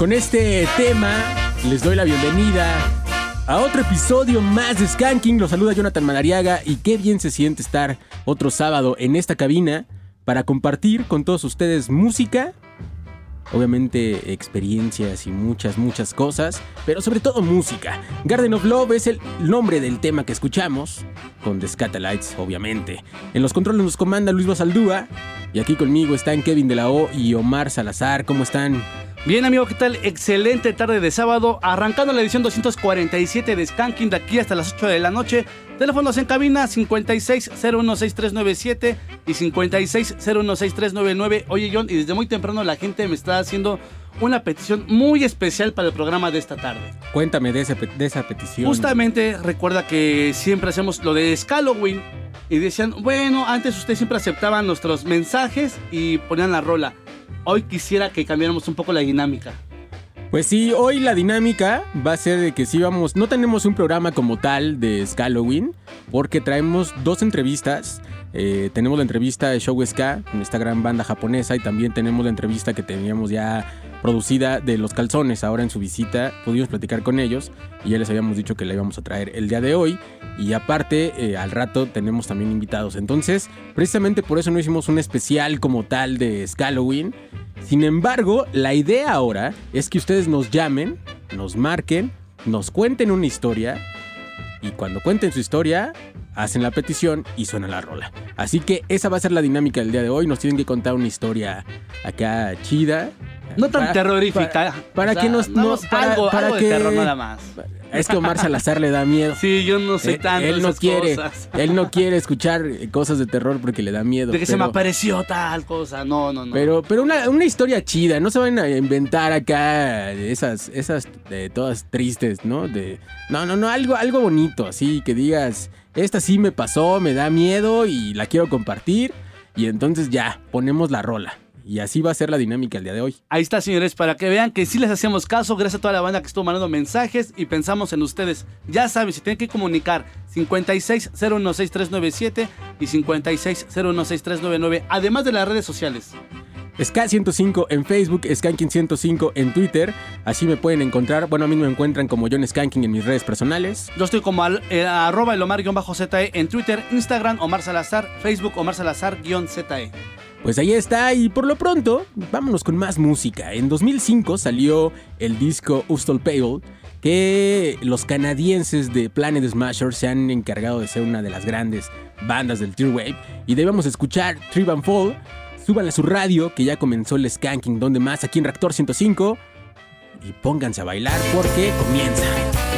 Con este tema les doy la bienvenida a otro episodio más de Skanking. Los saluda Jonathan Manariaga y qué bien se siente estar otro sábado en esta cabina para compartir con todos ustedes música, obviamente experiencias y muchas, muchas cosas, pero sobre todo música. Garden of Love es el nombre del tema que escuchamos, con The Scatalites, obviamente. En los controles nos comanda Luis Basaldúa y aquí conmigo están Kevin de la O y Omar Salazar. ¿Cómo están? Bien, amigo, ¿qué tal? Excelente tarde de sábado, arrancando la edición 247 de Skanking de aquí hasta las 8 de la noche. Teléfonos en cabina 56016397 y 56016399. Oye, John, y desde muy temprano la gente me está haciendo una petición muy especial para el programa de esta tarde. Cuéntame de, de esa petición. Justamente recuerda que siempre hacemos lo de Halloween y decían, bueno, antes ustedes siempre aceptaban nuestros mensajes y ponían la rola hoy quisiera que cambiáramos un poco la dinámica. Pues sí, hoy la dinámica va a ser de que sí vamos, no tenemos un programa como tal de Halloween, porque traemos dos entrevistas. Eh, tenemos la entrevista de Show Ska, esta gran banda japonesa, y también tenemos la entrevista que teníamos ya producida de Los Calzones. Ahora en su visita pudimos platicar con ellos y ya les habíamos dicho que la íbamos a traer el día de hoy. Y aparte, eh, al rato tenemos también invitados. Entonces, precisamente por eso no hicimos un especial como tal de Halloween. Sin embargo, la idea ahora es que ustedes nos llamen, nos marquen, nos cuenten una historia. Y cuando cuenten su historia, hacen la petición y suena la rola. Así que esa va a ser la dinámica del día de hoy. Nos tienen que contar una historia acá chida, no tan terrorífica. Para, que nos. algo, para que, terror nada más. Es que Omar Salazar le da miedo. Sí, yo no sé Eh, tanto él de no quiere, cosas. él no quiere escuchar cosas de terror porque le da miedo. De que se me pero- apareció tal cosa. No, no, no. Pero, pero una, una historia chida, no se van a inventar acá esas, esas de todas tristes, ¿no? De, no, no, no, algo, algo bonito, así que digas, esta sí me pasó, me da miedo y la quiero compartir. Y entonces ya, ponemos la rola. Y así va a ser la dinámica el día de hoy. Ahí está, señores, para que vean que sí les hacemos caso, gracias a toda la banda que estuvo mandando mensajes y pensamos en ustedes. Ya saben, si tienen que comunicar 56016397 y 56016399, además de las redes sociales. Ska105 en Facebook, Skanking105 en Twitter. Así me pueden encontrar. Bueno, a mí me encuentran como John Skanking en mis redes personales. Yo estoy como al, eh, arroba el Omar-ZE en Twitter, Instagram, Omar Salazar, Facebook, Omar Salazar-ZE. Pues ahí está, y por lo pronto, vámonos con más música. En 2005 salió el disco Pale, que los canadienses de Planet Smasher se han encargado de ser una de las grandes bandas del Tear Wave. Y debemos escuchar Trip and Fall. Súbanle a su radio, que ya comenzó el skanking, donde más, aquí en Reactor 105. Y pónganse a bailar porque comienza.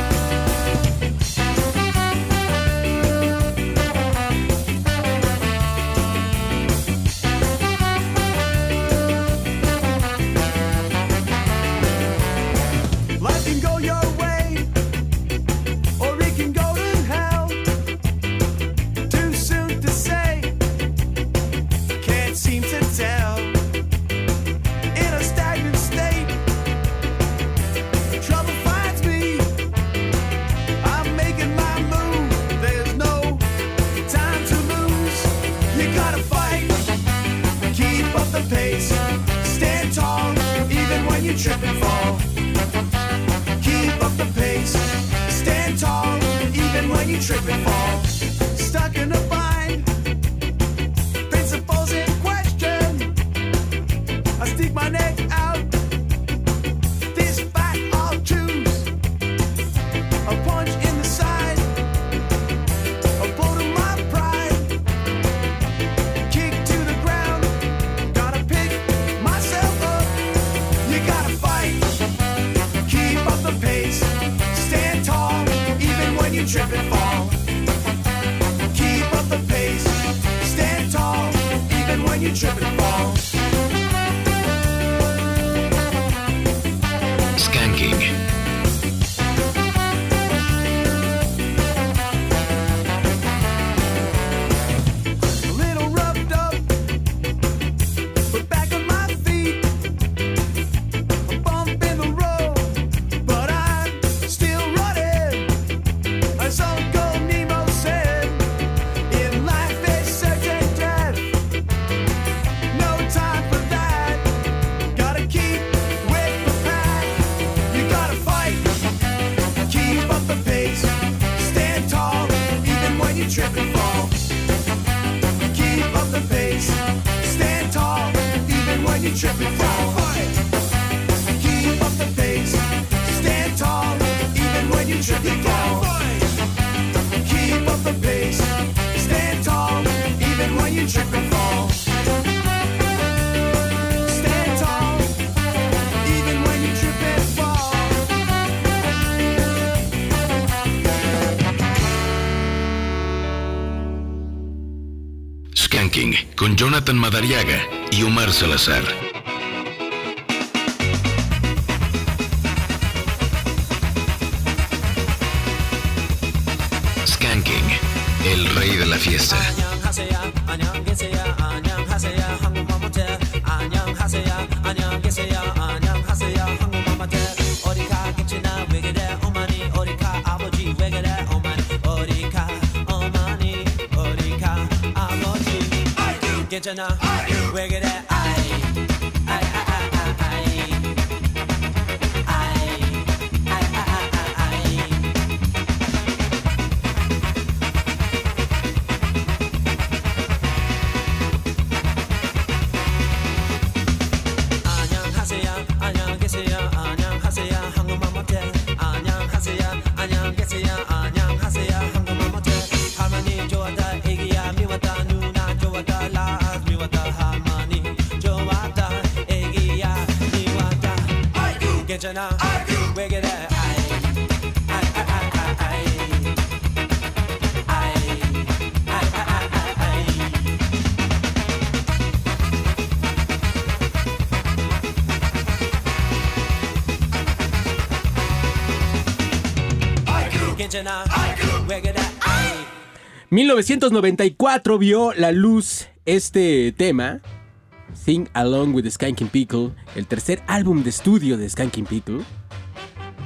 You trip and fall. Keep up the pace. Stand tall, even when you trip and fall. Jonathan Madariaga y Omar Salazar. 1994 vio la luz este tema, Sing Along with Skanking Pickle, el tercer álbum de estudio de Skanking Pickle.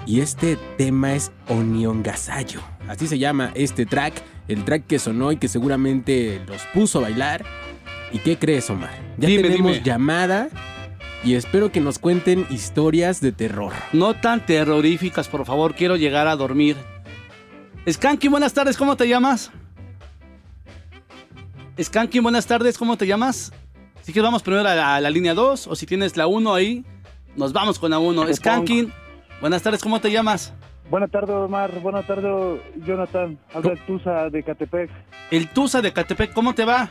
Y este tema es Onion Gasayo. Así se llama este track, el track que sonó y que seguramente los puso a bailar. ¿Y qué crees, Omar? Ya Dime, tenemos dime. llamada y espero que nos cuenten historias de terror. No tan terroríficas, por favor. Quiero llegar a dormir. Skanky, buenas tardes. ¿Cómo te llamas? Skanky, buenas tardes. ¿Cómo te llamas? Si quieres, vamos primero a la, a la línea 2. O si tienes la 1 ahí, nos vamos con la 1. Me Skanky, buenas tardes. ¿Cómo te llamas? Buenas tardes, Omar. Buenas tardes, Jonathan. Habla el Tusa de Catepec. El Tusa de Catepec, ¿cómo te va?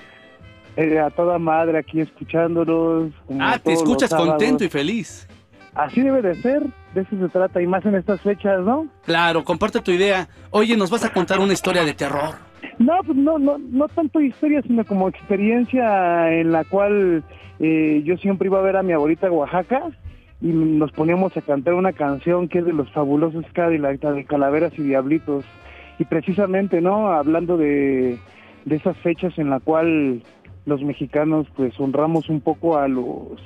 Eh, a toda madre aquí escuchándolos. Ah, te escuchas contento y feliz. Así debe de ser. De eso se trata. Y más en estas fechas, ¿no? Claro, comparte tu idea. Oye, nos vas a contar una historia de terror. No, pues no, no, no tanto historia, sino como experiencia en la cual eh, yo siempre iba a ver a mi abuelita a Oaxaca y nos poníamos a cantar una canción que es de los fabulosos Cadillac, la de Calaveras y Diablitos. Y precisamente, ¿no? Hablando de, de esas fechas en la cual los mexicanos pues honramos un poco a los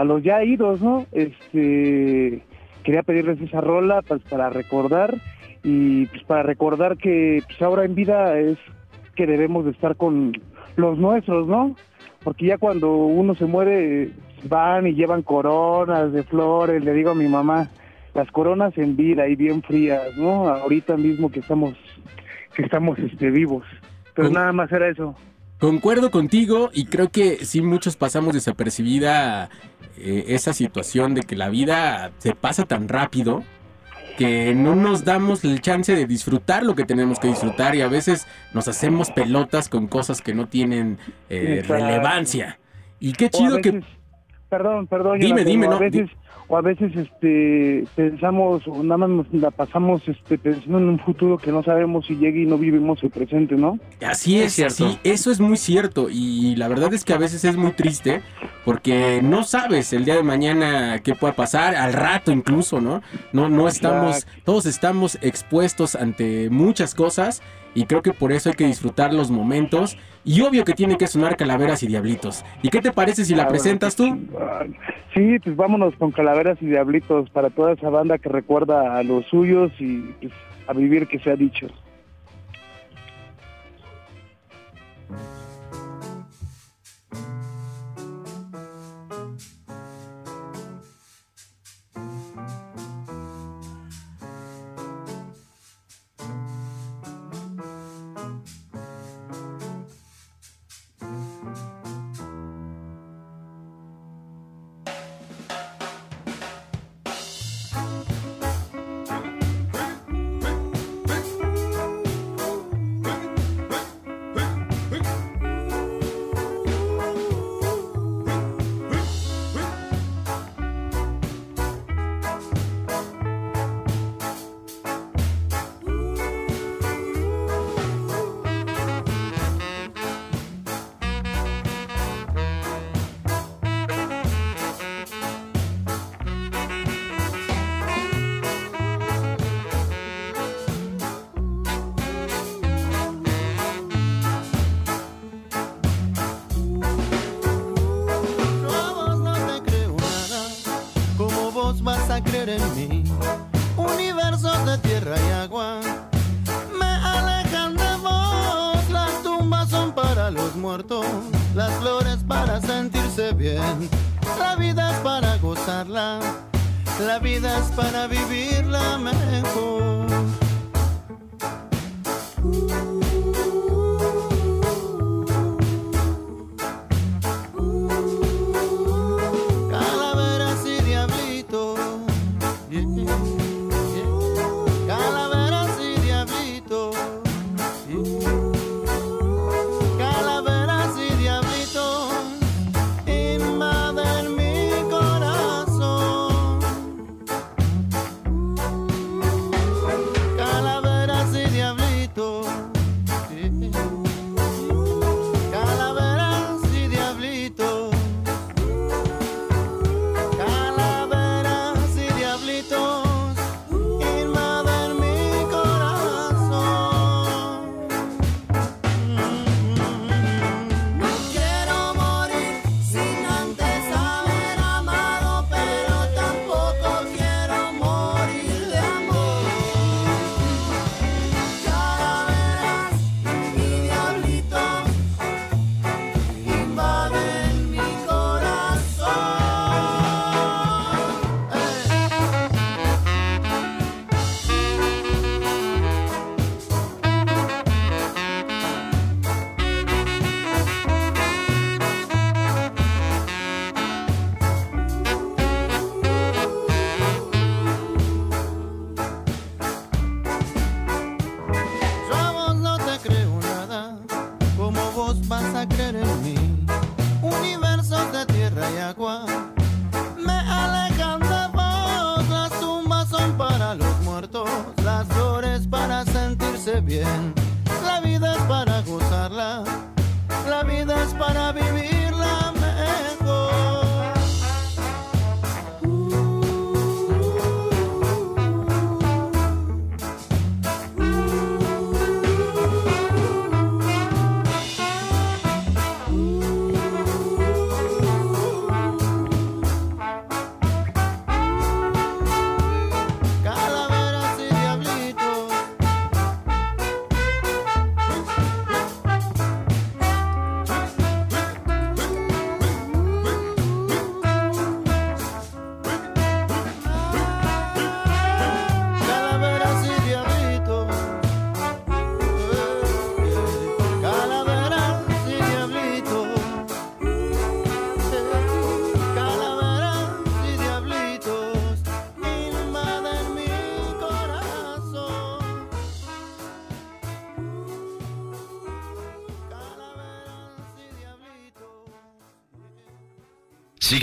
a los ya idos, ¿no? Este quería pedirles esa rola pues, para recordar y pues para recordar que pues ahora en vida es que debemos de estar con los nuestros, ¿no? Porque ya cuando uno se muere van y llevan coronas de flores, le digo a mi mamá, las coronas en vida y bien frías, ¿no? Ahorita mismo que estamos que estamos este vivos. Pero Con- nada más era eso. Concuerdo contigo y creo que sí muchos pasamos desapercibida eh, esa situación de que la vida se pasa tan rápido que no nos damos el chance de disfrutar lo que tenemos que disfrutar y a veces nos hacemos pelotas con cosas que no tienen eh, relevancia. Y qué chido que... Perdón, perdón. Dime, dime, a no, veces, o a veces este, pensamos, o nada más nos la pasamos este, pensando en un futuro que no sabemos si llegue y no vivimos el presente, ¿no? Así Es así, eso es muy cierto y la verdad es que a veces es muy triste porque no sabes el día de mañana qué pueda pasar, al rato incluso, ¿no? No, no estamos, Exacto. todos estamos expuestos ante muchas cosas y creo que por eso hay que disfrutar los momentos y obvio que tiene que sonar calaveras y diablitos. ¿Y qué te parece si la Ah, presentas tú? Ay, Sí, pues vámonos con Calaveras y Diablitos para toda esa banda que recuerda a los suyos y pues, a vivir que se ha dicho.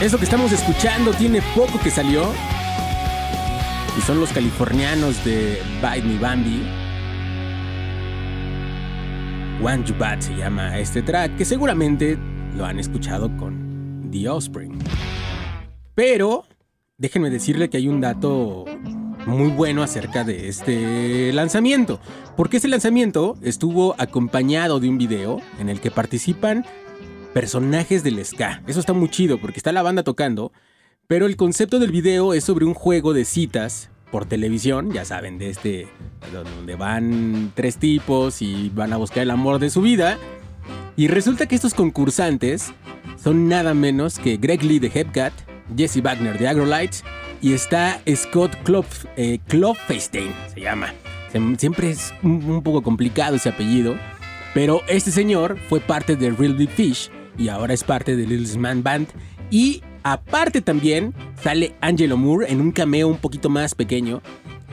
Eso que estamos escuchando tiene poco que salió. Y son los californianos de Bite Me Bambi. One You Bat se llama este track, que seguramente lo han escuchado con The Offspring. Pero déjenme decirle que hay un dato muy bueno acerca de este lanzamiento, porque ese lanzamiento estuvo acompañado de un video en el que participan personajes del ska. Eso está muy chido porque está la banda tocando, pero el concepto del video es sobre un juego de citas por televisión, ya saben, de este, donde van tres tipos y van a buscar el amor de su vida. Y resulta que estos concursantes son nada menos que Greg Lee de Hepcat, Jesse Wagner de Agrolites y está Scott Klopf, eh, se llama. Siempre es un, un poco complicado ese apellido, pero este señor fue parte de Real Big Fish y ahora es parte de Little Man Band. Y aparte también sale Angelo Moore en un cameo un poquito más pequeño.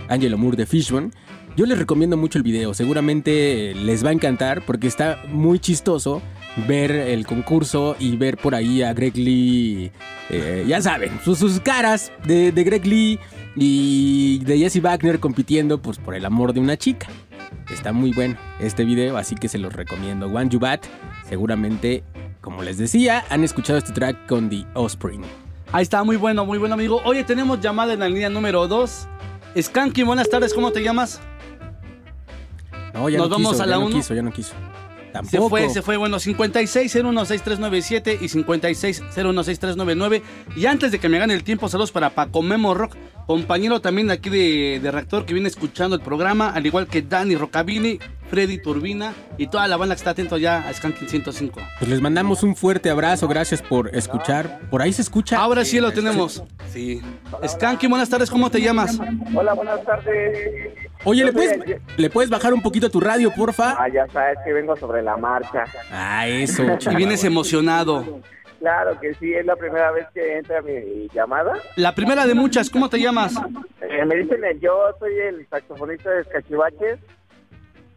Angelo Moore de Fishbone. Yo les recomiendo mucho el video, seguramente les va a encantar porque está muy chistoso ver el concurso y ver por ahí a Greg Lee, eh, ya saben, sus, sus caras de, de Greg Lee y de Jesse Wagner compitiendo pues, por el amor de una chica. Está muy bueno este video, así que se los recomiendo. One You Bat, seguramente, como les decía, han escuchado este track con The Offspring. Ahí está, muy bueno, muy bueno, amigo. Oye, tenemos llamada en la línea número 2. Skanky, buenas tardes, ¿cómo te llamas? No, ya Nos no vamos quiso, a la ya no quiso, ya no quiso. Se Tampoco. fue, se fue. Bueno, 56016397 y 56016399. Y antes de que me gane el tiempo, saludos para Paco Memo Rock, compañero también de aquí de, de Reactor que viene escuchando el programa, al igual que Dani Rocabini, Freddy Turbina y toda la banda que está atento ya a Skanking 105. Pues les mandamos un fuerte abrazo, gracias por escuchar. Por ahí se escucha. Ahora sí lo tenemos. Sí. Skanky, buenas tardes, ¿cómo te llamas? Hola, buenas tardes. Oye, ¿le puedes, ¿le puedes bajar un poquito a tu radio, porfa? Ah, ya sabes que vengo sobre la marcha. Ah, eso, Y vienes emocionado. Claro que sí, es la primera vez que entra mi llamada. La primera de muchas, ¿cómo te llamas? Eh, me dicen, el- yo soy el saxofonista de Cachivaches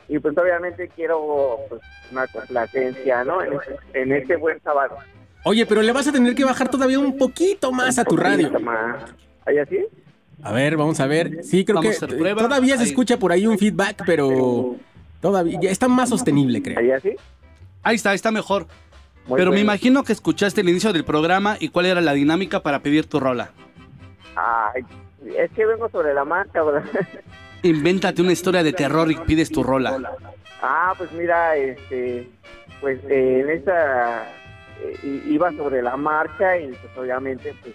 y pues obviamente quiero pues, una complacencia, ¿no? En este, en este buen sábado. Oye, pero le vas a tener que bajar todavía un poquito más a tu radio. ¿Ahí así? A ver, vamos a ver. Sí, creo Vamos que a hacer prueba. todavía se Ahí. escucha por ahí un feedback, pero todavía ya está más sostenible, creo. ¿Ahí así? Ahí está, está mejor. Muy Pero me imagino que escuchaste el inicio del programa y cuál era la dinámica para pedir tu rola. Ay, es que vengo sobre la marcha, ¿verdad? Invéntate una historia de terror y pides tu rola. Ah, pues mira, este, pues eh, en esa eh, iba sobre la marcha y pues obviamente pues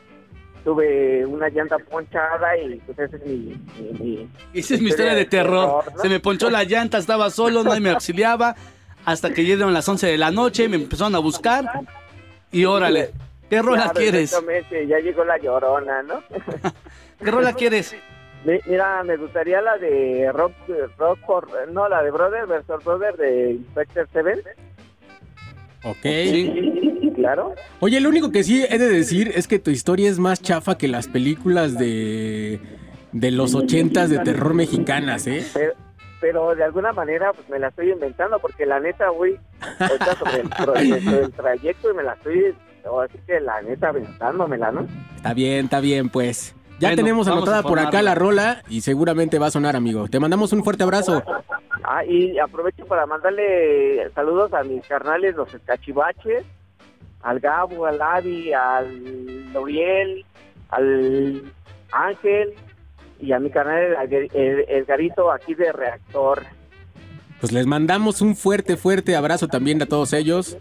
tuve una llanta ponchada y pues ese es mi, mi- mi- Esa es mi historia de terror. ¿no? Se me ponchó la llanta, estaba solo, nadie me auxiliaba. Hasta que llegaron las 11 de la noche, me empezaron a buscar. Y órale, ¿qué rola Claro, quieres? Exactamente, ya llegó la llorona, ¿no? ¿Qué rola quieres? Mi- Mira, me gustaría la de Rock, rock por, no, la de Brother versus Brother de Inspector Seven. Ok. Sí. Claro. Oye, lo único que sí he de decir es que tu historia es más chafa que las películas de, de los ochentas de terror mexicanas, ¿eh? Pero, pero de alguna manera pues me la estoy inventando porque la neta voy ahorita sobre el, sobre el trayecto y me la estoy, así que la neta aventándomela, ¿no? Está bien, está bien, pues. Ya Bueno, tenemos anotada por acá la rola y seguramente va a sonar, amigo. Te mandamos un fuerte abrazo. Ah, y aprovecho para mandarle saludos a mis carnales, los escachivaches, al Gabo, al Avi, al Loriel, al Ángel y a mi carnal el, Edgar- el- Edgarito aquí de Reactor. Pues les mandamos un fuerte, fuerte abrazo también a todos ellos.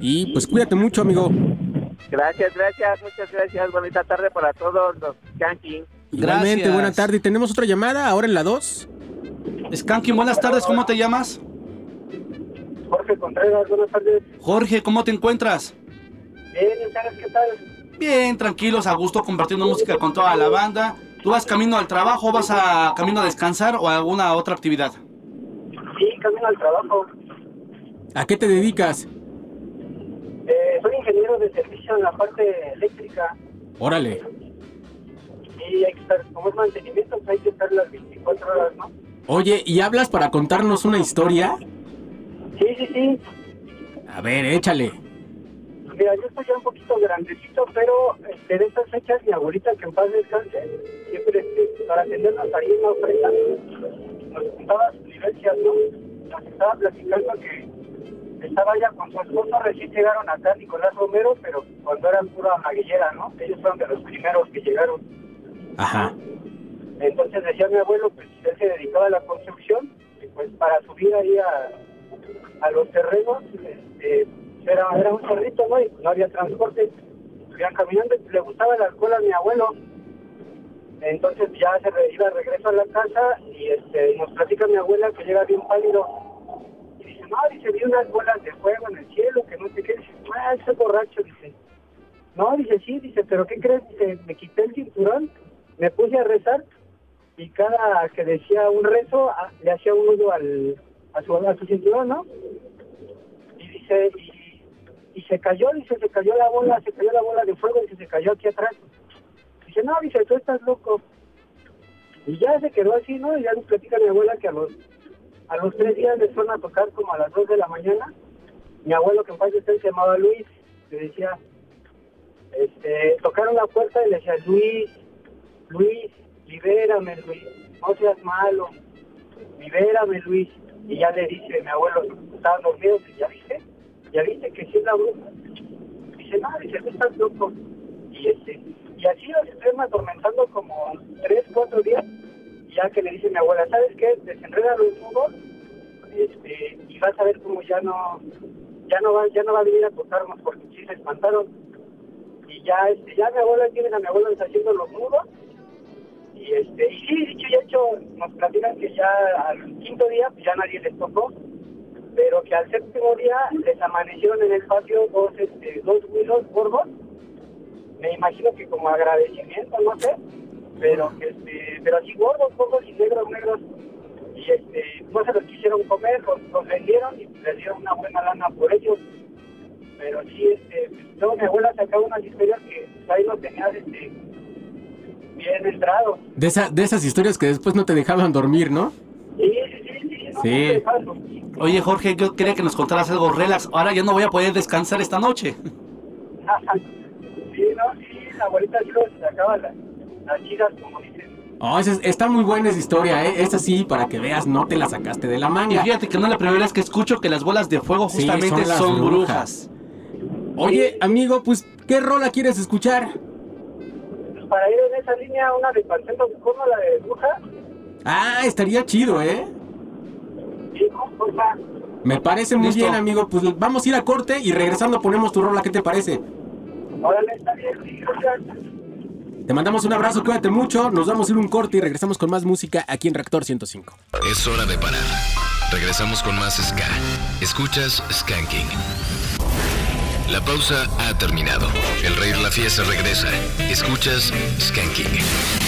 Y pues cuídate mucho, amigo. Gracias, gracias, muchas gracias. Bonita tarde para todos los Yankees. Igualmente, Gracias. buena tarde. Y tenemos otra llamada ahora en la 2. Skanky, buenas tardes, ¿cómo te llamas? Jorge Contreras, buenas tardes. Jorge, ¿cómo te encuentras? Bien, ¿sabes qué tal? Bien, tranquilos, a gusto, compartiendo música con toda la banda. ¿Tú vas camino al trabajo, vas a camino a descansar o a alguna otra actividad? Sí, camino al trabajo. ¿A qué te dedicas? Eh, soy ingeniero de servicio en la parte eléctrica Órale. y hay que estar, como es mantenimiento, pues hay que estar las 24 horas, ¿no? Oye, ¿y hablas para contarnos una historia? Sí, sí, sí. A ver, échale. Mira, yo estoy ya un poquito grandecito, pero este, de estas fechas mi abuelita, que en paz descanse, siempre este, para atendernos ahí en la ofrenda, nos contaba sus vivencias, ¿no? Nos estaba platicando que estaba ya con su esposo, recién llegaron acá Nicolás Romero, pero cuando eran pura maguillera, ¿no? Ellos fueron de los primeros que llegaron. Ajá. Entonces decía mi abuelo, pues él se dedicaba a la construcción y pues para subir ahí a, a los terrenos, este, era, era un cerrito, ¿no? Y no había transporte, subían caminando y le gustaba el alcohol a mi abuelo. Entonces ya se re- iba regreso a la casa y este, nos platica mi abuela que llega bien pálido. Y dice, no, dice, vi unas bolas de fuego en el cielo, que no sé qué. Dice, ah, ese borracho, dice. No, dice, sí, dice, pero ¿qué crees? Dice, me quité el cinturón, me puse a rezar y cada que decía un rezo le hacía un nudo al, a, su, a su cinturón, ¿no? Y dice, y, se cayó, dice, se cayó la bola, se cayó la bola de fuego, dice, se cayó aquí atrás. Dice, no, dice, tú estás loco. Y ya se quedó así, ¿no? Y ya nos platica mi abuela que a los, a los tres días le fueron a tocar como a las dos de la mañana. Mi abuelo, que en paz se llamaba Luis, le decía, este, tocaron la puerta y le decía, Luis, Luis, libérame, Luis, no seas malo, libérame, Luis. Y ya le dice mi abuelo, estaban dormidos, y ya viste, ya viste que sí es la bruja. Dice, no, dice, tú estás loco. Y, este, y así los estuvieron atormentando como tres, cuatro días. Y ya que le dice mi abuela, ¿sabes qué? Desenreda los nudos este, y vas a ver cómo ya no, ya no va, ya no va a venir a tocarnos porque sí se espantaron. Y ya, este, ya mi abuela tiene a mi abuela haciendo los nudos. Y este, y sí, dicho y hecho, nos platican que ya al quinto día pues ya nadie les tocó, pero que al séptimo día les amanecieron en el patio dos, este, dos huilos gordos. Me imagino que como agradecimiento, no sé, pero que este, pero así gordos, gordos y negros, negros. Y este, no se los quisieron comer, los, los vendieron y les dieron una buena lana por ellos. Pero sí, este, luego mi abuela sacaba unas historias que pues, ahí los tenías este, bien entrados. De, esa, de esas historias que después no te dejaban dormir, ¿no? Sí, sí, sí, sí. no. Oye, Jorge, yo quería que nos contaras algo relax. Ahora ya no voy a poder descansar esta noche. sí, no, sí, la abuelita sí los sacaba las, las chidas, como dicen. Oh, esa es- está muy buena esa historia, ¿eh? Esa sí, para que veas, no te la sacaste de la Y manga. fíjate que no es la primera vez que escucho que las bolas de fuego Sí, justamente son son, las brujas. Oye, amigo, pues, ¿qué rola quieres escuchar? Para ir en esa línea, una de Pancento, como la de Bruja, Ah, estaría chido, ¿eh? sí. Me parece muy Listo. bien, amigo. Pues vamos a ir a corte y regresando ponemos tu rola. ¿Qué te parece? Órale, está bien. Te mandamos un abrazo, cuídate mucho. Nos vamos a ir a un corte y regresamos con más música aquí en Reactor 105. Es hora de parar. Regresamos con más Ska. Escuchas Skanking. La pausa ha terminado. El rey de la fiesta regresa. Escuchas Skanking.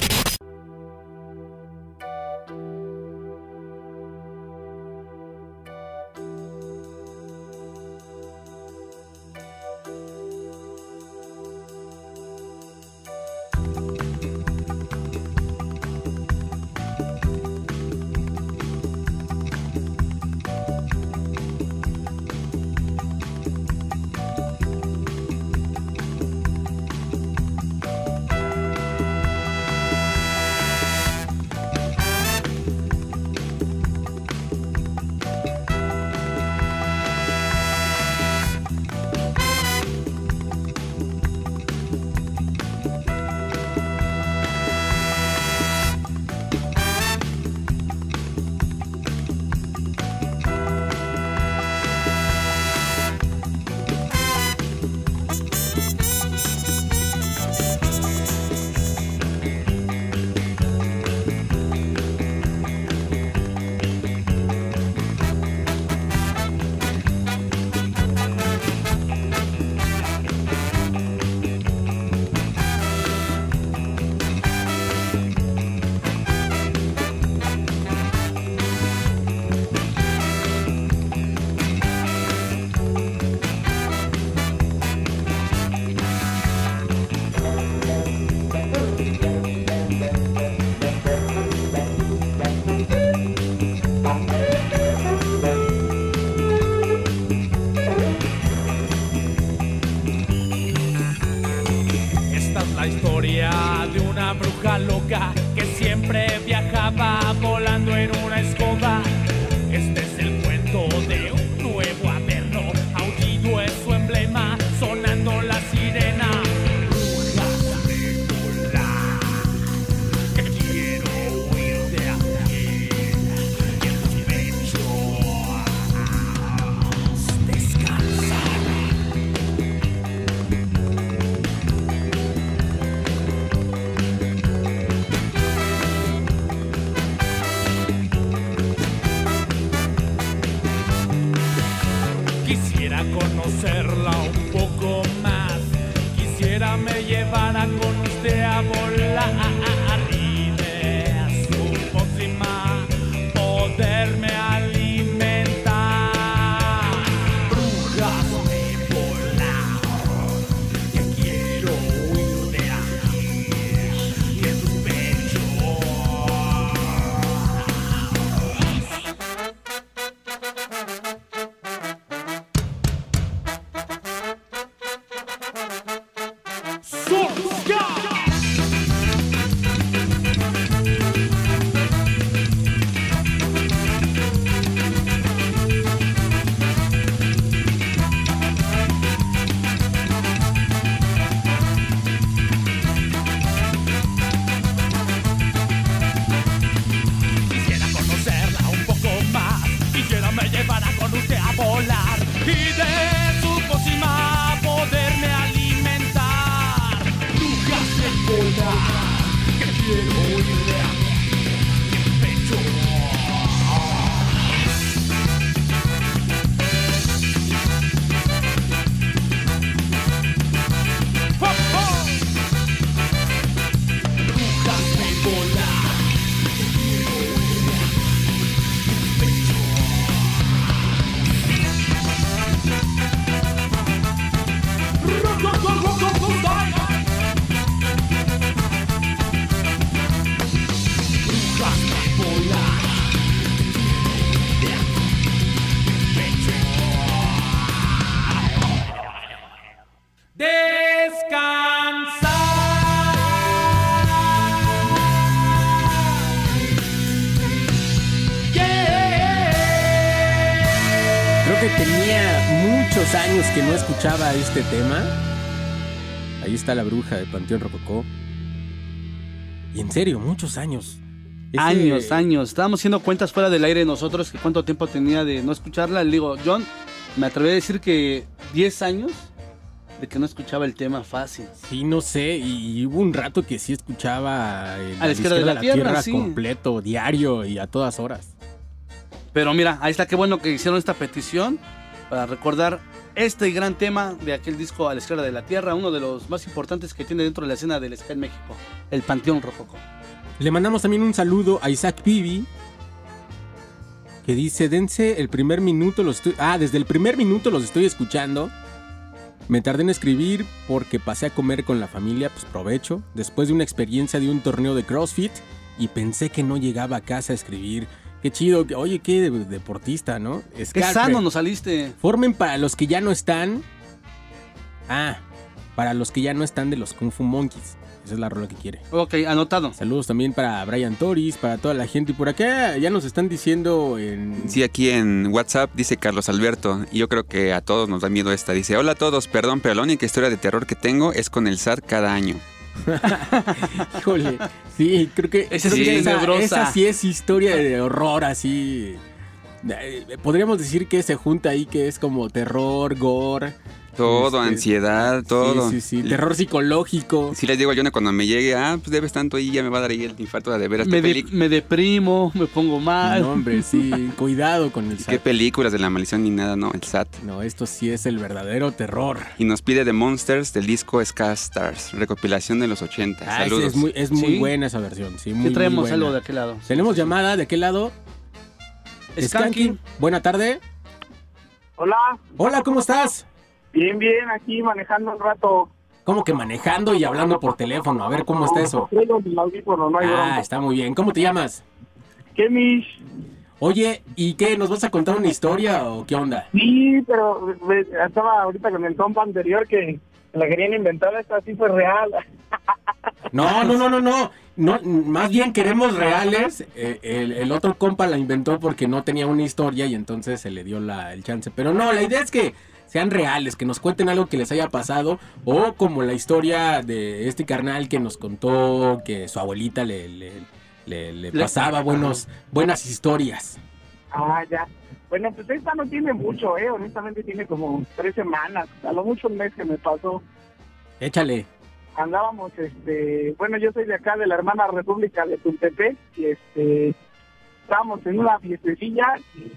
Escuchaba este tema. Ahí está la bruja de Panteón Rococó. Y en serio, muchos años. Ese- Años, años. Estábamos haciendo cuentas fuera del aire nosotros que cuánto tiempo tenía de no escucharla. Le digo, John, me atreví a decir que 10 años de que no escuchaba el tema fácil. Sí, no sé, y hubo un rato que sí escuchaba el A la izquierda de la tierra, sí. completo, diario y a todas horas. Pero mira, ahí está, qué bueno que hicieron esta petición para recordar este gran tema de aquel disco A la izquierda de la tierra, uno de los más importantes que tiene dentro de la escena del ska en México, el Panteón Rococo. Le mandamos también un saludo a Isaac Pibi, que dice, dense el primer minuto, los estoy... Ah, desde el primer minuto los estoy escuchando. Me tardé en escribir porque pasé a comer con la familia, pues provecho, después de una experiencia de un torneo de CrossFit y pensé que no llegaba a casa a escribir. Qué chido, oye, qué de- deportista, ¿no? Qué sano nos saliste. Formen para los que ya no están. Ah, para los que ya no están de los Kung Fu Monkeys. Esa es la rola que quiere. Ok, anotado. Saludos también para Brian Toris, para toda la gente. Y por acá ya nos están diciendo en. Sí, aquí en WhatsApp dice Carlos Alberto, y yo creo que a todos nos da miedo esta. Dice, hola a todos, perdón, pero la única historia de terror que tengo es con el SAT cada año. Híjole. Sí, creo que. Esa creo sí que es esa, sí es historia de horror, así. Eh, Podríamos decir que se junta ahí que es como terror, gore. Todo, Este, ansiedad, todo. Sí, sí, sí. Terror psicológico. Sí les digo a Jonah cuando me llegue, ah, pues debes tanto ahí, ya me va a dar ahí el infarto de ver esta Me, de- película. me deprimo, me pongo mal. No, hombre, sí. Cuidado con el ¿Qué SAT. películas de la maldición ni nada, no? El SAT. No, esto sí es el verdadero terror. Y nos pide The Monsters del disco Ska Stars, recopilación de los 80. Ah, es, Saludos. es muy, es muy Sí. buena esa versión. Sí, muy, ¿Qué traemos muy buena. algo de aquel lado? Tenemos llamada de aquel lado. Skanky. Buena tarde. Hola, Hola, ¿cómo estás? Bien, bien, aquí manejando un rato. ¿Cómo que manejando y hablando por teléfono? A ver, ¿cómo está eso? No hay Ah, está muy bien. ¿Cómo te llamas? ¿Qué, Mish? Oye, ¿y qué? ¿Nos vas a contar una historia o qué onda? Sí, pero estaba ahorita con el compa anterior que la querían inventar, esta sí fue real. No, no, no, no, no. no más bien queremos reales. Eh, el, el otro compa la inventó porque no tenía una historia y entonces se le dio la, el chance. Pero no, la idea es que sean reales, que nos cuenten algo que les haya pasado o como la historia de este carnal que nos contó que su abuelita le, le, le- le pasaba buenos, buenas historias. Ah, ya. Bueno, pues esta no tiene mucho, ¿eh? Honestamente tiene como tres semanas, a lo mucho un mes que me pasó. Échale. Andábamos, este, bueno, yo soy de acá, de la hermana República de Tultepec, y este, estábamos en una fiestecilla y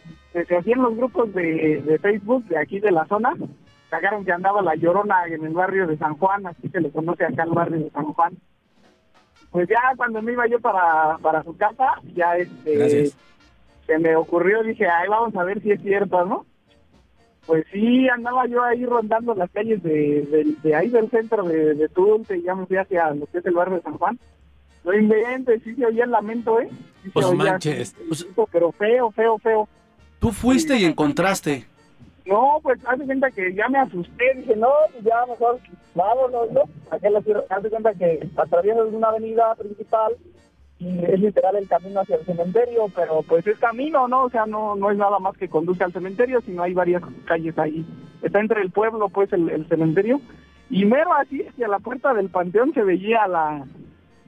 se hacían los grupos de, de Facebook de aquí de la zona. Sacaron que andaba la llorona en el barrio de San Juan, así se le conoce acá el barrio de San Juan. Pues ya cuando me iba yo para, para su casa, ya este, Gracias. se me ocurrió, dije, ay, vamos a ver si es cierto, ¿no? Pues sí, andaba yo ahí rondando las calles de, de, de ahí del centro de, de Tulte y ya me fui hacia lo que es el barrio de San Juan. No inventes, sí se oía el lamento, ¿eh? Sí Pues oía, manches. sí, pero feo, feo, feo. Tú fuiste y encontraste. No, pues haz de cuenta que ya me asusté, dije, no, pues ya mejor vámonos, ¿no? Acá la haz de cuenta que atraviesas una avenida principal y es literal el camino hacia el cementerio, pero pues es camino, ¿no? O sea, no, no es nada más que conduce al cementerio, sino hay varias calles ahí. Está entre el pueblo, pues, el, el cementerio. Y mero así, hacia la puerta del panteón se veía la,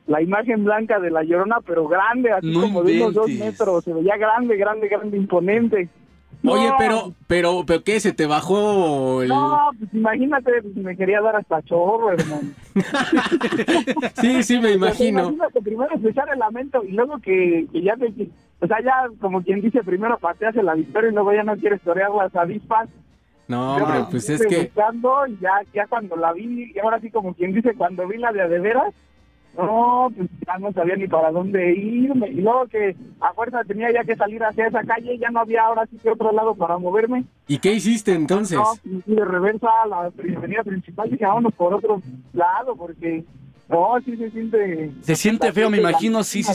la imagen blanca de la llorona, pero grande, así No como de unos dos metros. Se veía grande, grande, grande, imponente. Oye, No, pero, pero, pero ¿qué? ¿Se te bajó el...? no, pues imagínate, pues, me quería dar hasta chorro, hermano. Sí, sí, me imagino. Imagínate primero escuchar el lamento y luego que, que ya te... O sea, ya como quien dice, primero pateas el avispero y luego ya no quieres torear las avispas. No, Yo hombre, pues es que... buscando y ya, ya cuando la vi, y ahora sí como quien dice, cuando vi la de a de veras, no, pues ya no sabía ni para dónde irme. Y luego que a fuerza tenía ya que salir hacia esa calle, ya no había ahora sí que otro lado para moverme. ¿Y qué hiciste entonces? No, pues, de reversa a la avenida principal y dije, vámonos por otro lado, porque no, sí se siente... Se siente feo, me imagino, sí, sí,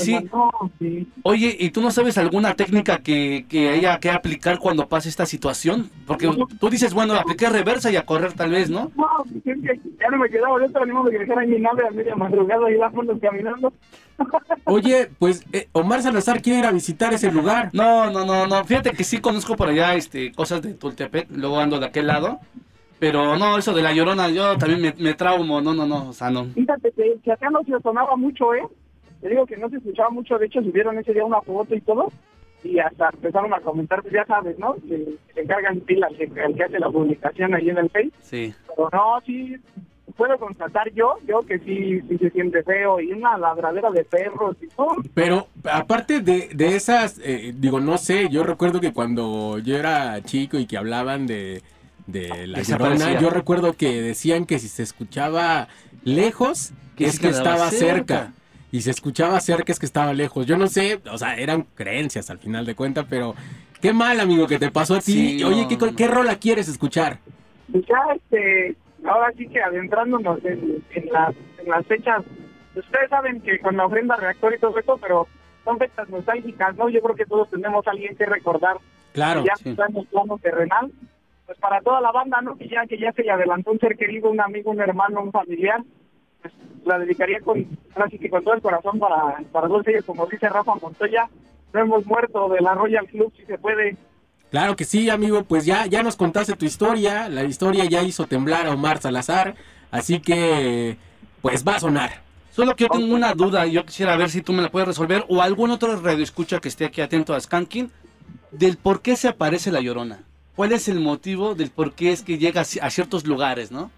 sí. Oye, ¿y tú no sabes alguna técnica que, que haya que aplicar cuando pase esta situación? Porque tú dices, bueno, apliqué reversa y a correr tal vez, ¿no? No, ya no me quedaba ni modo que dejara mi nave a media madrugada y vámonos caminando. Oye, pues eh, Omar Salazar quiere ir a visitar ese lugar. No, no, no, no. Fíjate que sí conozco por allá este, cosas de Tultepec, luego ando de aquel lado. Pero no, eso de la llorona, yo también me, me traumo, no, no, no, o sea, no. Fíjate que, que acá no se sonaba mucho, ¿eh? Te digo que no se escuchaba mucho, de hecho subieron ese día una foto y todo, y hasta empezaron a comentar, pues ya sabes, ¿no? Que se encargan pilas el, el que hace la publicación ahí en el Face. Sí. Pero no, sí, puedo constatar yo, yo que sí, sí se siente feo, y una ladradera de perros y todo. Pero aparte de, de esas, eh, digo, no sé, yo recuerdo que cuando yo era chico y que hablaban de, de la Desaparecía. llorona, yo recuerdo que decían que si se escuchaba lejos, Que es que estaba cerca. cerca. Y se escuchaba cerca, es que estaba lejos. Yo no sé, o sea, eran creencias al final de cuentas, pero qué mal, amigo, que te pasó a ti. Sí, Oye, no, ¿qué, no. ¿qué rola quieres escuchar? Pues ya, este, ahora sí que adentrándonos en, en, las, en las fechas, ustedes saben que con la ofrenda reactor y todo eso, pero son fechas nostálgicas, ¿no? Yo creo que todos tenemos a alguien que recordar Claro. que ya sí. está en el plano terrenal. Pues para toda la banda, ¿no? Que ya, que ya se le adelantó un ser querido, un amigo, un hermano, un familiar, pues la dedicaría con, ahora sí que con todo el corazón para, para todos ellos, como dice Rafa Montoya, no hemos muerto de la Royal Club, si se puede. Claro que sí, amigo, pues ya, ya nos contaste tu historia, la historia ya hizo temblar a Omar Salazar, así que pues va a sonar. Solo que yo tengo una duda y yo quisiera ver si tú me la puedes resolver o algún otro radio escucha que esté aquí atento a Skanking del por qué se aparece la llorona. ¿Cuál es el motivo del por qué es que llega a ci- a ciertos lugares, no?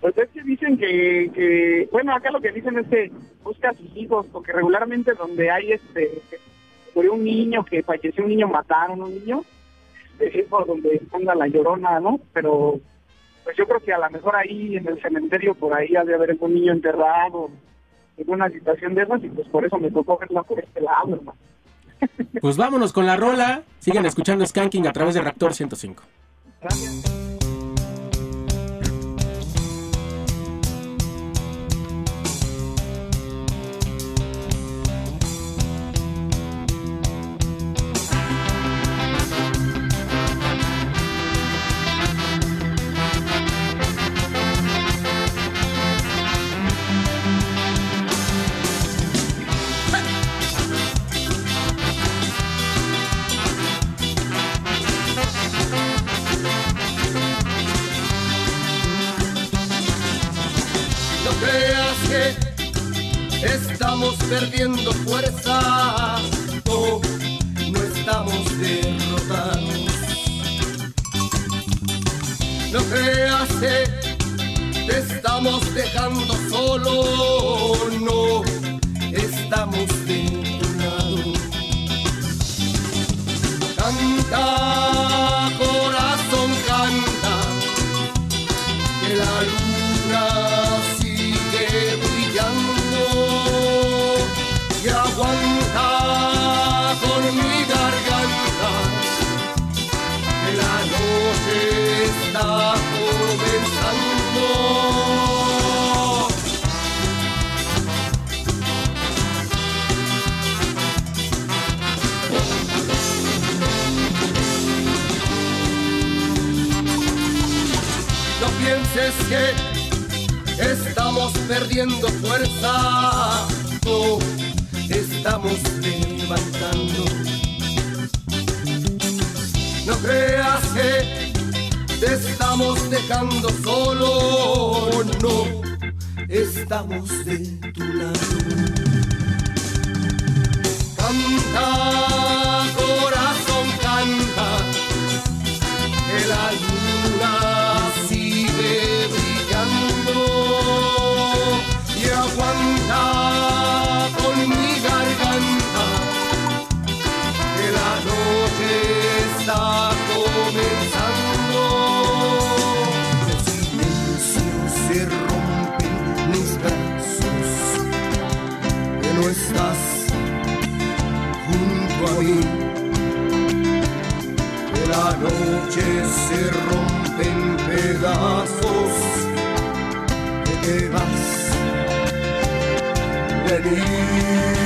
Pues es que dicen que, que, bueno, acá lo que dicen es que busca a sus hijos, porque regularmente donde hay este, murió un niño, que falleció un niño, mataron un niño, es por donde anda la llorona, ¿no? Pero, pues yo creo que a lo mejor ahí en el cementerio, por ahí ha de haber algún niño enterrado, alguna situación de esas, y pues por eso me tocó verla por este lado, hermano. Pues vámonos con la rola, sigan escuchando Skanking a través de Reactor 105. No te estamos dejando solo, no estamos de tu lado. Canta. perdiendo fuerza, oh, estamos levantando. No creas que te estamos dejando solo, no, estamos de tu lado. Canta. pedazos que te vas de mí.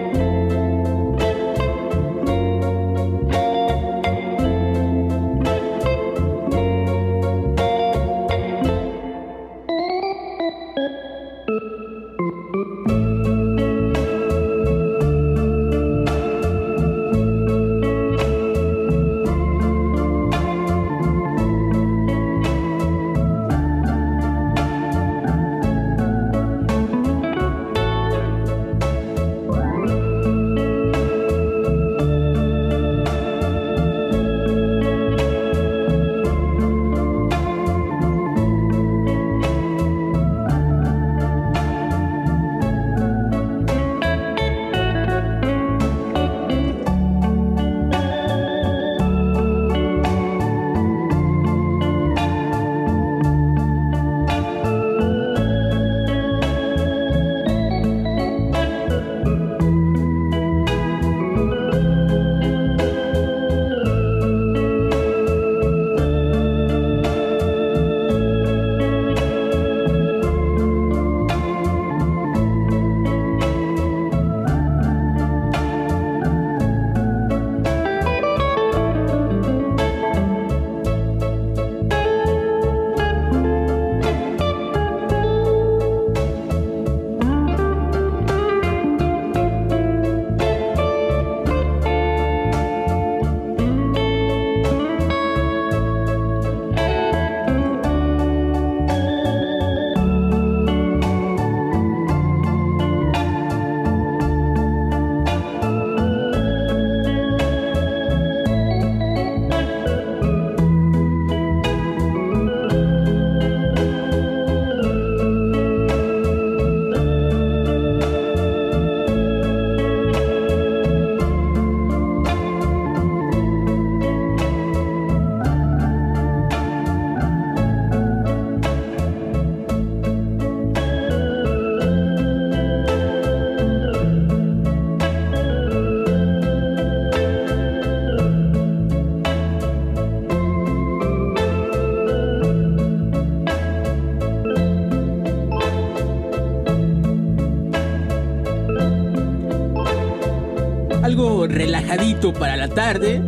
Relajadito para la tarde.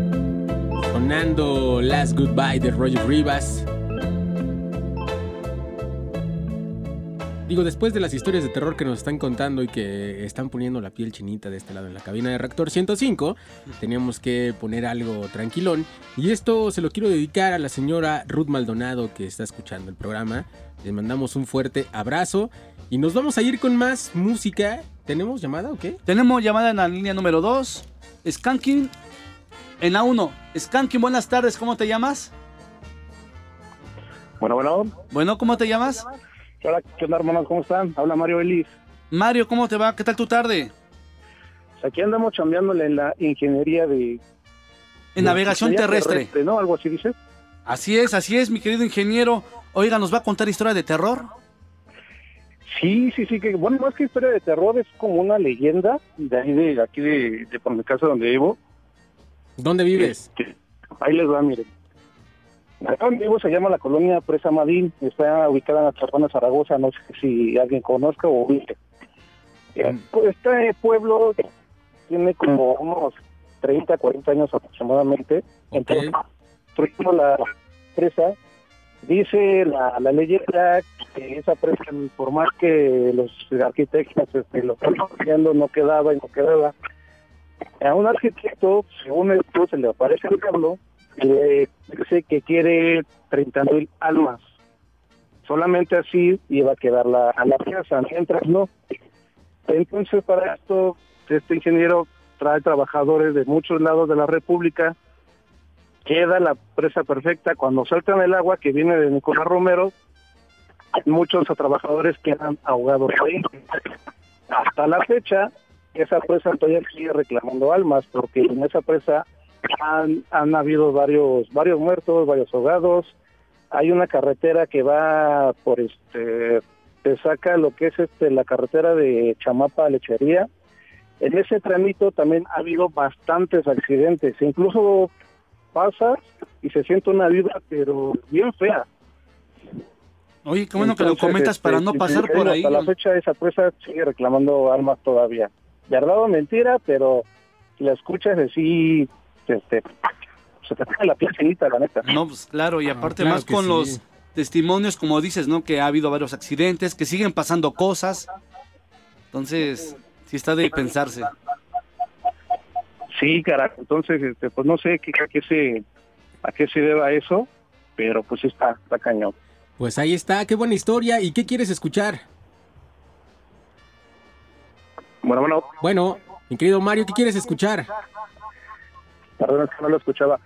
Sonando Last Goodbye de Roger Rivas. Digo, después de las historias de terror que nos están contando y que están poniendo la piel chinita de este lado en la cabina de Reactor 105, teníamos que poner algo tranquilón. Y esto se lo quiero dedicar a la señora Ruth Maldonado que está escuchando el programa. Le mandamos un fuerte abrazo y nos vamos a ir con más música. ¿Tenemos llamada o qué? Tenemos llamada en la línea número 2. Skanking en A1. Skanking, buenas tardes, ¿cómo te llamas? Bueno, bueno. Bueno, ¿cómo te llamas? Hola, ¿qué onda, hermanos? ¿Cómo están? Habla Mario Elis. Mario, ¿cómo te va? ¿Qué tal tu tarde? Aquí andamos chambeándole en la ingeniería de... En navegación terrestre. ¿No? Algo así dice. Así es, así es, mi querido ingeniero. Oiga, ¿nos va a contar historia de terror? Sí, sí, sí, que bueno, más que historia de terror, es como una leyenda de ahí de aquí de, de por mi casa donde vivo. ¿Dónde vives? Que- ahí les va, miren. Acá donde vivo se llama la colonia Presa Madín, está ubicada en la Chapana Zaragoza, no sé si alguien conozca o ubique. Eh, pues, Este pueblo tiene como unos 30, 40 años aproximadamente. Entonces, construimos la presa. Dice la, la leyenda que esa presa, por más que los arquitectos este, lo están construyendo, no quedaba y no quedaba. A un arquitecto, según esto, se le aparece el diablo y le dice que quiere 30 mil almas. Solamente así iba a quedar la, a la pieza, mientras no. Entonces, para esto, este ingeniero trae trabajadores de muchos lados de la República, queda la presa perfecta. Cuando saltan el agua que viene de Nicolás Romero, muchos trabajadores quedan ahogados ahí. Hasta la fecha, esa presa todavía sigue reclamando almas, porque en esa presa han, han habido varios, varios muertos, varios ahogados. Hay una carretera que va por este, te saca lo que es este la carretera de Chamapa a Lechería. En ese tramito también ha habido bastantes accidentes, incluso pasas y se siente una vibra, pero bien fea. Oye, qué bueno que lo comentas para este, no pasar por ahí. Hasta la fecha esa presa sigue reclamando almas todavía. Verdad o mentira, pero si la escuchas así, este, se te pone la piel finita, la neta. No, pues claro, y aparte claro más con sí. los testimonios, como dices, ¿no? Que ha habido varios accidentes, que siguen pasando cosas. Entonces, sí está de pensarse. Sí, carajo. Entonces, este, pues no sé qué, a qué se a qué se deba eso, pero pues está, está cañón. Pues ahí está, qué buena historia. ¿Y qué quieres escuchar? Bueno, bueno. Bueno, mi querido Mario, ¿qué quieres escuchar? Perdón, es que no lo escuchaba.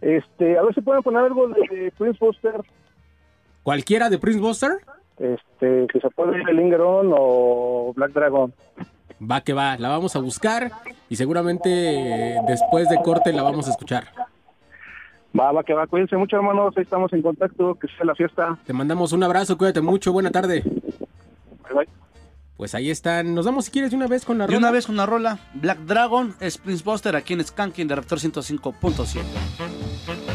Este, a ver si pueden poner algo de, Prince Buster, ¿Cualquiera de Prince Buster? este, que se puede ir el Ingeron o Black Dragon. Va que va, la vamos a buscar y seguramente eh, después de corte la vamos a escuchar. Va, va, que va. Cuídense mucho, hermanos. Ahí estamos en contacto. Que sea la fiesta. Te mandamos un abrazo, cuídate mucho, buena tarde. Bye, bye. Pues ahí están. Nos vamos si quieres de una vez con la rola. una vez con una rola, Black Dragon es Prince Buster aquí en Skanking de Reactor 105.7.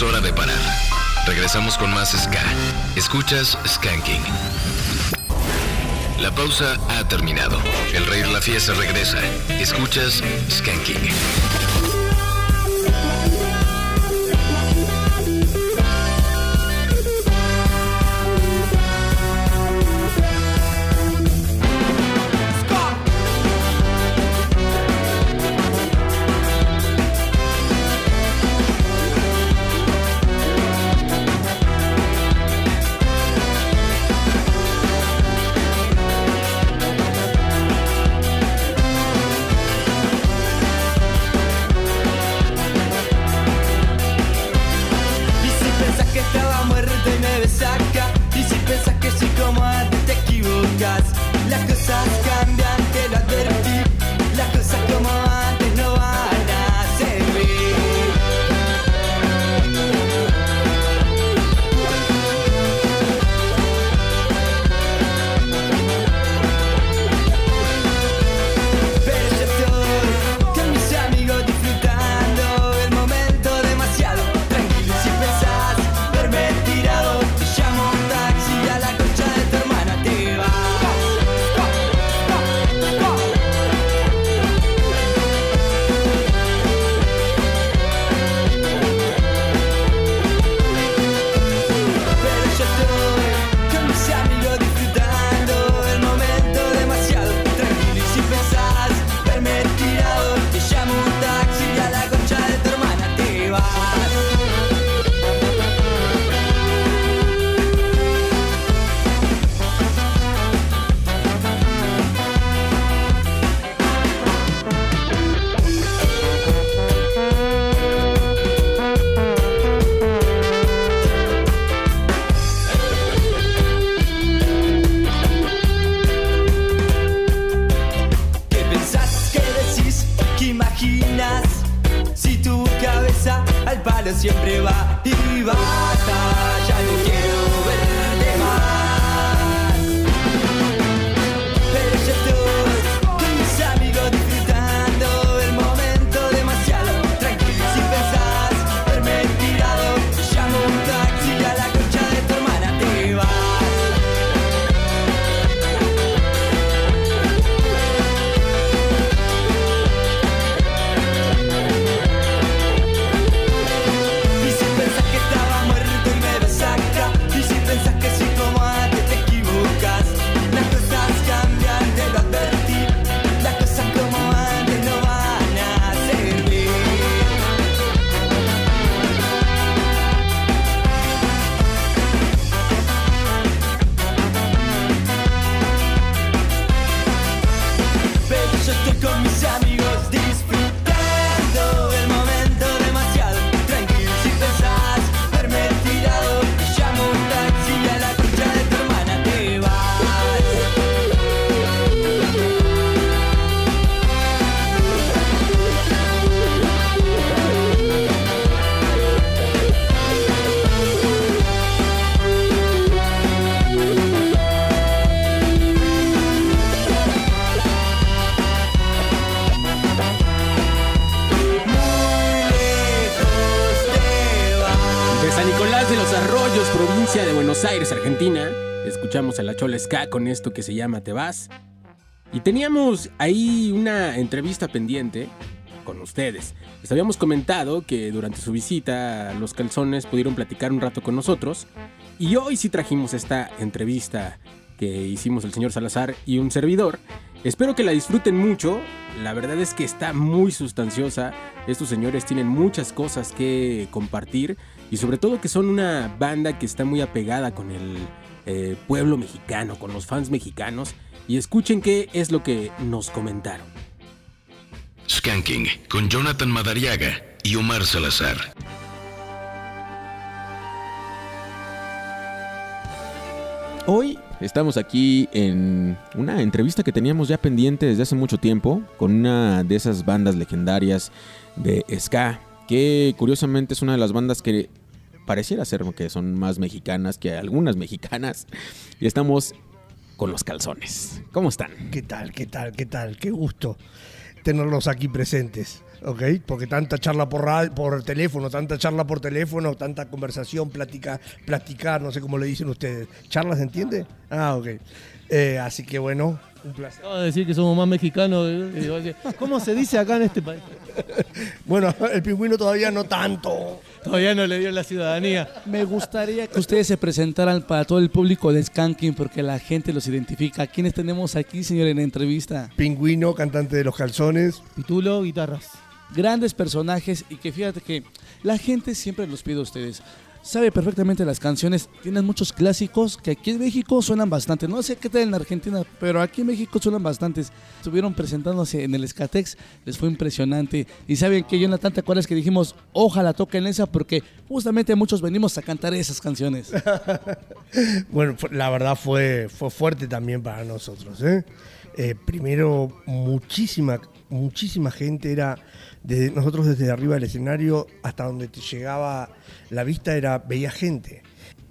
Es hora de parar. Regresamos con más Ska. Escuchas Skanking. La pausa ha terminado. El rey de la fiesta regresa. Escuchas Skanking. De Buenos Aires, Argentina. Escuchamos a la Chola Ska con esto que se llama Te vas. Y teníamos ahí una entrevista pendiente con ustedes. Les habíamos comentado que durante su visita los calzones pudieron platicar un rato con nosotros. Y hoy sí trajimos esta entrevista que hicimos el señor Salazar y un servidor. Espero que la disfruten mucho. La verdad es que está muy sustanciosa. Estos señores tienen muchas cosas que compartir. Y sobre todo que son una banda que está muy apegada con el eh, pueblo mexicano, con los fans mexicanos. Y escuchen qué es lo que nos comentaron. Skanking con Jonathan Madariaga y Omar Salazar. Hoy estamos aquí en una entrevista que teníamos ya pendiente desde hace mucho tiempo con una de esas bandas legendarias de ska, que curiosamente es una de las bandas que pareciera ser que son más mexicanas que algunas mexicanas. Y estamos con los calzones. ¿Cómo están? ¿Qué tal? ¿Qué tal? ¿Qué tal? Qué gusto. tenerlos aquí presentes, ¿ok? Porque tanta charla por, por teléfono, tanta charla por teléfono, tanta conversación, plática, platicar, no sé cómo le dicen ustedes. ¿Charla se entiende? Ah, ok. Eh, así que bueno, un placer. Acabo de decir que somos más mexicanos. eh, ¿Cómo se dice acá en este país? Bueno, el pingüino todavía no tanto. Todavía no le dio la ciudadanía. Me gustaría que ustedes se presentaran para todo el público de Skanking porque la gente los identifica. ¿Quiénes tenemos aquí, señor, en la entrevista? Pingüino, cantante de los calzones. Pitulo, guitarras. Grandes personajes y que fíjate que la gente siempre los pide a ustedes. Sabe perfectamente las canciones, tienen muchos clásicos que aquí en México suenan bastante. No sé qué tal en Argentina, pero aquí en México suenan bastantes. Estuvieron presentándose en el Escatex, les fue impresionante. Y saben que Jonathan, ¿te acuerdas que dijimos, ojalá toquen esa? Porque justamente muchos venimos a cantar esas canciones. Bueno, la verdad fue, fue fuerte también para nosotros. ¿eh? Eh, primero, muchísima, muchísima gente era, desde, nosotros desde arriba del escenario hasta donde te llegaba la vista, era veía gente.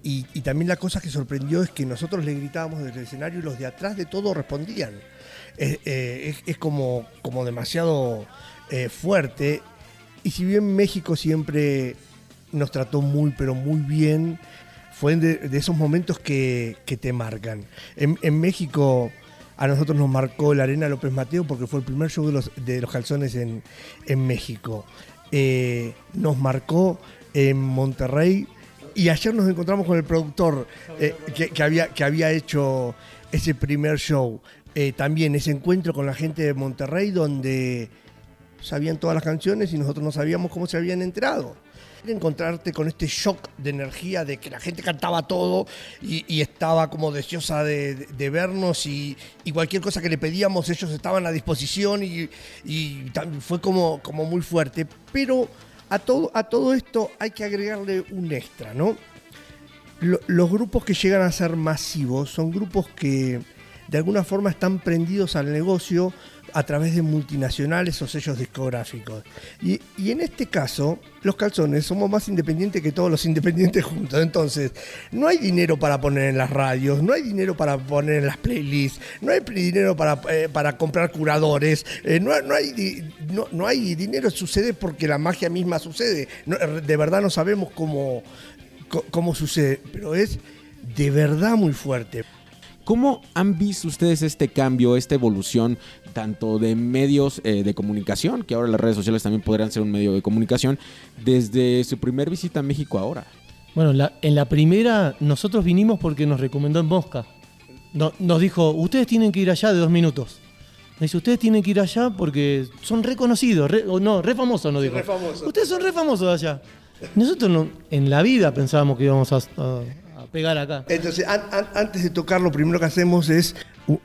Y, también la cosa que sorprendió es que nosotros le gritábamos desde el escenario y los de atrás de todo respondían. Es, eh, como, como demasiado eh, fuerte. Y si bien México siempre nos trató muy, pero muy bien, fue de, esos momentos que, que te marcan. En, en México a nosotros nos marcó la Arena López Mateo porque fue el primer show de los, de los calzones en, en México. Eh, nos marcó en Monterrey y ayer nos encontramos con el productor eh, que, que había, que había hecho ese primer show. Eh, también ese encuentro con la gente de Monterrey donde sabían todas las canciones y nosotros no sabíamos cómo se habían enterado. Encontrarte con este shock de energía de que la gente cantaba todo y, estaba como deseosa de, vernos y, cualquier cosa que le pedíamos ellos estaban a disposición y, y fue como, como muy fuerte. Pero a todo, a todo esto hay que agregarle un extra, ¿no? Lo- los grupos que llegan a ser masivos son grupos que de alguna forma están prendidos al negocio a través de multinacionales o sellos discográficos. Y, y en este caso, los calzones somos más independientes que todos los independientes juntos. Entonces, no hay dinero para poner en las radios, no hay dinero para poner en las playlists, no hay dinero para, eh, para comprar curadores, eh, no, no hay, no, no hay dinero, sucede porque la magia misma sucede. No, de verdad no sabemos cómo, cómo sucede, pero es de verdad muy fuerte. ¿Cómo han visto ustedes este cambio, esta evolución, tanto de medios eh, de comunicación, que ahora las redes sociales también podrían ser un medio de comunicación, desde su primer visita a México ahora? Bueno, la- en la primera nosotros vinimos porque nos recomendó en Mosca. No- nos dijo, ustedes tienen que ir allá de dos minutos. Me dice, ustedes tienen que ir allá porque son reconocidos, re- o no, re famosos, nos dijo. re famosos. Ustedes son re famosos allá. Nosotros no- en la vida pensábamos que íbamos a pegar acá. Entonces, an- an- antes de tocar, lo primero que hacemos es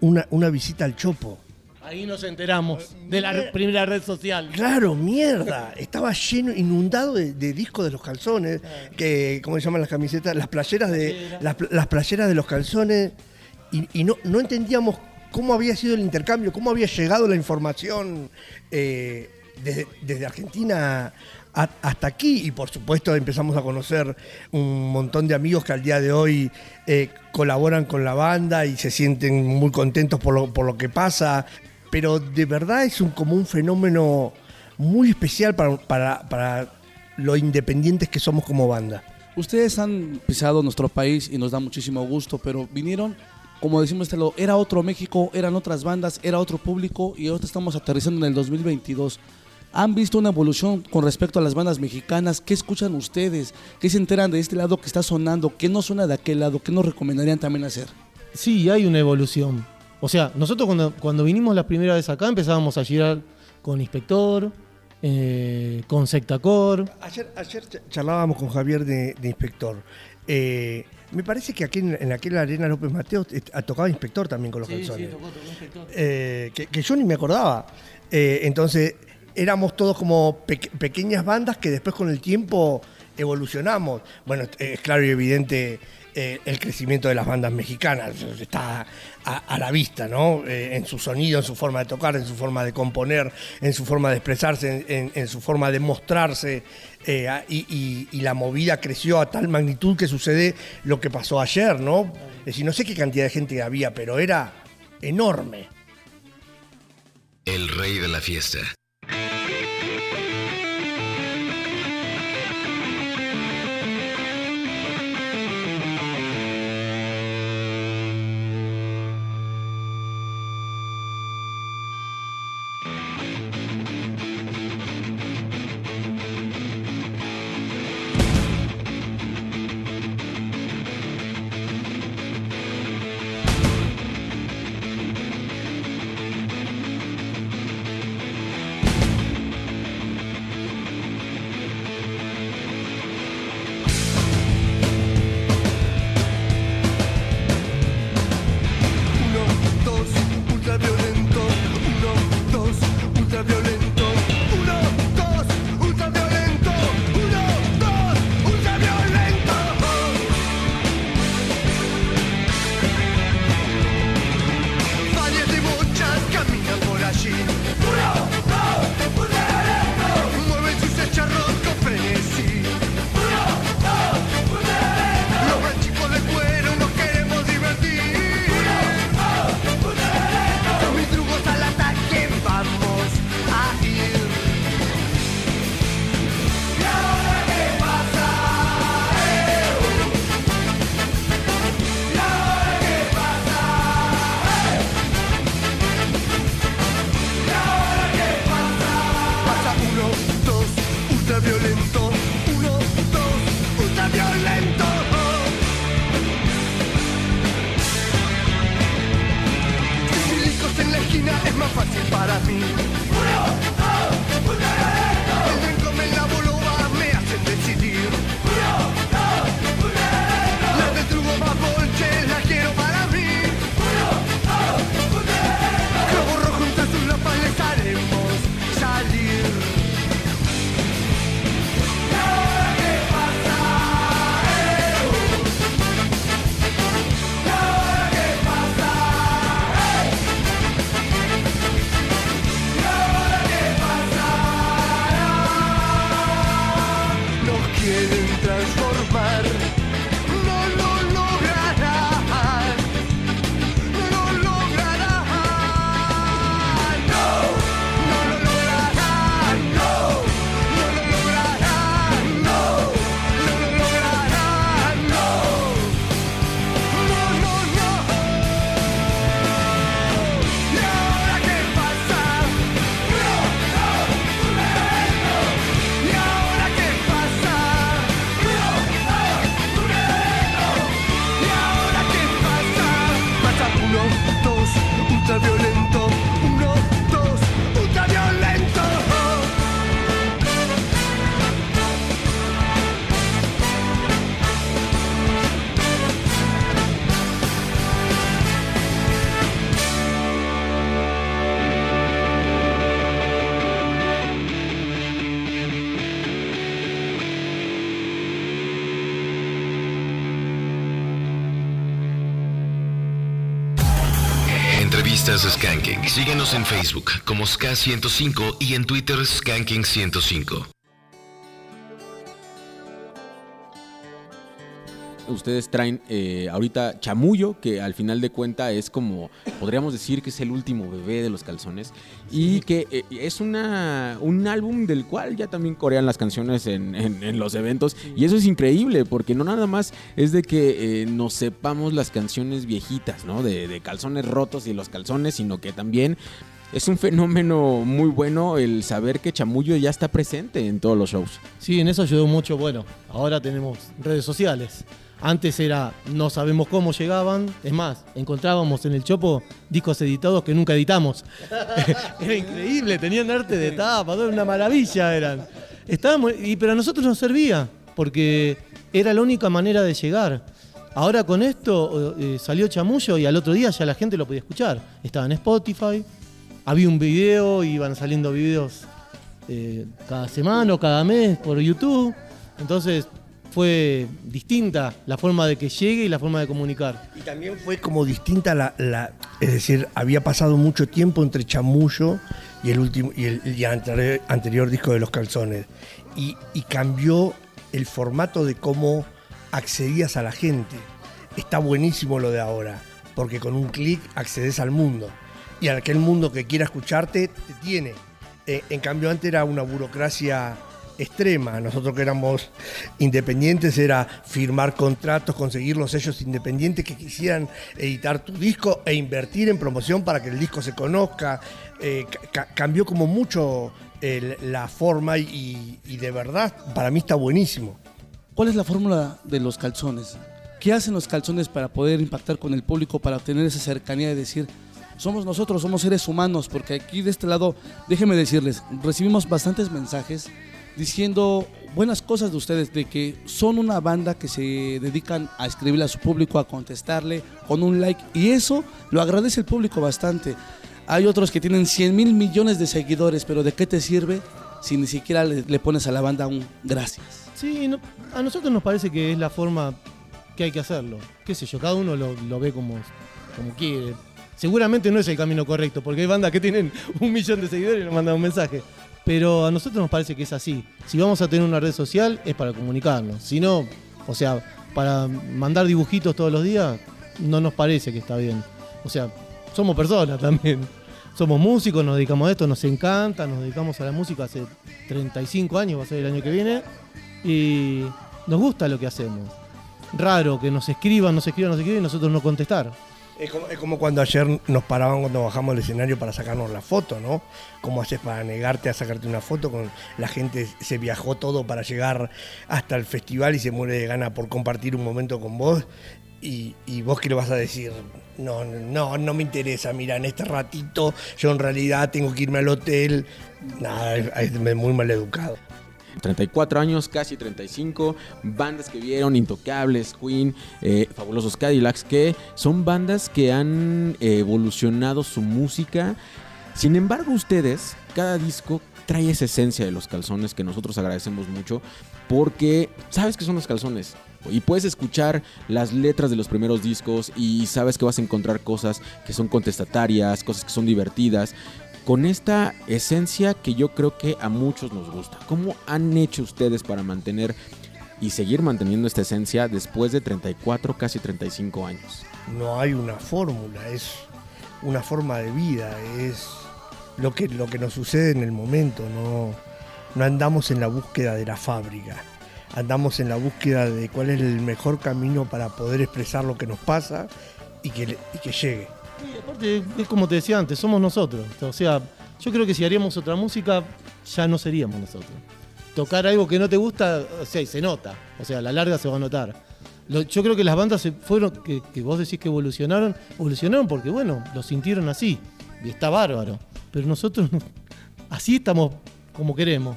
una, una visita al Chopo. Ahí nos enteramos de la primera red social. Claro, mierda. Estaba lleno, inundado de, de discos de los calzones, que, ¿cómo se llaman las camisetas? Las playeras de, las, pl- las playeras de los calzones. Y, y no, no entendíamos cómo había sido el intercambio, cómo había llegado la información eh, desde, desde Argentina hasta aquí. Y por supuesto empezamos a conocer un montón de amigos que al día de hoy eh, colaboran con la banda y se sienten muy contentos por lo, por lo que pasa. Pero de verdad es un, como un fenómeno muy especial para, para, para lo independientes que somos como banda. Ustedes han pisado nuestro país y nos da muchísimo gusto, pero vinieron, como decimos, este era otro México, eran otras bandas, era otro público y ahora estamos aterrizando en el 2022. ¿Han visto una evolución con respecto a las bandas mexicanas? ¿Qué escuchan ustedes? ¿Qué se enteran de este lado que está sonando? ¿Qué no suena de aquel lado? ¿Qué nos recomendarían también hacer? Sí, hay una evolución. O sea, nosotros cuando, cuando vinimos la primera vez acá empezábamos a girar con Inspector, eh, con Sectacor. Ayer, ayer ch- charlábamos con Javier de, de Inspector. Eh, me parece que aquí en, en aquella arena López Mateo eh, tocaba Inspector también con los calzones. Eh, que, que yo ni me acordaba. Eh, entonces, éramos todos como pe- pequeñas bandas que después con el tiempo evolucionamos. Bueno, es claro y evidente eh, el crecimiento de las bandas mexicanas. Está a, la vista, ¿no? Eh, en su sonido, en su forma de tocar, en su forma de componer, en su forma de expresarse, en, su forma de mostrarse. Eh, y, y- la movida creció a tal magnitud que sucede lo que pasó ayer, ¿no? Es decir, no sé qué cantidad de gente había, pero era enorme. el rey de la fiesta. En Facebook como Ska105 y en Twitter Skanking105. Ustedes traen eh, ahorita Chamullo, que al final de cuenta es como, podríamos decir que es el último bebé de los calzones. Y que eh, es una, un álbum del cual ya también corean las canciones en, en- en los eventos. Y eso es increíble, porque no nada más es de que eh, nos sepamos las canciones viejitas, ¿no? De, de calzones rotos y los calzones, sino que también es un fenómeno muy bueno el saber que Chamullo ya está presente en todos los shows. Sí, en eso ayudó mucho. Bueno, ahora tenemos redes sociales. Antes era no sabemos cómo llegaban. Es más, encontrábamos en el Chopo discos editados que nunca editamos. era increíble, tenían arte de tapa, todo, una maravilla eran. Estábamos, y, pero a nosotros nos servía, porque era la única manera de llegar. Ahora con esto eh, salió Chamullo y al otro día ya la gente lo podía escuchar. Estaba en Spotify, había un video, iban saliendo videos eh, cada semana o cada mes por YouTube. Entonces fue distinta la forma de que llegue y la forma de comunicar. Y también fue como distinta la, es decir, había pasado mucho tiempo entre Chamullo y el último y el, anterior, disco de los calzones. Y, cambió el formato de cómo accedías a la gente. Está buenísimo lo de ahora, porque con un clic accedes al mundo. y aquel mundo que quiera escucharte te tiene. Eh, en cambio, antes era una burocracia extrema. Nosotros que éramos independientes era firmar contratos, conseguir los sellos independientes que quisieran editar tu disco e invertir en promoción para que el disco se conozca. Eh, ca- ca- cambió como mucho la forma y, y de verdad para mí está buenísimo. ¿Cuál es la fórmula de los calzones? ¿Qué hacen los calzones para poder impactar con el público, para obtener esa cercanía de decir, somos nosotros, somos seres humanos? Porque aquí de este lado, déjenme decirles, recibimos bastantes mensajes diciendo buenas cosas de ustedes, de que son una banda que se dedican a escribirle a su público, a contestarle con un like, y eso lo agradece el público bastante. Hay otros que tienen 100 mil millones de seguidores, pero ¿de qué te sirve si ni siquiera le, le pones a la banda un gracias? Sí, no- a nosotros nos parece que es la forma que hay que hacerlo. Qué sé yo, cada uno lo, lo ve como, como quiere. Seguramente no es el camino correcto, porque hay bandas que tienen un millón de seguidores y nos mandan un mensaje. Pero a nosotros nos parece que es así. Si vamos a tener una red social es para comunicarnos. Si no, o sea, para mandar dibujitos todos los días, no nos parece que está bien. O sea, somos personas también. Somos músicos, nos dedicamos a esto, nos encanta, nos dedicamos a la música hace 35 años, va a ser el año que viene, y nos gusta lo que hacemos. Raro que nos escriban, nos escriban, nos escriban y nosotros no contestar. Es como, es como cuando ayer nos paraban cuando bajamos del escenario para sacarnos la foto, ¿no? ¿Cómo haces para negarte a sacarte una foto con la gente? Se viajó todo para llegar hasta el festival y se muere de gana por compartir un momento con vos. Y, y vos qué le vas a decir, no, no, no me interesa, mira, en este ratito yo en realidad tengo que irme al hotel. Nada, es, es muy mal educado. 34 años, casi 35, bandas que vieron, Intocables, Queen, eh, Fabulosos Cadillacs, que son bandas que han evolucionado su música. Sin embargo, ustedes, cada disco trae esa esencia de los calzones que nosotros agradecemos mucho, porque sabes que son los calzones. Y puedes escuchar las letras de los primeros discos y sabes que vas a encontrar cosas que son contestatarias, cosas que son divertidas con esta esencia que yo creo que a muchos nos gusta. ¿Cómo han hecho ustedes para mantener y seguir manteniendo esta esencia después de 34, casi 35 años? no hay una fórmula, es una forma de vida, es lo que, lo que nos sucede en el momento, no, no andamos en la búsqueda de la fábrica, andamos en la búsqueda de cuál es el mejor camino para poder expresar lo que nos pasa y que, y que llegue. Y aparte, es como te decía antes, somos nosotros. O sea, yo creo que si haríamos otra música, ya no seríamos nosotros. Tocar algo que no te gusta, o sea, y se nota. O sea, a la larga se va a notar. Yo creo que las bandas fueron, que, que vos decís que evolucionaron, evolucionaron porque, bueno, lo sintieron así. Y está bárbaro. Pero nosotros, no- así estamos como queremos.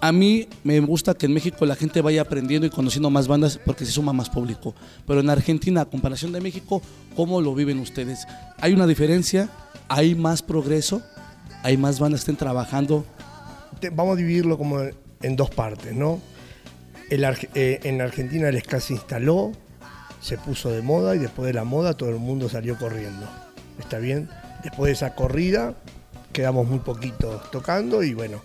A mí me gusta que en México la gente vaya aprendiendo y conociendo más bandas porque se suma más público. Pero en Argentina, a comparación de México, ¿cómo lo viven ustedes? ¿Hay una diferencia? ¿Hay más progreso? ¿Hay más bandas que estén trabajando? Vamos a dividirlo como en dos partes, ¿no? Eh, en Argentina el ska se instaló, se puso de moda y después de la moda todo el mundo salió corriendo. ¿Está bien? Después de esa corrida quedamos muy poquitos tocando y bueno,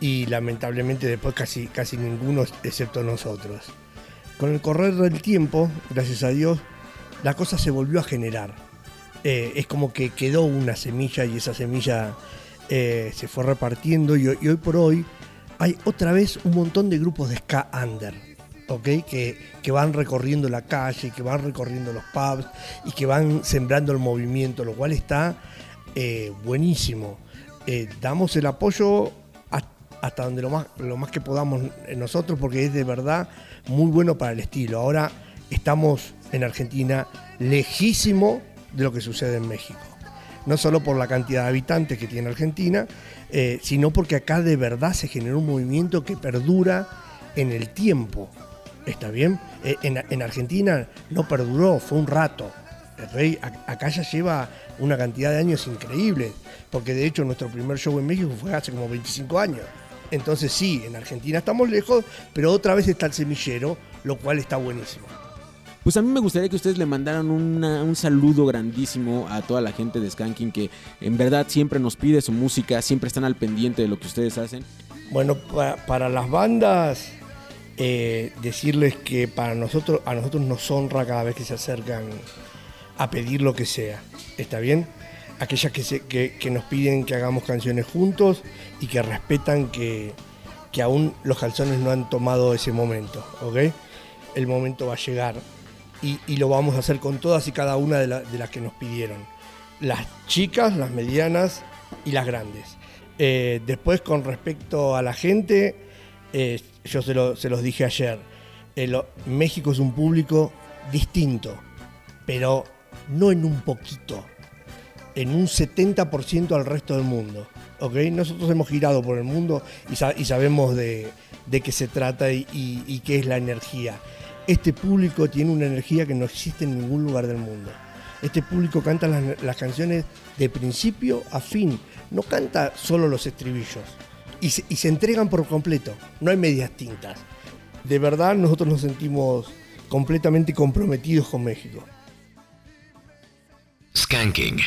y lamentablemente después casi, casi ninguno excepto nosotros. Con el correr del tiempo, gracias a Dios, la cosa se volvió a generar. Eh, es como que quedó una semilla y esa semilla eh, se fue repartiendo y, hoy- por hoy hay otra vez un montón de grupos de ska under, ¿ok? Que, que van recorriendo la calle, que van recorriendo los pubs y que van sembrando el movimiento, lo cual está eh, buenísimo. Damos el apoyo hasta donde lo más, lo más que podamos nosotros porque es de verdad muy bueno para el estilo. Ahora estamos en Argentina lejísimo de lo que sucede en México no solo por la cantidad de habitantes que tiene Argentina, eh, sino porque acá de verdad se generó un movimiento que perdura en el tiempo. ¿Está bien? Eh, en, en Argentina no perduró, fue un rato. El rey acá ya lleva una cantidad de años increíbles, porque de hecho nuestro primer show en México fue hace como 25 años. Entonces sí, en Argentina estamos lejos, pero otra vez está el semillero, lo cual está buenísimo. Pues a mí me gustaría que ustedes le mandaran una- un saludo grandísimo a toda la gente de Skanking que en verdad siempre nos pide su música, siempre están al pendiente de lo que ustedes hacen. Bueno, pa- para, las bandas, eh, decirles que para nosotros, a nosotros nos honra cada vez que se acercan a pedir lo que sea. ¿Está bien? Aquellas que, nos piden que hagamos canciones juntos y que respetan que, aún los calzones no han tomado ese momento, ¿ok? El momento va a llegar y, lo vamos a hacer con todas y cada una de, la- de las que nos pidieron. Las chicas, las medianas y las grandes. Eh, después, con respecto a la gente, eh, yo se, lo- los dije ayer, eh, México es un público distinto, pero no en un poquito, en un 70% al resto del mundo. ¿ok? Nosotros hemos girado por el mundo y, sa- y sabemos de, qué se trata y, qué es la energía. Este público tiene una energía que no existe en ningún lugar del mundo. Este público canta las, las canciones de principio a fin, no canta solo los estribillos. Y se, y se entregan por completo, no hay medias tintas. De verdad nosotros nos sentimos completamente comprometidos con México. Skanking.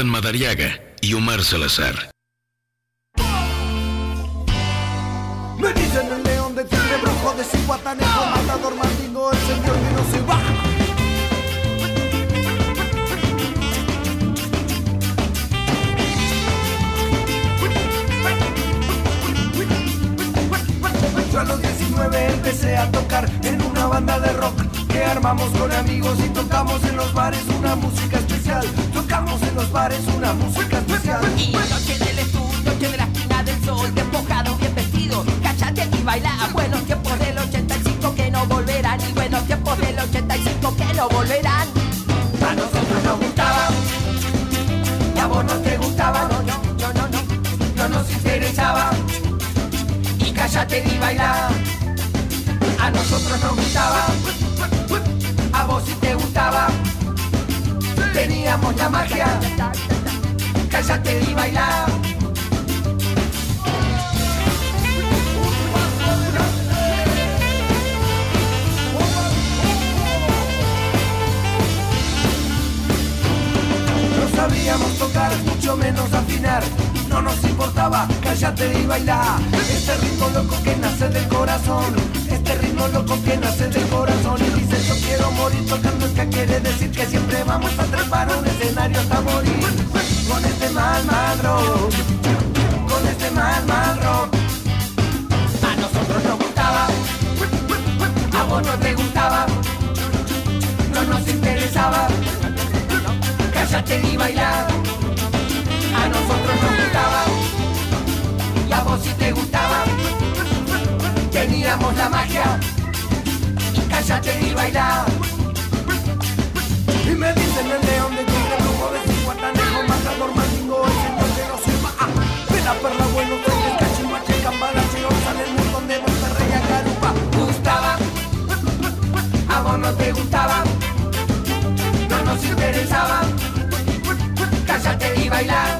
Jonathan Madariaga y Omar Salazar. Me dicen el león de tigre, brujo de cihuatanejo, matador mandingo, el señor que no se baja. Yo a los 19 empecé a tocar en una banda de rock que armamos con amigos y tocamos en los bares una música Tocamos en los bares una música especial. Y noche del estudio, noche de la esquina del sol, despojado, bien vestido, cachate y baila. Buenos tiempos del 85 que no volverán, y buenos tiempos del 85 que no volverán. A nosotros nos gustaba, y a vos no te gustaba, no, no, no, no, no, no nos interesaba. Y cállate y baila. A nosotros nos gustaba, a vos sí te gustaba teníamos la magia. Cállate y baila. No sabíamos tocar, mucho menos afinar. No nos importaba, cállate y baila. Este ritmo loco que nace del corazón. Este ritmo loco que nace del corazón. Y dice quiero morir tocando el que quiere decir que siempre vamos a trepar a un escenario hasta morir. Con este mal, mal. Con este mal, mal. A nosotros nos gustaba. A vos no te gustaba. No nos interesaba. Cállate y baila. A nosotros nos gustaba. Y a vos si te gustaba. Teníamos la magia. Cállate y baila. Y me dicen el león de tigre, rojo de cinco atanejo, matador, mandingo, el señor de los sirva. Ah, de la perla, bueno, reyes, cachimache, cambala, sale el mundo de Monterrey a Carupa. Gustaba, a vos no te gustaba, no nos interesaba. Cállate y baila,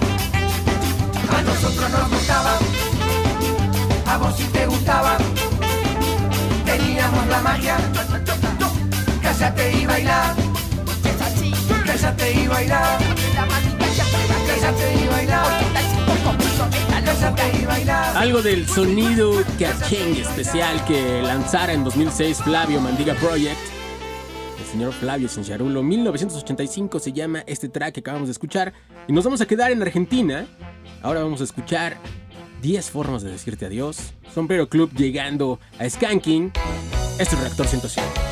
a nosotros nos gustaba, a vos si te gustaba. La magia, cállate y baila. Cállate y baila. Cállate y baila. Algo del sonido cachengue especial que lanzara en 2006 Flavio Mandiga Project. El señor Flavio Sancharulo, 1985 se llama este track que acabamos de escuchar. Y nos vamos a quedar en Argentina. Ahora vamos a escuchar 10 formas de decirte adiós. Sombrero Club llegando a Skanking. Este es Reactor 105.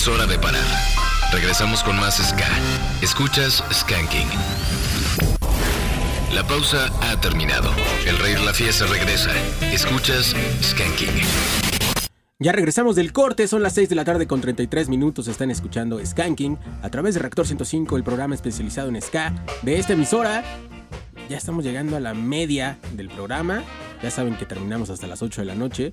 Es hora de parar. Regresamos con más Ska. Escuchas Skanking. La pausa ha terminado. El rey la fiesta regresa. Escuchas Skanking. Ya regresamos del corte, son las 6 de la tarde con 33 minutos. Están escuchando Skanking a través de Reactor 105, el programa especializado en Ska de esta emisora. Ya estamos llegando a la media del programa. Ya saben que terminamos hasta las 8 de la noche.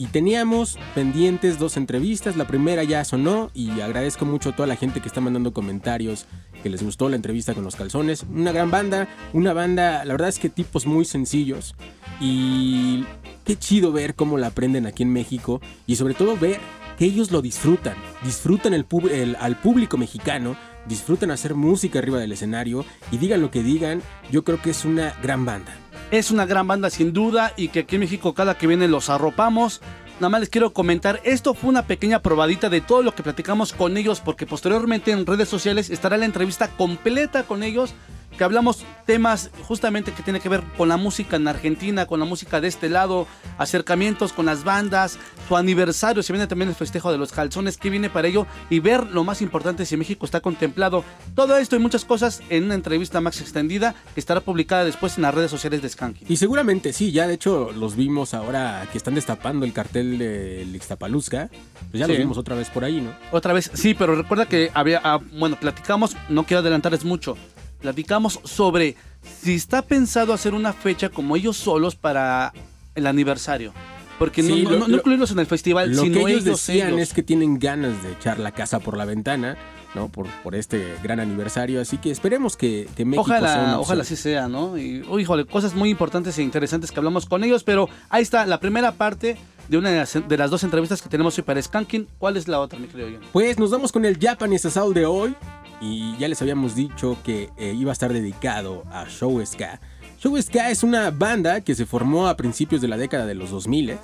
Y teníamos pendientes dos entrevistas. La primera ya sonó y agradezco mucho a toda la gente que está mandando comentarios que les gustó la entrevista con los calzones. Una gran banda, una banda, la verdad es que tipos muy sencillos. Y qué chido ver cómo la aprenden aquí en México y sobre todo ver que ellos lo disfrutan. Disfrutan el el- al público mexicano, disfrutan hacer música arriba del escenario y digan lo que digan, yo creo que es una gran banda. Es una gran banda sin duda y que aquí en México cada que viene los arropamos. Nada más les quiero comentar, esto fue una pequeña probadita de todo lo que platicamos con ellos porque posteriormente en redes sociales estará la entrevista completa con ellos que hablamos temas justamente que tiene que ver con la música en Argentina, con la música de este lado, acercamientos con las bandas, su aniversario, se viene también el festejo de los calzones, que viene para ello y ver lo más importante si México está contemplado. Todo esto y muchas cosas en una entrevista más extendida que estará publicada después en las redes sociales de Skanky. Y seguramente sí, ya de hecho los vimos ahora que están destapando el cartel del Ixtapaluzca, pues ya Sí. los vimos otra vez por ahí, ¿no? Otra vez, sí, pero recuerda que había, ah, bueno, platicamos, no quiero adelantarles mucho, platicamos sobre si está pensado hacer una fecha como ellos solos para el aniversario. Porque no- Sí, no, lo- no- no lo- incluirlos en el festival, Lo sino que ellos ellos, decían ellos. es que tienen ganas de echar la casa por la ventana, ¿no? Por, por este gran aniversario, así que esperemos que, que México sea una Ojalá, opción. ojalá sí sea, ¿no? Y, oh, híjole, cosas muy importantes e interesantes que hablamos con ellos, pero ahí está la primera parte de una de las, de las dos entrevistas que tenemos hoy para Skanking. ¿Cuál es la otra, mi querido John? Pues nos vamos con el Japanese Assault de hoy y ya les habíamos dicho que eh, iba a estar dedicado a Show Ska. Show Ska es una banda que se formó a principios de la década de los 2000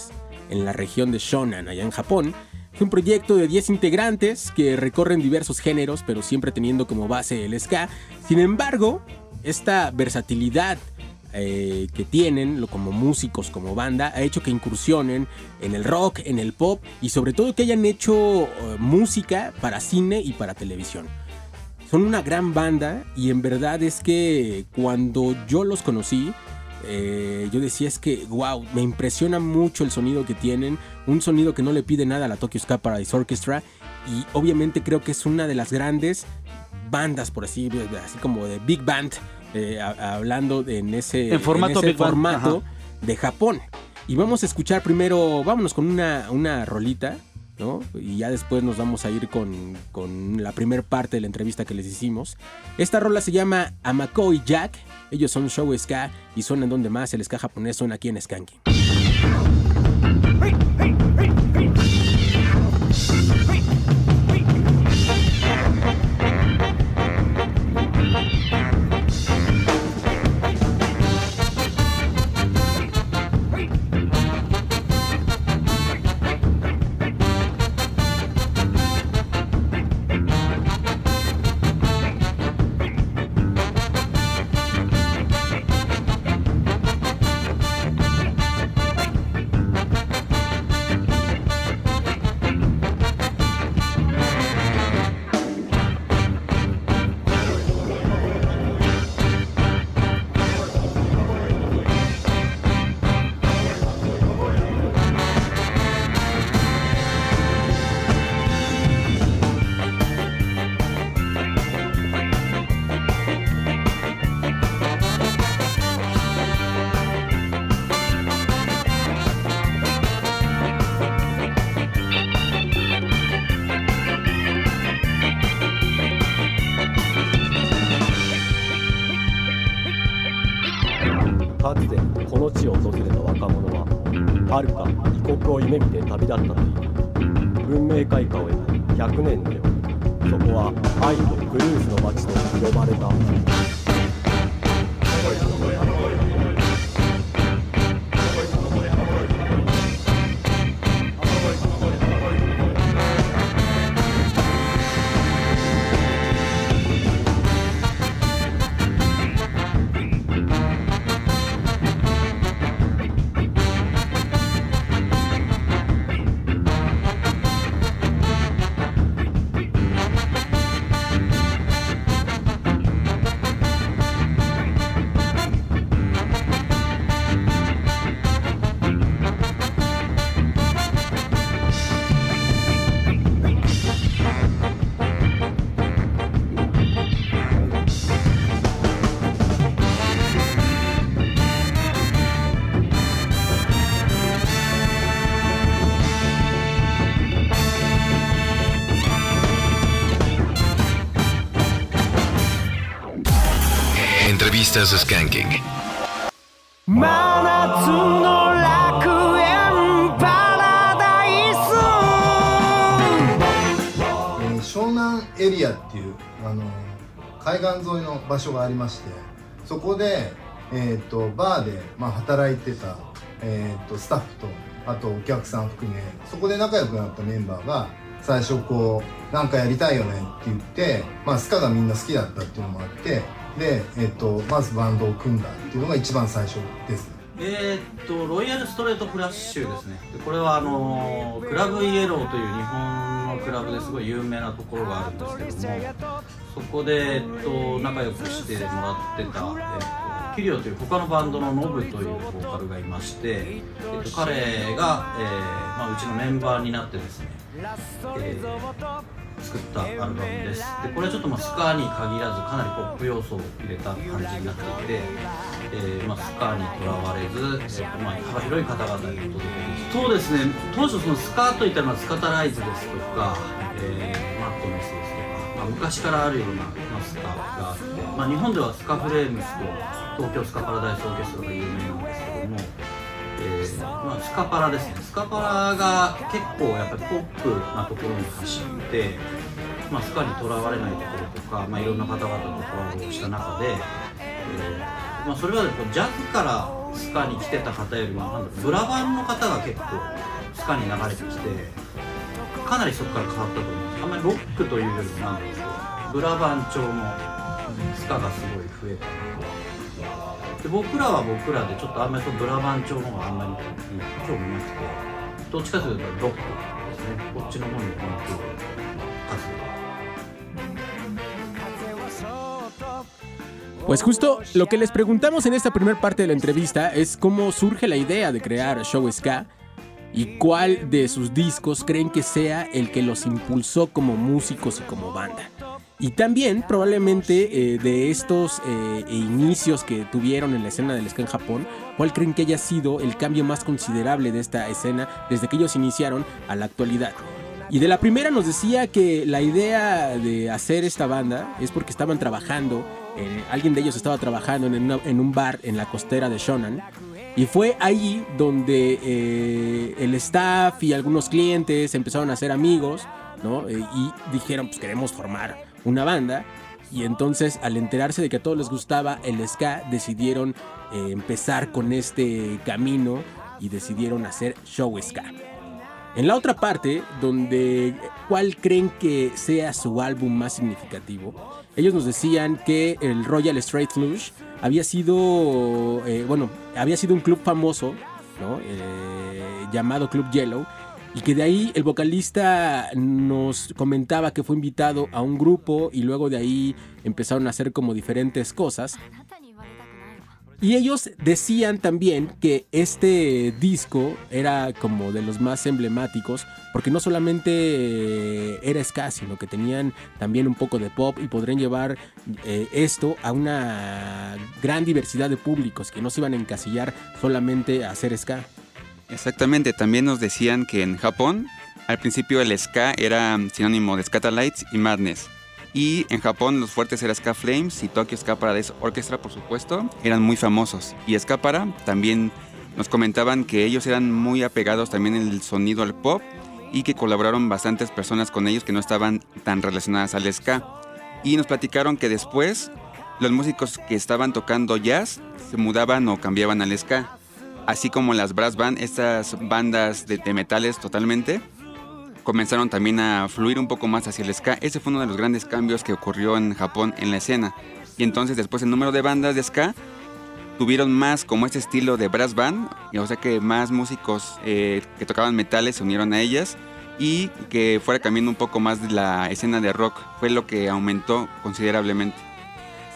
en la región de Shonan, allá en Japón. Es un proyecto de 10 integrantes que recorren diversos géneros, pero siempre teniendo como base el ska. Sin embargo, esta versatilidad eh, que tienen como músicos, como banda, ha hecho que incursionen en el rock, en el pop y sobre todo que hayan hecho eh, música para cine y para televisión. Son una gran banda y en verdad es que cuando yo los conocí, eh, yo decía es que, wow, me impresiona mucho el sonido que tienen, un sonido que no le pide nada a la Tokyo Ska Paradise Orchestra y obviamente creo que es una de las grandes bandas, por así, así como de Big Band, eh, a- hablando de- en ese, En formato ese formato de Japón. Y vamos a escuchar primero, vámonos con una, una rolita, Y ya después nos vamos a ir con, con la primera parte de la entrevista que les hicimos. Esta rola se llama Amakoi Jack. Ellos son Show Ska y son en donde más el ska japonés son aquí en Skanking. か Estás skanking. 真夏の楽園パラダイえー湘南エリアっていうあの海岸沿いの場所がありましてそこで、えー、とバーで、まあ、働いてた、えー、とスタッフとあとお客さん含めそこで仲良くなったメンバーが最初こうなんかやりたいよねって言って、まあ、スカがみんな好きだったっていうのもあってで、えー、とまずバンドを組んだっていうのが一番最初です。えーっとロイヤルストレートフラッシュですねでこれはあのクラブイエローという日本のクラブですごい有名なところがあるんですけどもそこで、えっと、仲良くしてもらってた、えっと、キリオという他のバンドのノブというボーカルがいまして、えっと、彼が、えーまあ、うちのメンバーになってですね、えー作ったアルバムです。でこれはちょっとまあスカーに限らずかなりポップ要素を入れた感じになっていて、えーまあ、スカーにとらわれず、えーまあ、幅広い方々にお届けですそうですね。当初そのスカーといったらスカタライズですとか、えーマットネスですとか、まあ、昔からあるような、まあ、スカがあって、まあ、日本ではスカフレームスと東京スカパラダイスオーケストラが有名なまあ、スカパラですね。スカパラが結構やっぱりポップなところに走って、まあ、スカにとらわれないところとか、まあ、いろんな方々とコラボをした中で、えーまあ、それまでこうジャズからスカに来てた方よりもなんブラバンの方が結構スカに流れてきてかなりそこから変わったと思います。あんまりロックというよりもなんですけどブラバン調のスカがすごい増えたなと。で僕らは僕らでちょっとあんまりそのブラバン調の方があんまり興味なくてどっちかというとロックですねこっちの方にこの活動 Pues justo lo que les preguntamos en esta primera parte de la entrevista es cómo surge la idea de crear Show Ska y cuál de sus discos creen que sea el que los impulsó como músicos y como banda. Y también probablemente eh, de estos eh, inicios que tuvieron en la escena del ska en Japón, ¿cuál creen que haya sido el cambio más considerable de esta escena desde que ellos iniciaron a la actualidad? Y de la primera nos decía que la idea de hacer esta banda es porque estaban trabajando, eh, alguien de ellos estaba trabajando en, en un bar en la costera de Shonan. Y fue ahí donde el staff y algunos clientes empezaron a ser amigos, ¿no? Y dijeron, pues queremos formar una banda. Y entonces, al enterarse de que a todos les gustaba el ska, decidieron eh, empezar con este camino y decidieron hacer show ska. En la otra parte, donde cuál creen que sea su álbum más significativo, ellos nos decían que el Royal Straight Flush había sido, eh, bueno, había sido un club famoso. Eh, llamado Club Yellow, y que de ahí el vocalista nos comentaba que fue invitado a un grupo y luego de ahí empezaron a hacer como diferentes cosas. Y ellos decían también que este disco era como de los más emblemáticos, porque no solamente eh, era ska, sino que tenían también un poco de pop y podrían llevar eh, esto a una gran diversidad de públicos que no se iban a encasillar solamente a hacer ska. Exactamente, también nos decían que en Japón al principio el ska era sinónimo de Scatalites y Madness. Y en Japón los fuertes eran Ska Flames y Tokyo Ska Paradise Orchestra, por supuesto, eran muy famosos. Y Ska Para también nos comentaban que ellos eran muy apegados también en el sonido al pop y que colaboraron bastantes personas con ellos que no estaban tan relacionadas al ska. Y nos platicaron que después los músicos que estaban tocando jazz se mudaban o cambiaban al ska. Así como las brass band, estas bandas de, de metales totalmente, comenzaron también a fluir un poco más hacia el ska. Ese fue uno de los grandes cambios que ocurrió en Japón en la escena. Y entonces después el número de bandas de ska tuvieron más como este estilo de brass band, y o sea que más músicos eh, que tocaban metales se unieron a ellas y que fuera cambiando un poco más de la escena de rock fue lo que aumentó considerablemente.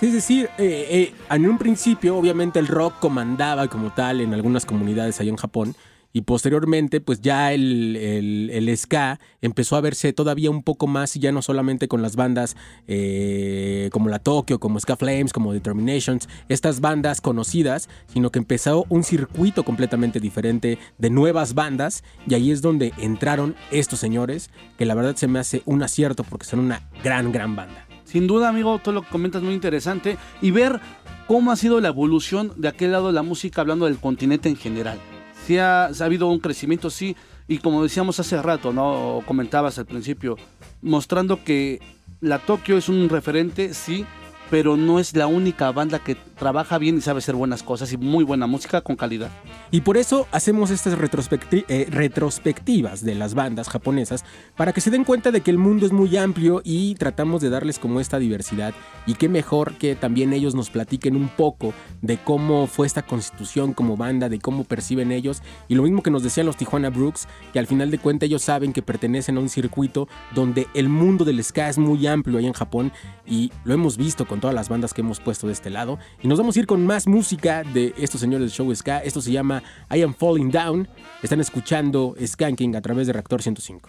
Es decir, eh, eh, en un principio obviamente el rock comandaba como tal en algunas comunidades allá en Japón y posteriormente pues ya el, el- el ska empezó a verse todavía un poco más y ya no solamente con las bandas eh, como la Tokyo, como Ska Flames, como Determinations, estas bandas conocidas, sino que empezó un circuito completamente diferente de nuevas bandas y ahí es donde entraron estos señores que la verdad se me hace un acierto porque son una gran, gran banda. Sin duda, amigo, todo lo que comentas es muy interesante. Y ver cómo ha sido la evolución de aquel lado de la música, hablando del continente en general. Sí ha, ha habido un crecimiento, sí, y como decíamos hace rato, ¿no? Comentabas al principio, mostrando que la Tokio es un referente, sí, pero no es la única banda que trabaja bien y sabe hacer buenas cosas y muy buena música con calidad. Y por eso hacemos estas eh, retrospectivas de las bandas japonesas para que se den cuenta de que el mundo es muy amplio y tratamos de darles como esta diversidad. Y qué mejor que también ellos nos platiquen un poco de cómo fue esta constitución como banda, de cómo perciben ellos. Y lo mismo que nos decían los Tijuana Brooks, que al final de cuentas ellos saben que pertenecen a un circuito donde el mundo del ska es muy amplio ahí en Japón y lo hemos visto con todas las bandas que hemos puesto de este lado. Y nos vamos a ir con más música de estos señores del show ska. Esto se llama I Am Falling Down. Están escuchando Skanking a través de Reactor 105.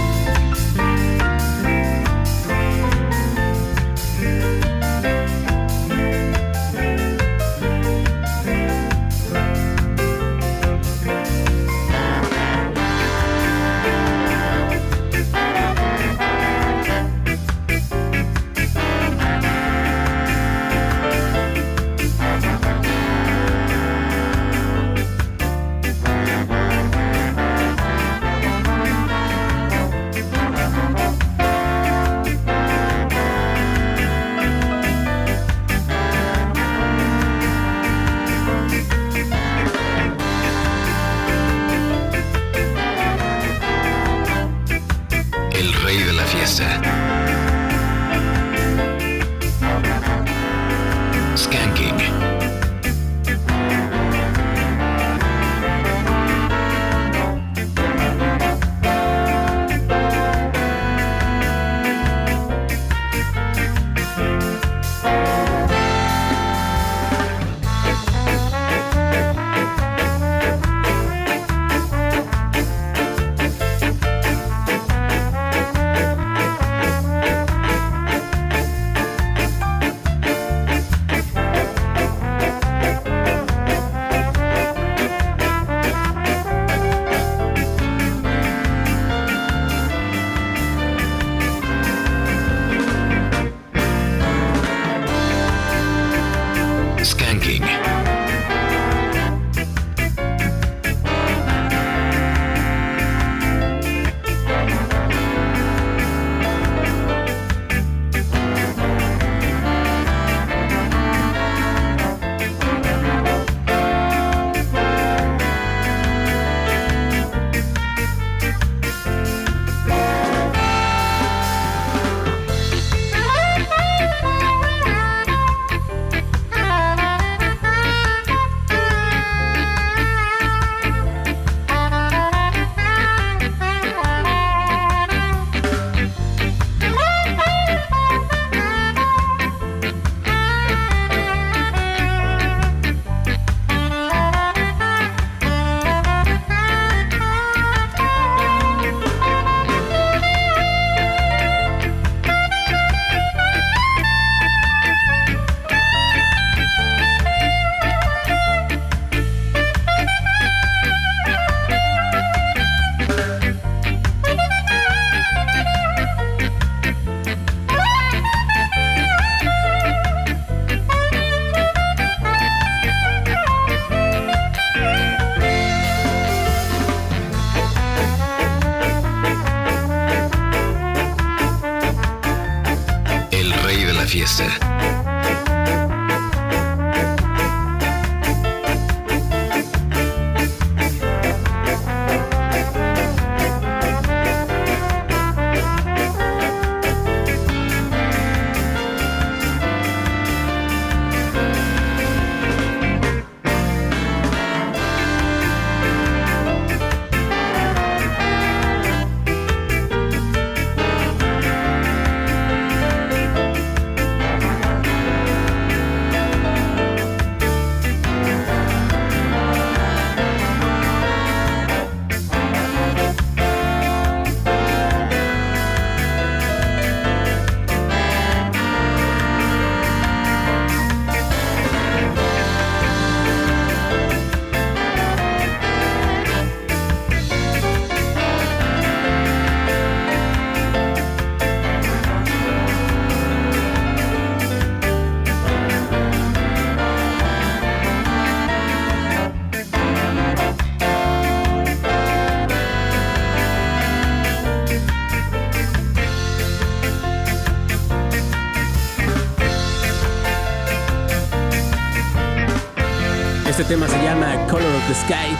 Este tema se llama Color of the Sky.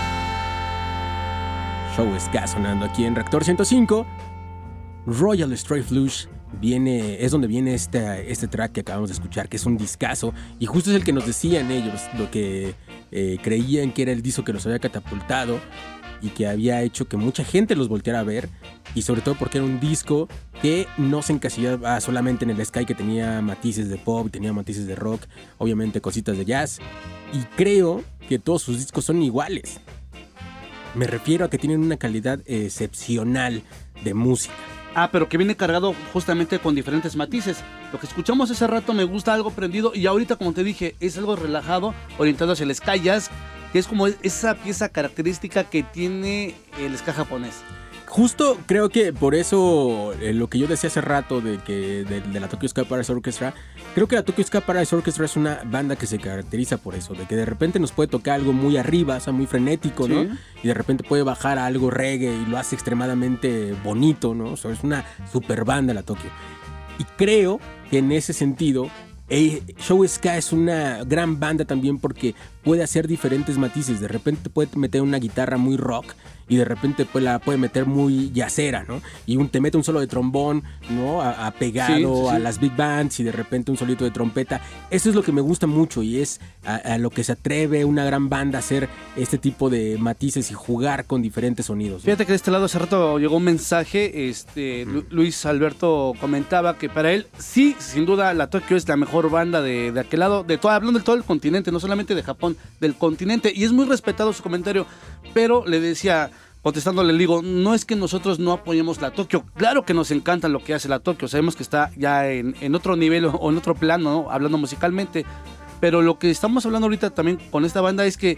Show Ska sonando aquí en Reactor 105. Royal Stray Flush viene, es donde viene este, este track que acabamos de escuchar, que es un discazo. Y justo es el que nos decían ellos, lo que eh, creían que era el disco que los había catapultado y que había hecho que mucha gente los volteara a ver. Y sobre todo porque era un disco que no se encasillaba solamente en el Sky, que tenía matices de pop, tenía matices de rock, obviamente cositas de jazz. Y creo que todos sus discos son iguales. Me refiero a que tienen una calidad excepcional de música. Ah, pero que viene cargado justamente con diferentes matices. Lo que escuchamos hace rato me gusta algo prendido y ahorita, como te dije, es algo relajado, orientado hacia el ska jazz, que es como esa pieza característica que tiene el ska japonés. Justo creo que por eso eh, lo que yo decía hace rato de que de, de la Tokyo Ska Paradise Orchestra, creo que la Tokyo Ska Paradise Orchestra es una banda que se caracteriza por eso, de que de repente nos puede tocar algo muy arriba, o sea, muy frenético, ¿no? Sí. Y de repente puede bajar a algo reggae y lo hace extremadamente bonito, ¿no? O sea, es una super banda la Tokyo. Y creo que en ese sentido, eh, Show Ska es una gran banda también porque puede hacer diferentes matices. De repente puede meter una guitarra muy rock y de repente pues, la puede meter muy yacera, ¿no? Y un, te mete un solo de trombón, ¿no? A, a pegado Sí, sí, sí. a las big bands y de repente un solito de trompeta. Eso es lo que me gusta mucho y es a, a lo que se atreve una gran banda a hacer este tipo de matices y jugar con diferentes sonidos. ¿no? Fíjate que de este lado hace rato llegó un mensaje, este, Lu- Luis Alberto comentaba que para él, sí, sin duda, la Tokio es la mejor banda de, de aquel lado, de todo, hablando de todo el continente, no solamente de Japón, del continente, y es muy respetado su comentario, pero le decía, contestándole, le digo, no es que nosotros no apoyemos la Tokio, claro que nos encanta lo que hace la Tokio, sabemos que está ya en, en otro nivel o en otro plano, ¿no? hablando musicalmente, pero lo que estamos hablando ahorita también con esta banda es que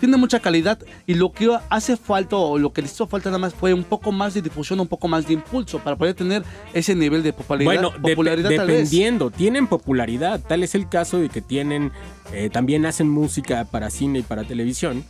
tiene mucha calidad y lo que hace falta o lo que le hizo falta nada más fue un poco más de difusión, un poco más de impulso para poder tener ese nivel de popularidad. Bueno, dep- popularidad vez. dependiendo, tienen popularidad. Tal es el caso de que tienen, eh, también hacen música para cine y para televisión.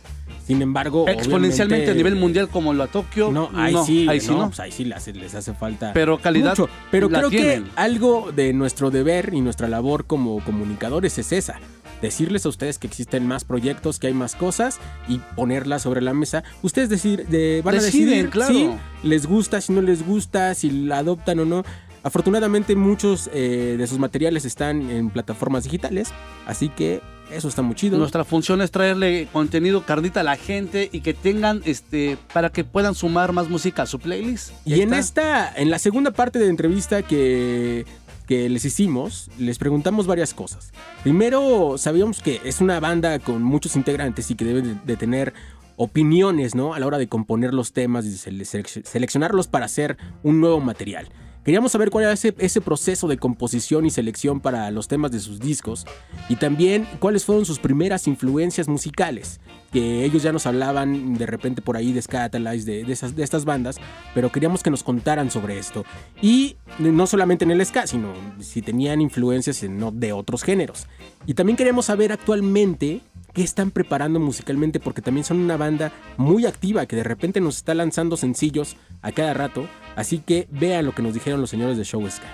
Sin embargo, Exponencialmente a nivel mundial como lo a Tokio. No, ahí sí, ahí sí no, no. pues ahí sí les, les hace falta. Pero calidad mucho. Pero creo tienen. que algo de nuestro deber y nuestra labor como comunicadores es esa. Decirles a ustedes que existen más proyectos, que hay más cosas y ponerlas sobre la mesa. Ustedes decir, de, van a decidir claro. si les gusta, si no les gusta, si la adoptan o no. Afortunadamente muchos eh, de sus materiales están en plataformas digitales, así que eso está muy chido. Nuestra función es traerle contenido carnita a la gente y que tengan este para que puedan sumar más música a su playlist. Y en está. esta, en la segunda parte de la entrevista que, que les hicimos, les preguntamos varias cosas. Primero, sabíamos que es una banda con muchos integrantes y que deben de, tener opiniones, ¿no? A la hora de componer los temas y seleccionarlos para hacer un nuevo material. Queríamos saber cuál era ese, proceso de composición y selección para los temas de sus discos y también cuáles fueron sus primeras influencias musicales, que ellos ya nos hablaban de repente por ahí de Scatalize, de, de, de estas bandas, pero queríamos que nos contaran sobre esto. Y no solamente en el ska, sino si tenían influencias en, no, de otros géneros. Y también queríamos saber actualmente qué están preparando musicalmente, porque también son una banda muy activa que de repente nos está lanzando sencillos a cada rato. Así que vean lo que nos dijeron los señores de Show Ska.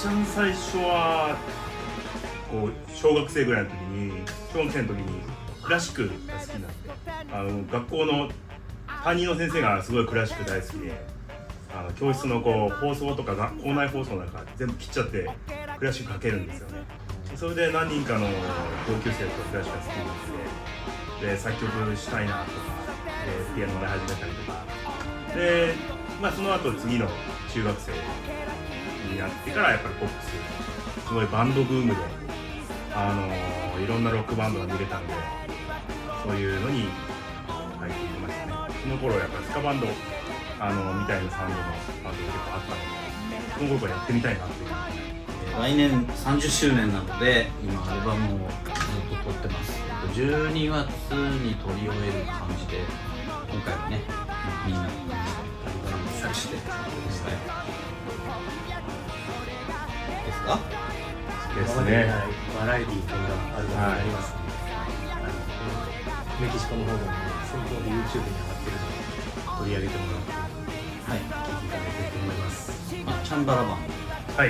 一番最初はこう小学生ぐらいの時に小学生の時にクラシックが好きになってあの学校の担任の先生がすごいクラシック大好きであの教室のこう放送とかが校内放送なんか全部切っちゃってクラシックかけるんですよね。それで何人かの同級生とクラシックが好きになってで作曲したいなとかでピアノで始めたりとか。で、まあ、その後次の中学生。になってからやっぱりポップスすごいバンドブームで、あのいろんなロックバンドが見れたんでそういうのに入っていきましたね。その頃やっぱりスカバンドあのみたいなサウンドのバンドが結構あったのでその頃からやってみたいなっていう。来年30周年なので今アルバムをずっと撮ってます。12月に撮り終える感じで今回はねみんなアルバムをしてですね ですかですねバラエティーとんだアルバムになりますので、あのメキシコの方でも先行で YouTube に上がってるので取り上げてもらってはい聞いていただけると思いますあチャンバラバンはい、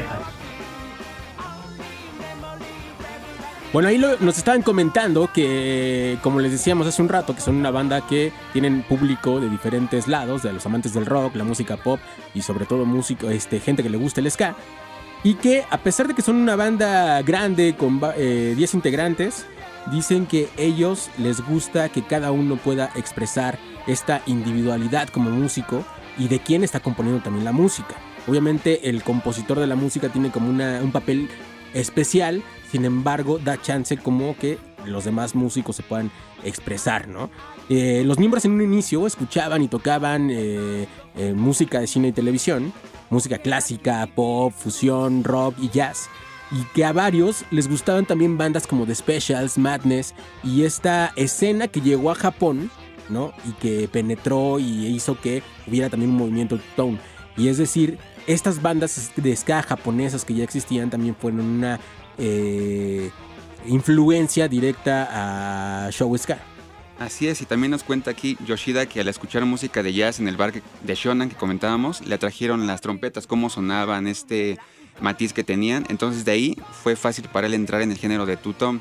Bueno, ahí lo- nos estaban comentando que, como les decíamos hace un rato, que son una banda que tienen público de diferentes lados, de los amantes del rock, la música pop y sobre todo músico, este, gente que le gusta el ska. Y que a pesar de que son una banda grande con va- eh, 10 integrantes, dicen que ellos les gusta que cada uno pueda expresar esta individualidad como músico y de quién está componiendo también la música. Obviamente el compositor de la música tiene como una- un papel especial, sin embargo da chance como que los demás músicos se puedan expresar, ¿no? Eh, los miembros en un inicio escuchaban y tocaban eh, eh, música de cine y televisión, música clásica, pop, fusión, rock y jazz. Y que a varios les gustaban también bandas como The Specials, Madness y esta escena que llegó a Japón, ¿no? Y que penetró y hizo que hubiera también un movimiento tone. Y es decir, estas bandas de ska japonesas que ya existían también fueron una eh, influencia directa a Show Ska. Así es, y también nos cuenta aquí Yoshida que al escuchar música de jazz en el bar de Shonan que comentábamos, le atrajeron las trompetas, cómo sonaban, este matiz que tenían. Entonces de ahí fue fácil para él entrar en el género de two-tone.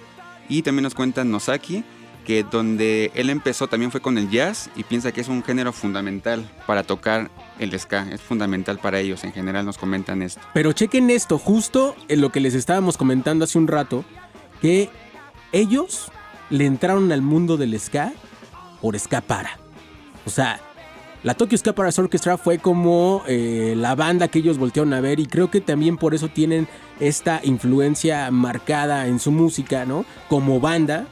Y también nos cuenta Nosaki que donde él empezó también fue con el jazz y piensa que es un género fundamental para tocar el ska. Es fundamental para ellos, en general nos comentan esto. Pero chequen esto, justo en lo que les estábamos comentando hace un rato, que ellos le entraron al mundo del ska por ska para. O sea, la Tokyo Ska Para Orchestra fue como eh, la banda que ellos voltearon a ver y creo que también por eso tienen esta influencia marcada en su música, ¿no? Como banda,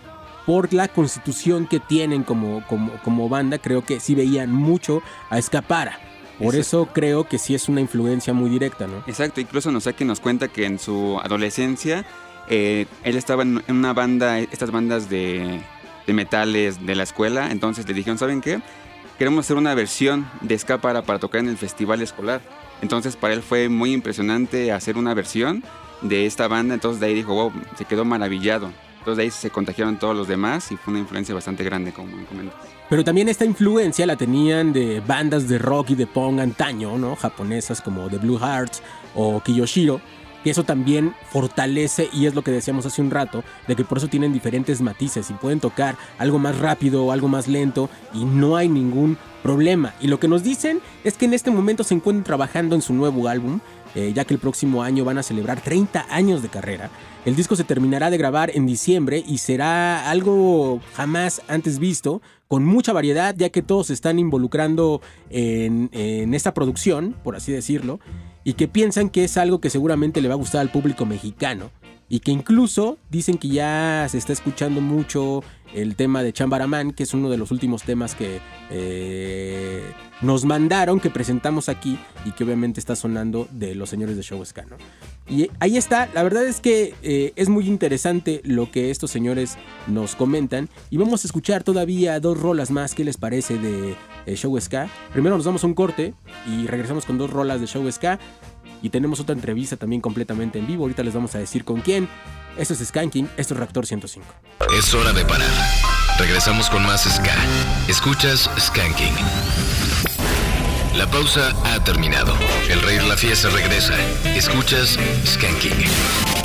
por la constitución que tienen como, como, como banda, creo que sí veían mucho a Ska Para. Por Exacto. eso creo que sí es una influencia muy directa, ¿no? Exacto, incluso Nosaki nos cuenta que en su adolescencia eh, él estaba en una banda, estas bandas de, de metales de la escuela, entonces le dijeron, ¿saben qué? Queremos hacer una versión de ska para, tocar en el festival escolar. Entonces para él fue muy impresionante hacer una versión de esta banda, entonces de ahí dijo, wow, se quedó maravillado. Entonces de ahí se contagiaron todos los demás y fue una influencia bastante grande, como comentas. Pero también esta influencia la tenían de bandas de rock y de punk antaño, ¿no? Japonesas como The Blue Hearts o Kiyoshiro. Que eso también fortalece y es lo que decíamos hace un rato, de que por eso tienen diferentes matices y pueden tocar algo más rápido o algo más lento y no hay ningún problema. Y lo que nos dicen es que en este momento se encuentran trabajando en su nuevo álbum, eh, ya que el próximo año van a celebrar 30 años de carrera. El disco se terminará de grabar en diciembre y será algo jamás antes visto, con mucha variedad, ya que todos se están involucrando en esta producción, por así decirlo, y que piensan que es algo que seguramente le va a gustar al público mexicano. Y que incluso dicen que ya se está escuchando mucho el tema de Chambaraman, que es uno de los últimos temas que eh, nos mandaron, que presentamos aquí y que obviamente está sonando de los señores de Show Ska. Y ahí está, la verdad es que eh, es muy interesante lo que estos señores nos comentan. Y vamos a escuchar todavía dos rolas más, ¿qué les parece de eh, Show Ska? Primero nos damos un corte y regresamos con dos rolas de Show Ska. Y tenemos otra entrevista también completamente en vivo. Ahorita les vamos a decir con quién. Esto es Skanking, esto es Reactor 105. Es hora de parar. Regresamos con más Ska. Escuchas Skanking. La pausa ha terminado. El rey la fiesta regresa. Escuchas. Skanking.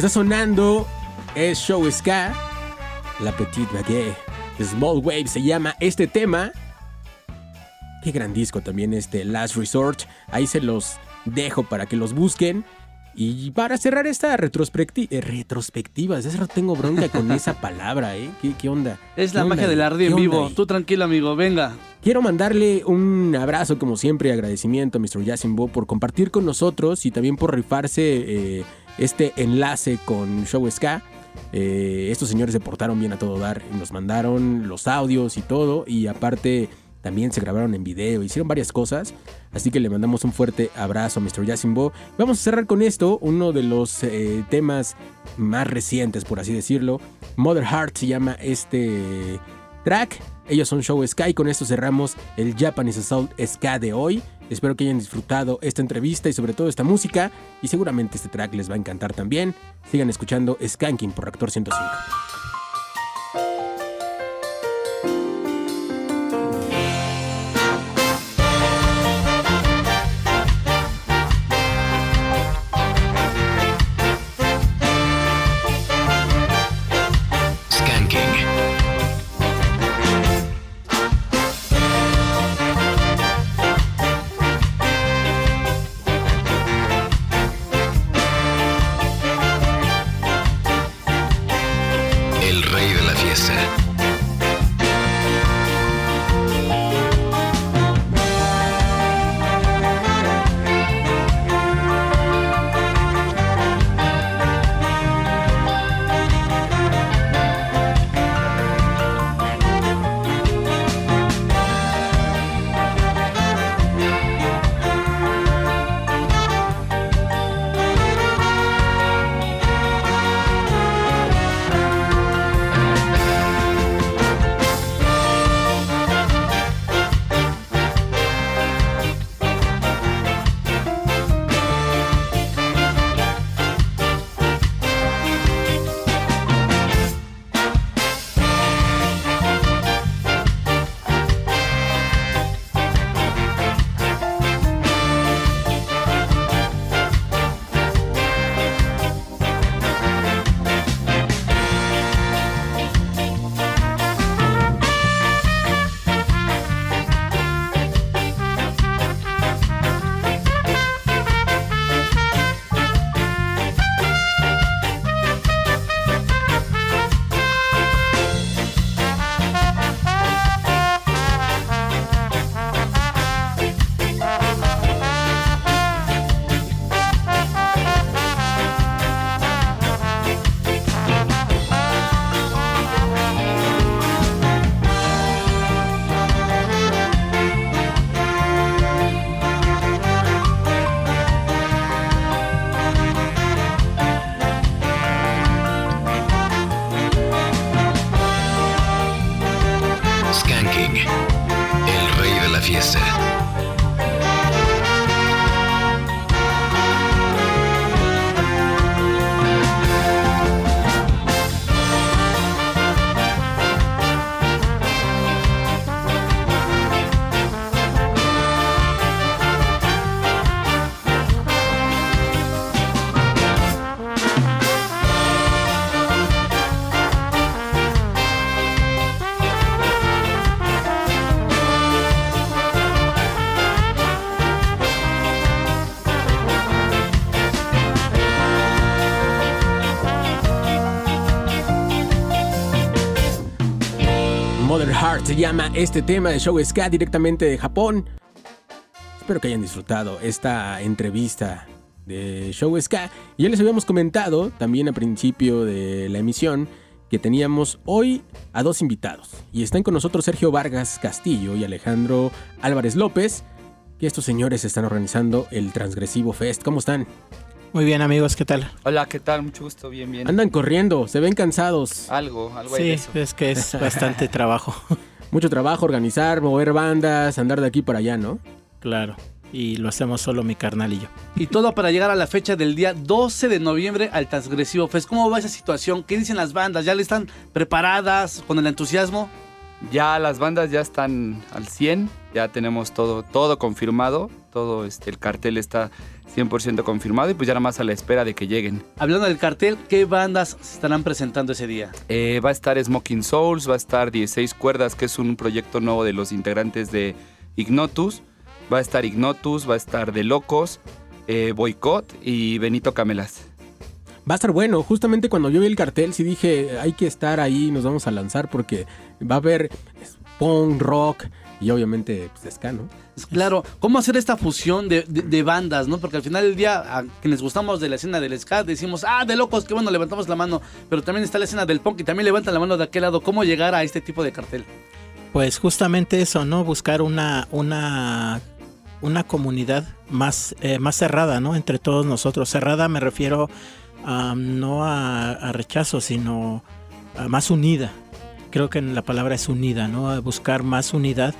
Que está sonando es Show Ska, La Petite Baguette, Small Wave se llama este tema. Qué gran disco también este Last Resort. Ahí se los dejo para que los busquen. Y para cerrar esta retrospecti- eh, retrospectiva, hace rato tengo bronca con esa palabra, ¿eh? ¿Qué, qué onda? Es la ¿Qué magia del ardi en ¿Qué onda vivo. Tú tranquilo, amigo, venga. Quiero mandarle un abrazo, como siempre, y agradecimiento a Mr. Yasimbo por compartir con nosotros y también por rifarse eh, este enlace con Show Ska. Eh, estos señores se portaron bien a todo dar nos mandaron los audios y todo. Y aparte, también se grabaron en video, hicieron varias cosas. Así que le mandamos un fuerte abrazo a Mr. Yasimbo. Vamos a cerrar con esto, uno de los eh, temas más recientes, por así decirlo. Mother Heart se llama este track. Ellos son Show Ska y con esto cerramos el Japanese Assault Ska de hoy. Espero que hayan disfrutado esta entrevista y sobre todo esta música y seguramente este track les va a encantar también. Sigan escuchando Skanking por Reactor 105. Este tema de Show Ska directamente de Japón. Espero que hayan disfrutado esta entrevista de Show Ska. Y ya les habíamos comentado también al principio de la emisión que teníamos hoy a dos invitados. Y están con nosotros Sergio Vargas Castillo y Alejandro Álvarez López. Que estos señores están organizando el Transgresivo Fest. ¿Cómo están? Muy bien, amigos, ¿qué tal? Hola, ¿qué tal? Mucho gusto, bien, bien. Andan corriendo, se ven cansados. Algo, algo hay Sí, de eso. es que es bastante trabajo. Mucho trabajo, organizar, mover bandas, andar de aquí para allá, ¿no? Claro. Y lo hacemos solo mi carnal y yo. Y todo para llegar a la fecha del día 12 de noviembre al Transgresivo Fest. ¿Cómo va esa situación? ¿Qué dicen las bandas? ¿Ya le están preparadas con el entusiasmo? Ya las bandas ya están al 100, ya tenemos todo, todo confirmado. todo este, el cartel está 100% confirmado y pues ya nada más a la espera de que lleguen. Hablando del cartel, ¿qué bandas se estarán presentando ese día? Eh, va a estar Smoking Souls, va a estar 16 Cuerdas, que es un proyecto nuevo de los integrantes de Ignotus. Va a estar Ignotus, va a estar De Locos, eh, Boicot y Benito Camelas. Va a estar bueno. Justamente cuando yo vi el cartel, sí dije, hay que estar ahí, nos vamos a lanzar porque va a haber punk, rock y obviamente pues, ska, ¿no? Claro, ¿cómo hacer esta fusión de, de- de bandas, no? Porque al final del día, a quienes gustamos de la escena del ska, decimos, ah, de locos, qué bueno, levantamos la mano. Pero también está la escena del punk y también levantan la mano de aquel lado. ¿Cómo llegar a este tipo de cartel? Pues justamente eso, ¿no? Buscar una, una, una comunidad más, eh, más cerrada, ¿no? Entre todos nosotros. Cerrada me refiero a, no a, a rechazo, sino a más unida. Creo que la palabra es unida, ¿no? Buscar más unidad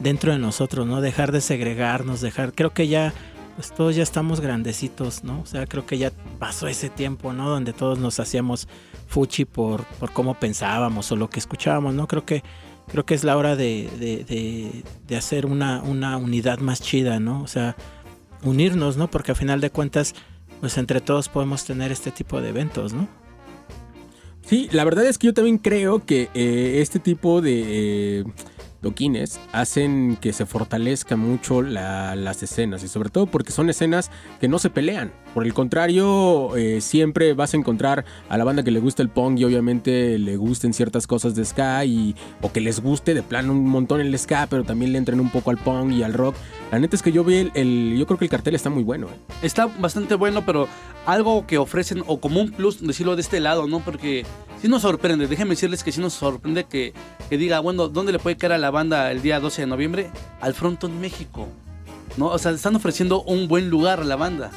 dentro de nosotros, ¿no? Dejar de segregarnos, dejar... Creo que ya, pues todos ya estamos grandecitos, ¿no? O sea, creo que ya pasó ese tiempo, ¿no? Donde todos nos hacíamos fuchi por, por cómo pensábamos o lo que escuchábamos, ¿no? Creo que creo que es la hora de, de- de- de hacer una, una unidad más chida, ¿no? O sea, unirnos, ¿no? Porque a final de cuentas, pues entre todos podemos tener este tipo de eventos, ¿no? Sí, la verdad es que yo también creo que eh, este tipo de eh, toquines hacen que se fortalezca mucho la- las escenas y sobre todo porque son escenas que no se pelean. Por el contrario, eh, siempre vas a encontrar a la banda que le gusta el punk y obviamente le gusten ciertas cosas de ska y, o que les guste de plano un montón el ska, pero también le entren un poco al punk y al rock. La neta es que yo vi el, yo creo que el cartel está muy bueno. eh. Está bastante bueno, pero algo que ofrecen, o como un plus, decirlo de este lado, ¿no? Porque sí nos sorprende, déjenme decirles que sí nos sorprende que, que diga, bueno, ¿dónde le puede caer a la banda el día 12 de noviembre? Al Frontón México, ¿no? O sea, están ofreciendo un buen lugar a la banda.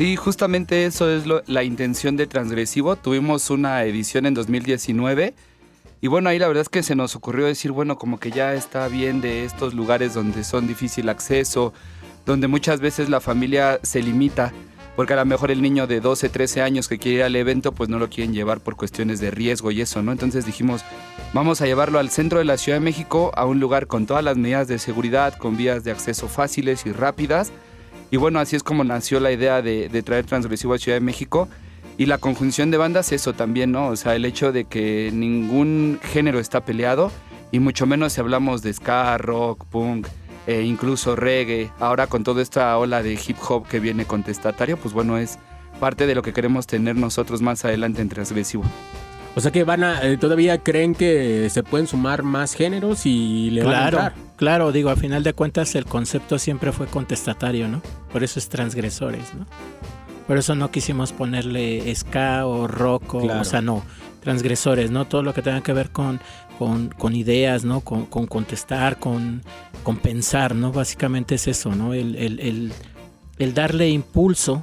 Sí, justamente eso es lo- la intención de Transgresivo. Tuvimos una edición en 2019 y bueno, ahí la verdad es que se nos ocurrió decir, bueno, como que ya está bien de estos lugares donde son difícil acceso, donde muchas veces la familia se limita, porque a lo mejor el niño de 12, 13 años que quiere ir al evento, pues no lo quieren llevar por cuestiones de riesgo y eso, ¿no? Entonces dijimos, vamos a llevarlo al centro de la Ciudad de México, a un lugar con todas las medidas de seguridad, con vías de acceso fáciles y rápidas. Y bueno, así es como nació la idea de, de traer Transgresivo a Ciudad de México. Y la conjunción de bandas, eso también, ¿no? O sea, el hecho de que ningún género está peleado, y mucho menos si hablamos de ska, rock, punk, e incluso reggae. Ahora con toda esta ola de hip hop que viene contestatario, pues bueno, es parte de lo que queremos tener nosotros más adelante en Transgresivo. O sea que van a, eh, todavía creen que se pueden sumar más géneros y le van a Claro, entrar. Claro, digo, a final de cuentas el concepto siempre fue contestatario, ¿no? Por eso es transgresores, ¿no? Por eso no quisimos ponerle ska o rock, o, Claro. o sea, no, transgresores, ¿no? Todo lo que tenga que ver con, con, con ideas, ¿no? Con, con contestar, con, con pensar, ¿no? Básicamente es eso, ¿no? El, el- el- el darle impulso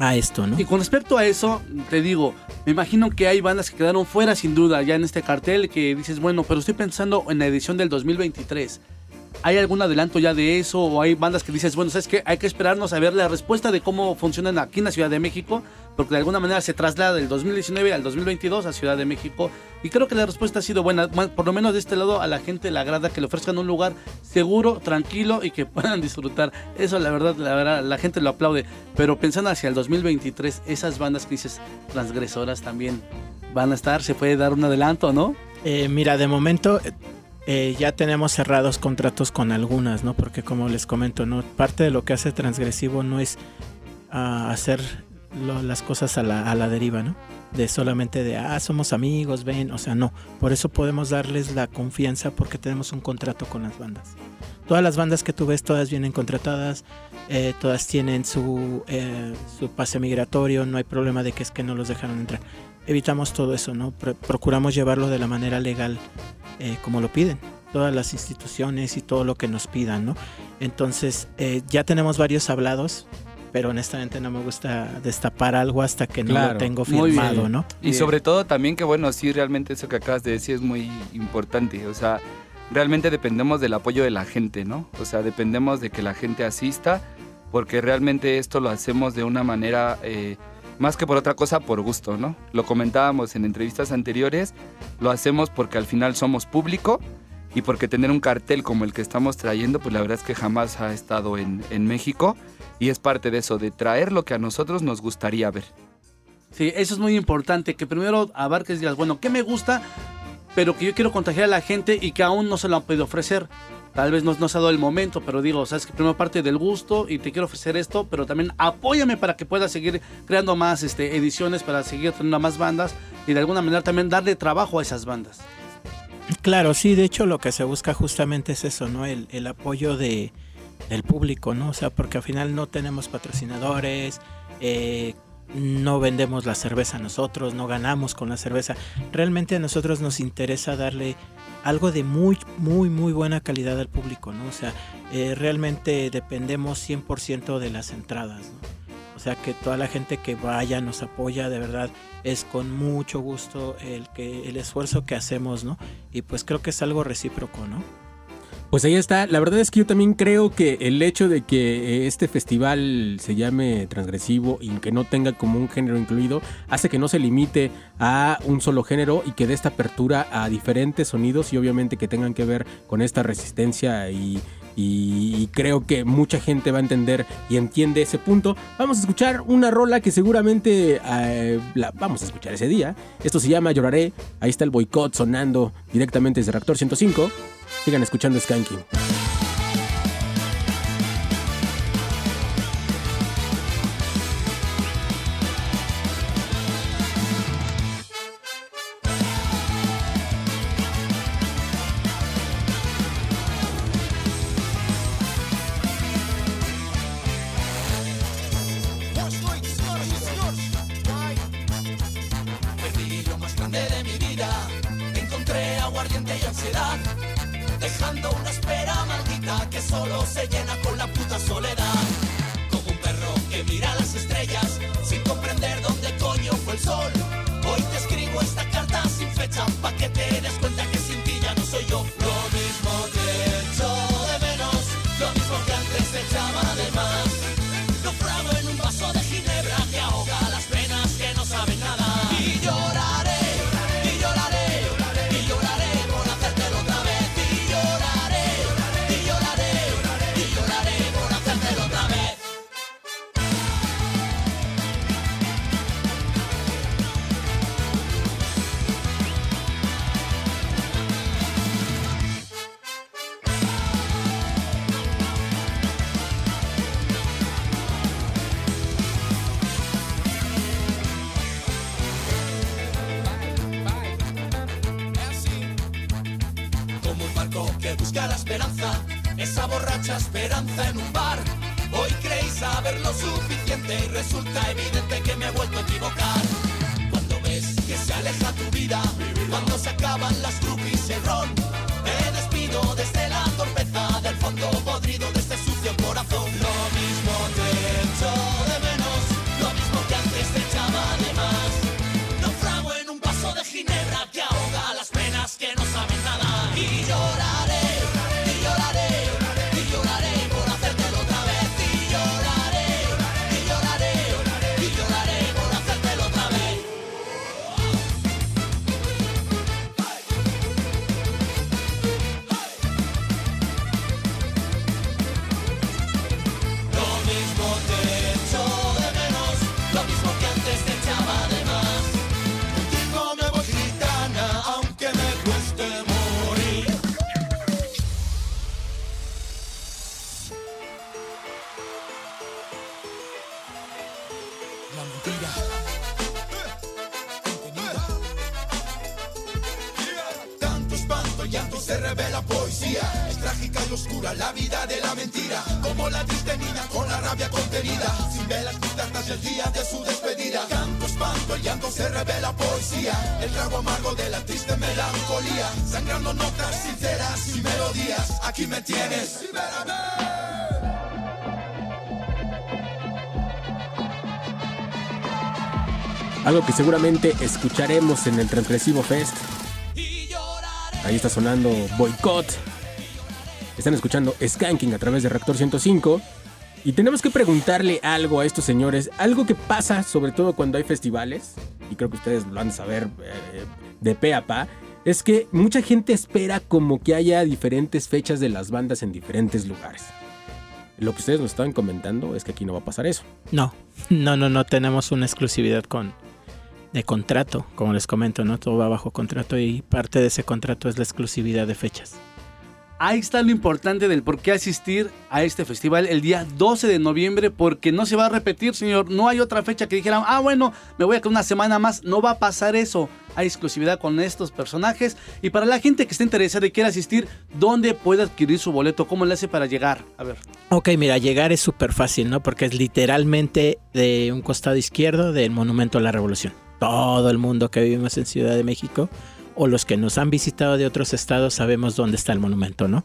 a esto, ¿no? Y con respecto a eso, te digo, me imagino que hay bandas que quedaron fuera sin duda ya en este cartel que dices, bueno, pero estoy pensando en la edición del 2023. ¿Hay algún adelanto ya de eso? ¿O hay bandas que dices, bueno, sabes que hay que esperarnos a ver la respuesta de cómo funcionan aquí en la Ciudad de México? Porque de alguna manera se traslada del 2019 al 2022 a Ciudad de México. Y creo que la respuesta ha sido buena. Por lo menos de este lado a la gente le agrada que le ofrezcan un lugar seguro, tranquilo y que puedan disfrutar. Eso la verdad, la verdad, la gente lo aplaude. Pero pensando hacia el 2023, esas bandas que dices transgresoras también van a estar. ¿Se puede dar un adelanto, no? Eh, mira, de momento eh, ya tenemos cerrados contratos con algunas, ¿no? Porque como les comento, ¿no? Parte de lo que hace transgresivo no es ah, hacer las cosas a la, deriva, ¿no? De solamente de, ah, somos amigos, ven, o sea, no. Por eso podemos darles la confianza porque tenemos un contrato con las bandas. Todas las bandas que tú ves, todas vienen contratadas, eh, todas tienen su, eh, su pase migratorio, no hay problema de que es que no los dejaron entrar. Evitamos todo eso, ¿no? Pro- procuramos llevarlo de la manera legal eh, como lo piden todas las instituciones y todo lo que nos pidan, ¿no? Entonces, ya tenemos varios hablados, pero honestamente no me gusta destapar algo hasta que no Claro. lo tengo firmado. ¿no? Y sobre todo también que bueno, sí, realmente eso que acabas de decir es muy importante. O sea, realmente dependemos del apoyo de la gente, ¿no? O sea, dependemos de que la gente asista, porque realmente esto lo hacemos de una manera, eh, más que por otra cosa, por gusto, ¿no? Lo comentábamos en entrevistas anteriores, lo hacemos porque al final somos público y porque tener un cartel como el que estamos trayendo, pues la verdad es que jamás ha estado en, en México y es parte de eso, de traer lo que a nosotros nos gustaría ver. Sí, eso es muy importante, que primero abarques y digas, bueno, ¿qué me gusta? Pero que yo quiero contagiar a la gente y que aún no se lo han podido ofrecer. Tal vez no, no se ha dado el momento, pero digo, sabes que primero parte del gusto y te quiero ofrecer esto, pero también apóyame para que pueda seguir creando más este, ediciones, para seguir teniendo más bandas y de alguna manera también darle trabajo a esas bandas. Claro, sí, de hecho lo que se busca justamente es eso, ¿no? El, el apoyo de, del público, ¿no? O sea, porque al final no tenemos patrocinadores, eh, no vendemos la cerveza nosotros, no ganamos con la cerveza. Realmente a nosotros nos interesa darle algo de muy, muy, muy buena calidad al público, ¿no? O sea, eh, realmente dependemos 100% de las entradas, ¿no? O sea, que toda la gente que vaya nos apoya, de verdad, es con mucho gusto el, que, el esfuerzo que hacemos, ¿no? Y pues creo que es algo recíproco, ¿no? Pues ahí está. La verdad es que yo también creo que el hecho de que eh, este festival se llame transgresivo y que no tenga como un género incluido hace que no se limite a un solo género y que dé esta apertura a diferentes sonidos y obviamente que tengan que ver con esta resistencia y, y- creo que mucha gente va a entender y entiende ese punto. Vamos a escuchar una rola que seguramente eh, la vamos a escuchar ese día. Esto se llama Lloraré. Ahí está el boicot sonando directamente desde Reactor 105. Sigan escuchando Skanking. Seguramente escucharemos en el Transgresivo Fest. Ahí está sonando Boycott. Están escuchando Skanking a través de Reactor 105. Y tenemos que preguntarle algo a estos señores. Algo que pasa sobre todo cuando hay festivales. Y creo que ustedes lo han de saber eh, de pe a pa. es que mucha gente espera como que haya diferentes fechas de las bandas en diferentes lugares. Lo que ustedes nos estaban comentando es que aquí no va a pasar eso. No, no, no, no tenemos una exclusividad con de contrato, como les comento, ¿no? Todo va bajo contrato y parte de ese contrato es la exclusividad de fechas. Ahí está lo importante del por qué asistir a este festival el día 12 de noviembre, porque no se va a repetir, señor. No hay otra fecha que dijeran, ah, bueno, me voy a quedar una semana más. No va a pasar eso. Hay exclusividad con estos personajes. Y para la gente que esté interesada y quiera asistir, ¿dónde puede adquirir su boleto? ¿Cómo le hace para llegar? A ver. Ok, mira, llegar es súper fácil, ¿no? Porque es literalmente de un costado izquierdo del Monumento a la Revolución. Todo el mundo que vivimos en Ciudad de México o los que nos han visitado de otros estados sabemos dónde está el monumento, ¿no?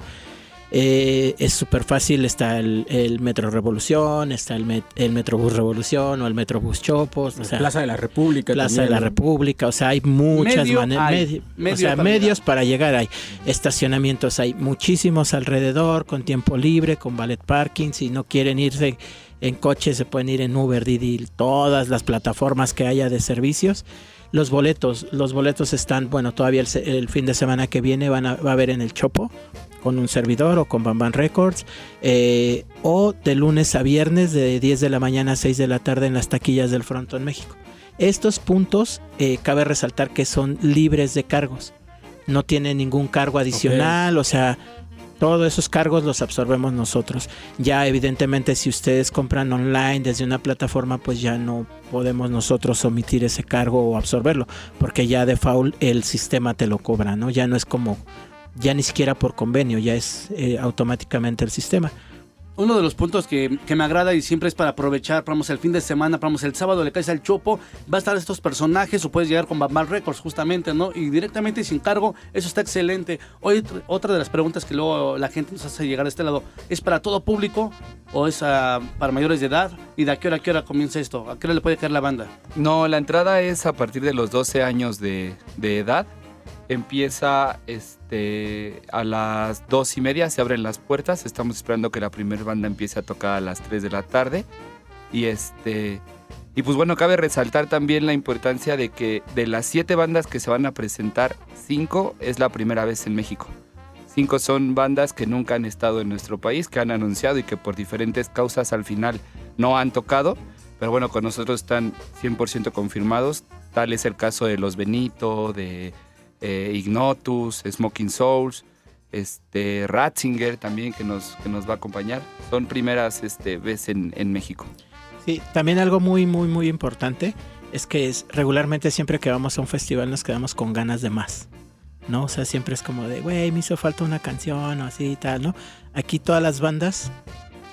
Eh, es súper fácil, está el, el Metro Revolución, está el, met- el Metrobús Revolución o el Metrobús Chopos. O sea, Plaza de la República. Plaza también, de la ¿no? República, o sea, hay muchas maneras, hay, medi- medio o sea, medios para llegar, hay estacionamientos, hay muchísimos alrededor, con tiempo libre, con ballet parking, si no quieren irse en coche, se pueden ir en Uber, Didi, todas las plataformas que haya de servicios. Los boletos, los boletos están, bueno, todavía el, fin de semana que viene van a, va a haber en el Chopo con un servidor o con Bamban Records eh, o de lunes a viernes de 10 de la mañana a 6 de la tarde en las taquillas del Frontón México. Estos puntos eh, cabe resaltar que son libres de cargos. No tienen ningún cargo adicional, o sea, todos esos cargos los absorbemos nosotros. Ya evidentemente si ustedes compran online desde una plataforma, pues ya no podemos nosotros omitir ese cargo o absorberlo, porque ya de faul el sistema te lo cobra, ¿no? Ya no es como, ya ni siquiera por convenio, ya es eh, automáticamente el sistema. Uno de los puntos que, me agrada y siempre es para aprovechar, vamos el fin de semana, vamos el sábado le caes al chopo, va a estar estos personajes o puedes llegar con Bambal Records justamente, ¿no? Y directamente sin cargo, eso está excelente. Hoy otra de las preguntas que luego la gente nos hace llegar a este lado, ¿es para todo público o es ah, para mayores de edad? ¿Y de a qué hora a qué hora comienza esto? ¿A qué hora le puede caer la banda? No, la entrada es a partir de los 12 años de, de edad. Empieza este, a las dos y media, se abren las puertas. Estamos esperando que la primera banda empiece a tocar a las 3 de la tarde. Y este. Y pues bueno, cabe resaltar también la importancia de que de las siete bandas que se van a presentar, cinco es la primera vez en México. Cinco son bandas que nunca han estado en nuestro país, que han anunciado y que por diferentes causas al final no han tocado. Pero bueno, con nosotros están 100% confirmados. Tal es el caso de Los Benito, de eh, Ignotus, Smoking Souls, este, Ratzinger también que nos, que nos va a acompañar. Son primeras este, veces en, en México. Sí, también algo muy, muy, muy importante es que es, regularmente siempre que vamos a un festival nos quedamos con ganas de más. ¿No? O sea, siempre es como de, güey, me hizo falta una canción o así y tal, ¿no? Aquí todas las bandas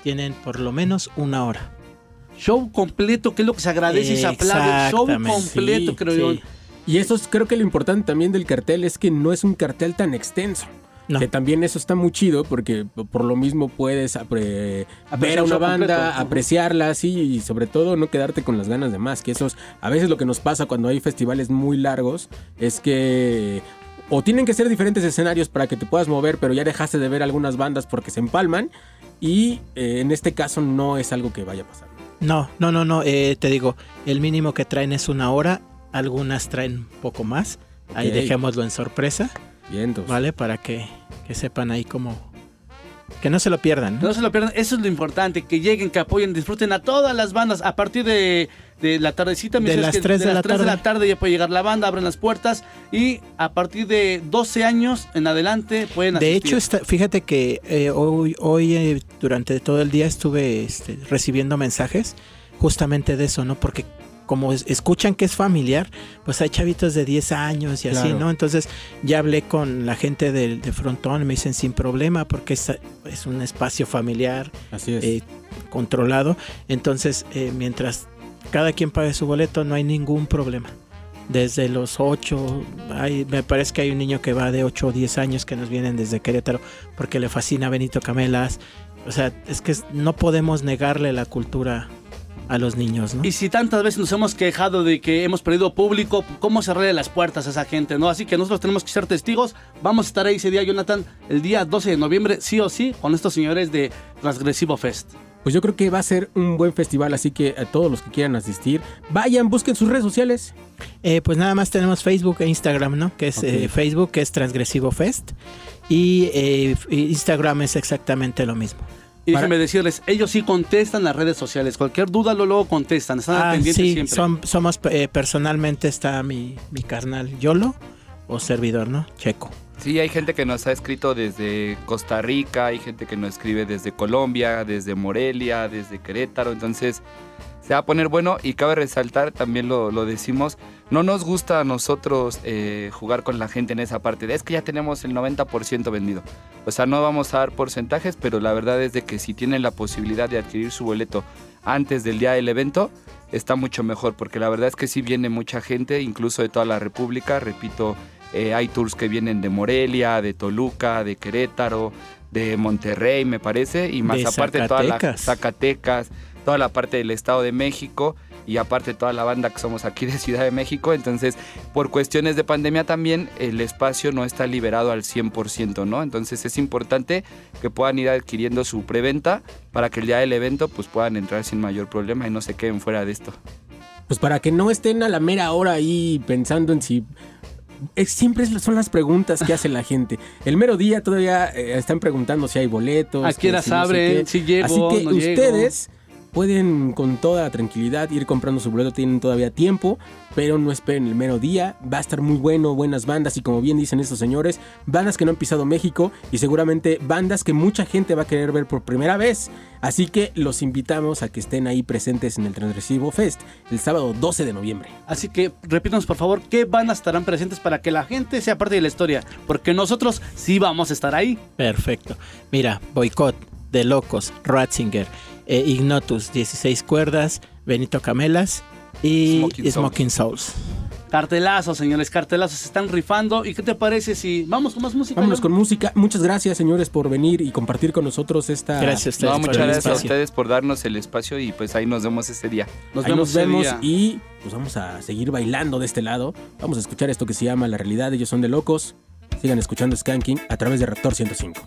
tienen por lo menos una hora. Show completo, que es lo que se agradece y se aplaude. Show completo, Sí, creo yo. Sí. Y eso es, creo que lo importante también del cartel es que no es un cartel tan extenso. Que también eso está muy chido porque por lo mismo puedes apre- ver a una banda, completo. Apreciarla así y sobre todo no quedarte con las ganas de más. Que eso es a veces lo que nos pasa cuando hay festivales muy largos es que o tienen que ser diferentes escenarios para que te puedas mover, pero ya dejaste de ver algunas bandas porque se empalman y eh, en este caso no es algo que vaya a pasar. No, no, no, no, eh, te digo, el mínimo que traen es una hora, algunas traen poco más. Ahí dejémoslo en sorpresa. Bien, ¿Vale? Para que, que sepan ahí cómo... Que no se lo pierdan. No se lo pierdan, eso es lo importante, que lleguen, que apoyen, disfruten a todas las bandas a partir de, de la tardecita. me De las que tres de las la 3 de la tarde. tarde ya puede llegar la banda, abren las puertas y a partir de 12 años en adelante pueden De asistir. hecho, está, fíjate que eh, hoy, hoy eh, durante todo el día estuve este, recibiendo mensajes justamente de eso, ¿no? Porque como es- escuchan que es familiar, pues hay chavitos de 10 años y así. ¿no? Entonces ya hablé con la gente del de Frontón me dicen sin problema porque es, es un espacio familiar Así es. eh, controlado. Entonces, eh, mientras cada quien pague su boleto, no hay ningún problema. Desde los 8, hay, me parece que hay un niño que va de 8 o 10 años que nos vienen desde Querétaro porque le fascina Benito Camelas. O sea, es que no podemos negarle la cultura a los niños, ¿no? Y si tantas veces nos hemos quejado de que hemos perdido público, ¿cómo cerrarle las puertas a esa gente, no? Así que nosotros tenemos que ser testigos. Vamos a estar ahí ese día, Jonathan, el día 12 de noviembre, sí o sí, con estos señores de Transgresivo Fest. Pues yo creo que va a ser un buen festival, así que a todos los que quieran asistir, vayan, busquen sus redes sociales. Eh, pues nada más tenemos Facebook e Instagram, ¿no? Que es eh, Facebook, que es Transgresivo Fest. Y eh, Instagram es exactamente lo mismo. Y déjenme decirles, ellos sí contestan las redes sociales. Cualquier duda lo luego contestan. Están Ah, pendiente sí, siempre. son- somos eh, personalmente está mi, mi carnal Yolo o servidor, ¿no? Checo. Sí, hay gente que nos ha escrito desde Costa Rica, hay gente que nos escribe desde Colombia, desde Morelia, desde Querétaro, entonces se va a poner bueno y cabe resaltar, también lo, lo decimos, no nos gusta a nosotros eh, jugar con la gente en esa parte, de es que ya tenemos el 90% vendido, o sea, no vamos a dar porcentajes, pero la verdad es de que si tienen la posibilidad de adquirir su boleto antes del día del evento, está mucho mejor, porque la verdad es que sí viene mucha gente, incluso de toda la República, repito, eh, hay tours que vienen de Morelia, de Toluca, de Querétaro, de Monterrey, me parece, y más De aparte toda la Zacatecas. Zacatecas, toda la parte del Estado de México y aparte toda la banda que somos aquí de Ciudad de México. Entonces, por cuestiones de pandemia también, el espacio no está liberado al 100%, ¿no? Entonces es importante que puedan ir adquiriendo su preventa para que el día del evento pues puedan entrar sin mayor problema y no se queden fuera de esto. Pues para que no estén a la mera hora ahí pensando en si... es- siempre son las preguntas que hace la gente. El mero día todavía eh, están preguntando si hay boletos. ¿A qué horas si no sé abren? qué. Si llego, Así que no llego. Pueden con toda tranquilidad ir comprando su boleto, tienen todavía tiempo, pero no esperen el mero día. Va a estar muy bueno, buenas bandas y como bien dicen estos señores, bandas que no han pisado México y seguramente bandas que mucha gente va a querer ver por primera vez. Así que los invitamos a que estén ahí presentes en el Transgresivo Fest el sábado 12 de noviembre. Así que repítanos por favor qué bandas estarán presentes para que la gente sea parte de la historia. Porque nosotros sí vamos a estar ahí. Perfecto. Mira, Boicot, De Locos, Ratzinger, eh, Ignotus, 16 cuerdas, Benito Camelas y Smoking Smoking, Souls. Souls. Cartelazos, señores, cartelazos se están rifando. ¿Y qué te parece si vamos con más música? Vámonos John? con música. Muchas gracias, señores, por venir y compartir con nosotros esta. No, muchas gracias a ustedes por darnos el espacio y pues ahí nos vemos ese día. Ahí nos vemos y pues vamos a seguir bailando de este lado. Vamos a escuchar esto que se llama La Realidad. Ellos son de locos. Sigan escuchando Skanking a través de Raptor 105.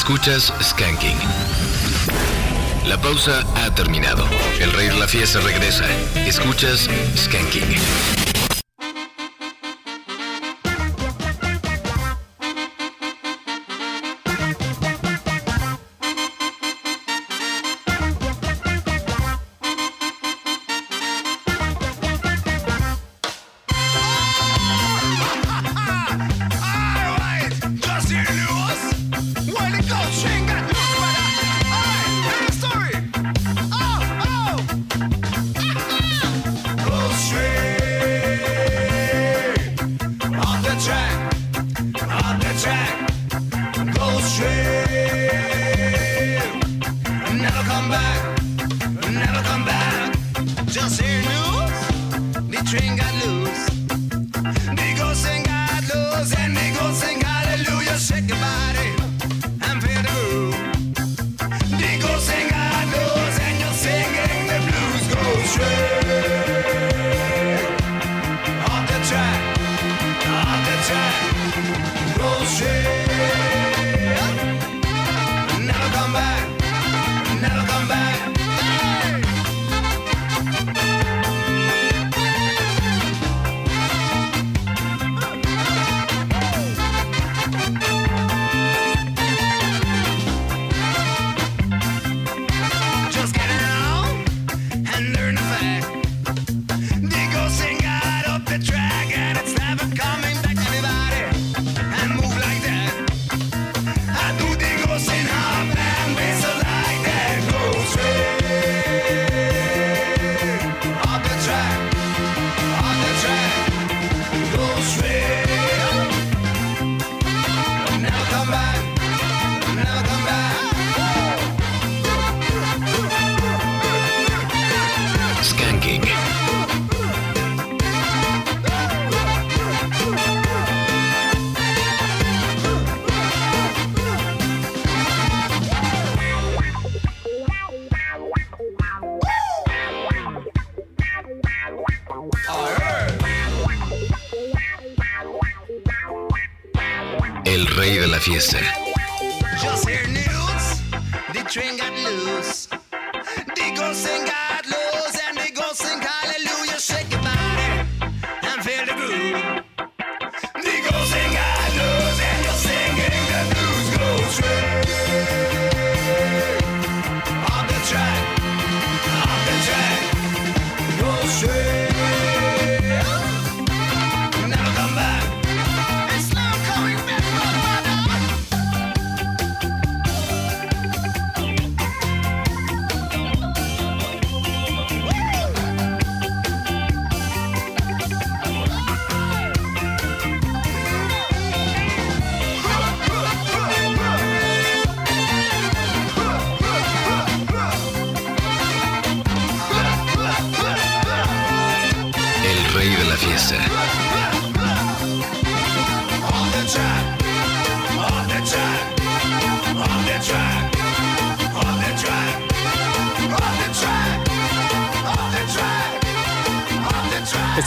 Escuchas Skanking. La pausa ha terminado. El rey de la fiesta regresa. Escuchas Skanking.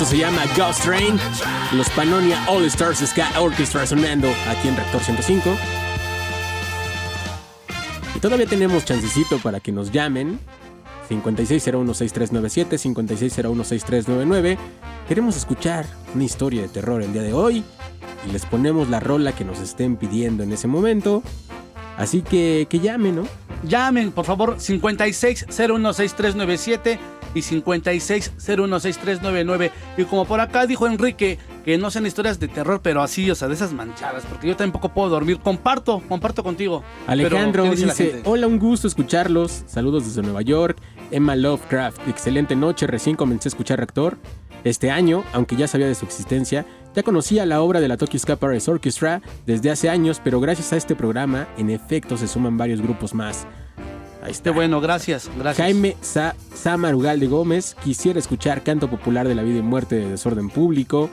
Se llama Ghost Train. Los Panonia All Stars Ska Orchestra sonando aquí en Reactor 105. Y todavía tenemos chancecito para que nos llamen. 56016397, 56016399. Queremos escuchar una historia de terror el día de hoy. Y les ponemos la rola que nos estén pidiendo en ese momento. Así que que llamen, ¿no? Llamen, por favor, 56016397 y 56016399. Y como por acá dijo Enrique, que no sean historias de terror, pero así, o sea, de esas manchadas, porque yo tampoco puedo dormir. Comparto, comparto contigo. Alejandro Pero, ¿qué dice, hola, un gusto escucharlos. Saludos desde Nueva York. Emma Lovecraft. Excelente noche, recién comencé a escuchar Reactor. Este año, aunque ya sabía de su existencia, ya conocía la obra de la Tokyo Ska Orchestra desde hace años, pero gracias a este programa, en efecto, se suman varios grupos más. Ahí está. bueno, gracias, gracias. Jaime Sa Samarugal de Gómez, quisiera escuchar canto popular de la vida y muerte de desorden público.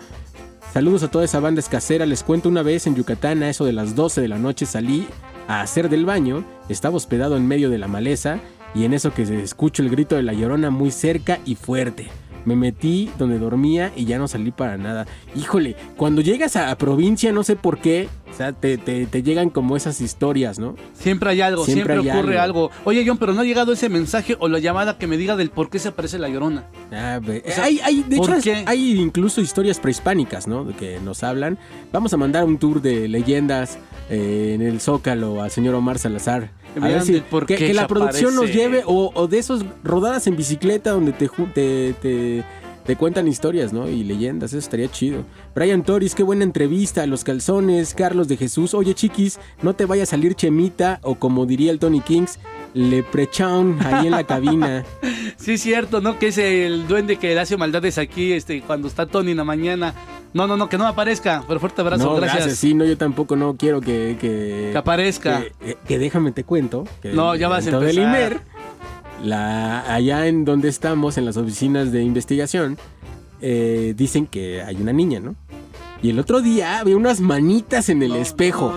Saludos a toda esa banda escasera. Les cuento una vez en Yucatán, a eso de las 12 de la noche, salí a hacer del baño. Estaba hospedado en medio de la maleza y en eso que se escucho el grito de la llorona muy cerca y fuerte. Me metí donde dormía y ya no salí para nada. Híjole, cuando llegas a, a provincia, no sé por qué, o sea, te, te- te llegan como esas historias, ¿no? Siempre hay algo, siempre, hay ocurre algo. Oye, John, pero no ha llegado ese mensaje o la llamada que me diga del por qué se aparece la llorona. Ah, O sea, hay, hay- de ¿por hecho, qué? hay incluso historias prehispánicas, ¿no? De que nos hablan. Vamos a mandar un tour de leyendas eh, en el Zócalo al señor Omar Salazar. Que A ver si que, que la producción nos aparece. lleve o, o de esos rodadas en bicicleta donde te, te, te, te cuentan historias, ¿no? Y leyendas, eso estaría chido. Brian Torres, qué buena entrevista. Los calzones, Carlos de Jesús. Oye, chiquis, no te vaya a salir chemita o como diría el Tony Kings, leprechaun ahí en la cabina. Sí, es cierto, ¿no? Que es el duende que le hace maldades aquí este, cuando está Tony en la mañana. No, no, no, que no aparezca. Pero fuerte abrazo, no, gracias. Sí, no, yo tampoco no quiero que... Que, Que aparezca. Que, que déjame te cuento. Que No, ya vas a dentro del empezar. IMER, la, allá en donde estamos, en las oficinas de investigación, eh, dicen que hay una niña, ¿no? Y el otro día había unas manitas en el espejo.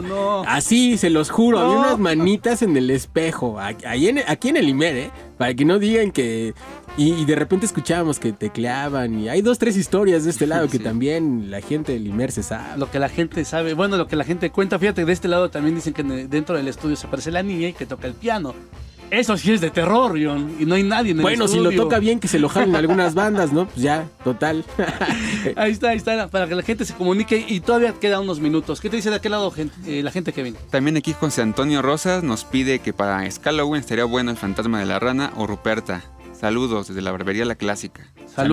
Así, se los juro, había No. unas manitas en el espejo. a- ahí en- aquí en el IMER, ¿eh? Para que no digan que... Y, y de repente escuchábamos que tecleaban. Y hay dos, tres historias de este lado que también la gente del IMER se sabe. Lo que la gente sabe, bueno, lo que la gente cuenta, fíjate, de este lado también dicen que dentro del estudio se aparece la niña y que toca el piano. Eso sí es de terror, John, y no hay nadie en el Bueno, si lo toca bien, que se lo jalen algunas bandas, ¿no? Pues ya, total. Ahí está, ahí está, para que la gente se comunique y todavía quedan unos minutos. ¿Qué te dice de aquel lado gente, eh, la gente, Kevin? También aquí José Antonio Rosas nos pide que para Scalloween estaría bueno el fantasma de la rana o Ruperta. Saludos desde la barbería La Clásica. Ahí.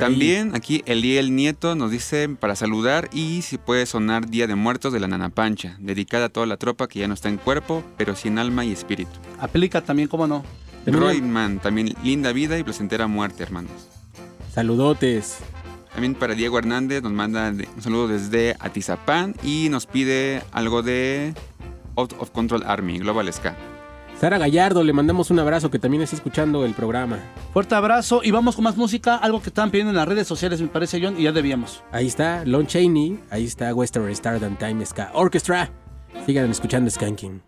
También aquí Eliel Nieto nos dice para saludar y si puede sonar Día de Muertos de la Nana Pancha, dedicada a toda la tropa que ya no está en cuerpo, pero sin alma y espíritu. Aplica también, ¿cómo no? Royman, también linda vida y placentera muerte, hermanos. Saludotes. También para Diego Hernández nos manda un saludo desde Atizapán y nos pide algo de Out of Control Army, Global Ska. Sara Gallardo, le mandamos un abrazo que también está escuchando el programa. Fuerte abrazo y vamos con más música, algo que estaban pidiendo en las redes sociales, me parece, John, y ya debíamos. Ahí está Lon Chaney, ahí está Western Stardom Time Ska Orchestra. Sigan escuchando Skanking.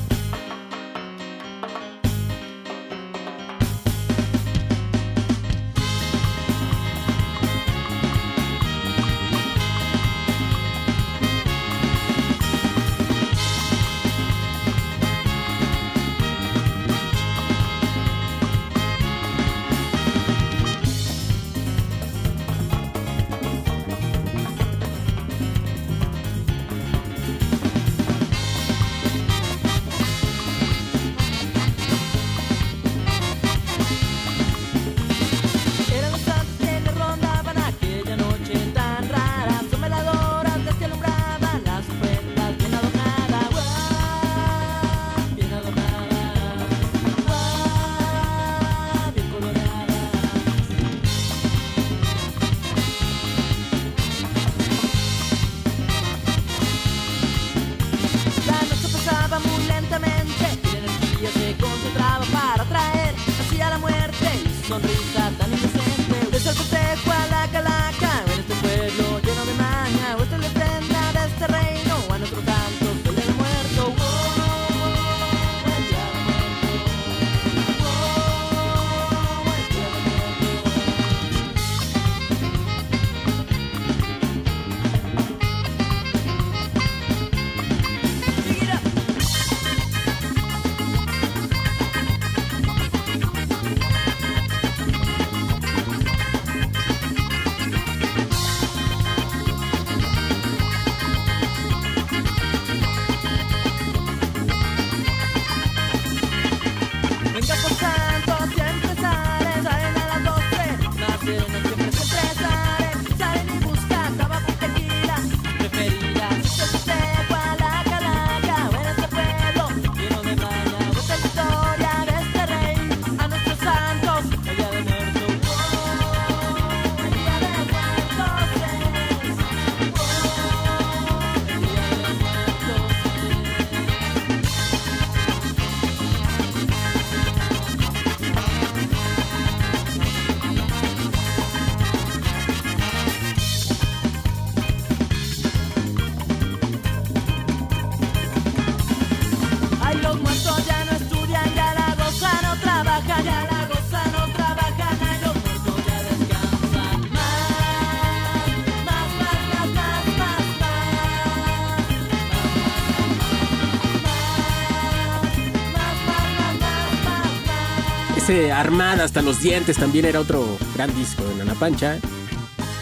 Ese Armada hasta los dientes también era otro gran disco de Nana Pancha.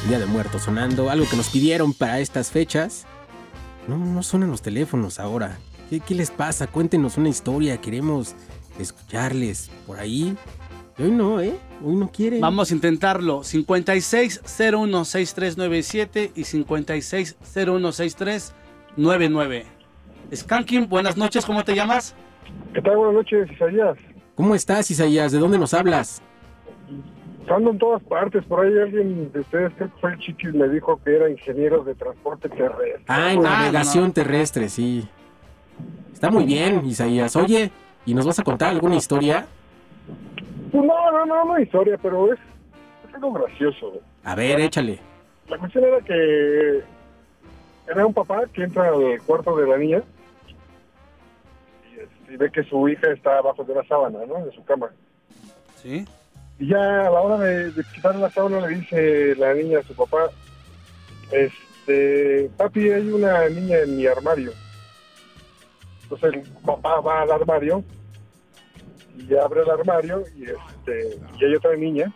El Día de Muertos sonando, algo que nos pidieron para estas fechas. No, no suenan los teléfonos ahora. ¿Qué, qué les pasa? Cuéntenos una historia, queremos escucharles por ahí. Y hoy no, ¿eh? Hoy no quieren. Vamos a intentarlo. 56016397 y 56016399. Skanking, buenas noches, ¿cómo te llamas? ¿Qué tal? Buenas noches, Isaías. ¿Cómo estás, Isaías? ¿De dónde nos hablas? Ando en todas partes. Por ahí alguien de ustedes, creo que fue el Chiquis, me dijo que era ingeniero de transporte terrestre. Ah, en navegación terrestre, sí. Está muy bien, Isaías. Oye, ¿y nos vas a contar alguna historia? Pues no, no, no, no hay historia, pero es, es algo gracioso. A ver, échale. La cuestión era que era un papá que entra al cuarto de la niña y, ve que su hija está abajo de la sábana, ¿no? De su cama. Sí. Y ya a la hora de, de quitar la sábana le dice la niña a su papá, este, papi, hay una niña en mi armario. Entonces el papá va al armario y abre el armario y este y hay otra niña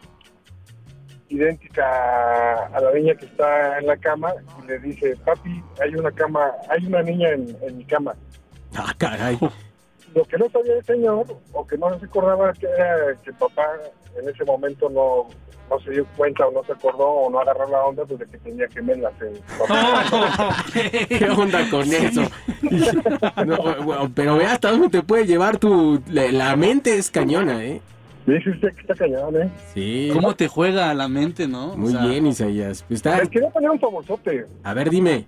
idéntica a la niña que está en la cama y le dice, papi, hay una cama, hay una niña en, en mi cama. Ah, caray. Lo que no sabía el señor, o que no se acordaba, que era que papá en ese momento no, no se dio cuenta o no se acordó o no agarró la onda pues, de que tenía gemelas el papá. ¿Qué onda con eso? No, bueno, pero ve hasta dónde te puede llevar tu... La, la mente es cañona, ¿eh? Dice usted que está cañón, ¿eh? Sí. ¿Cómo te juega la mente, no? Muy O sea, bien, Isaías. Pues está... Les quería poner un famosote. A ver, dime.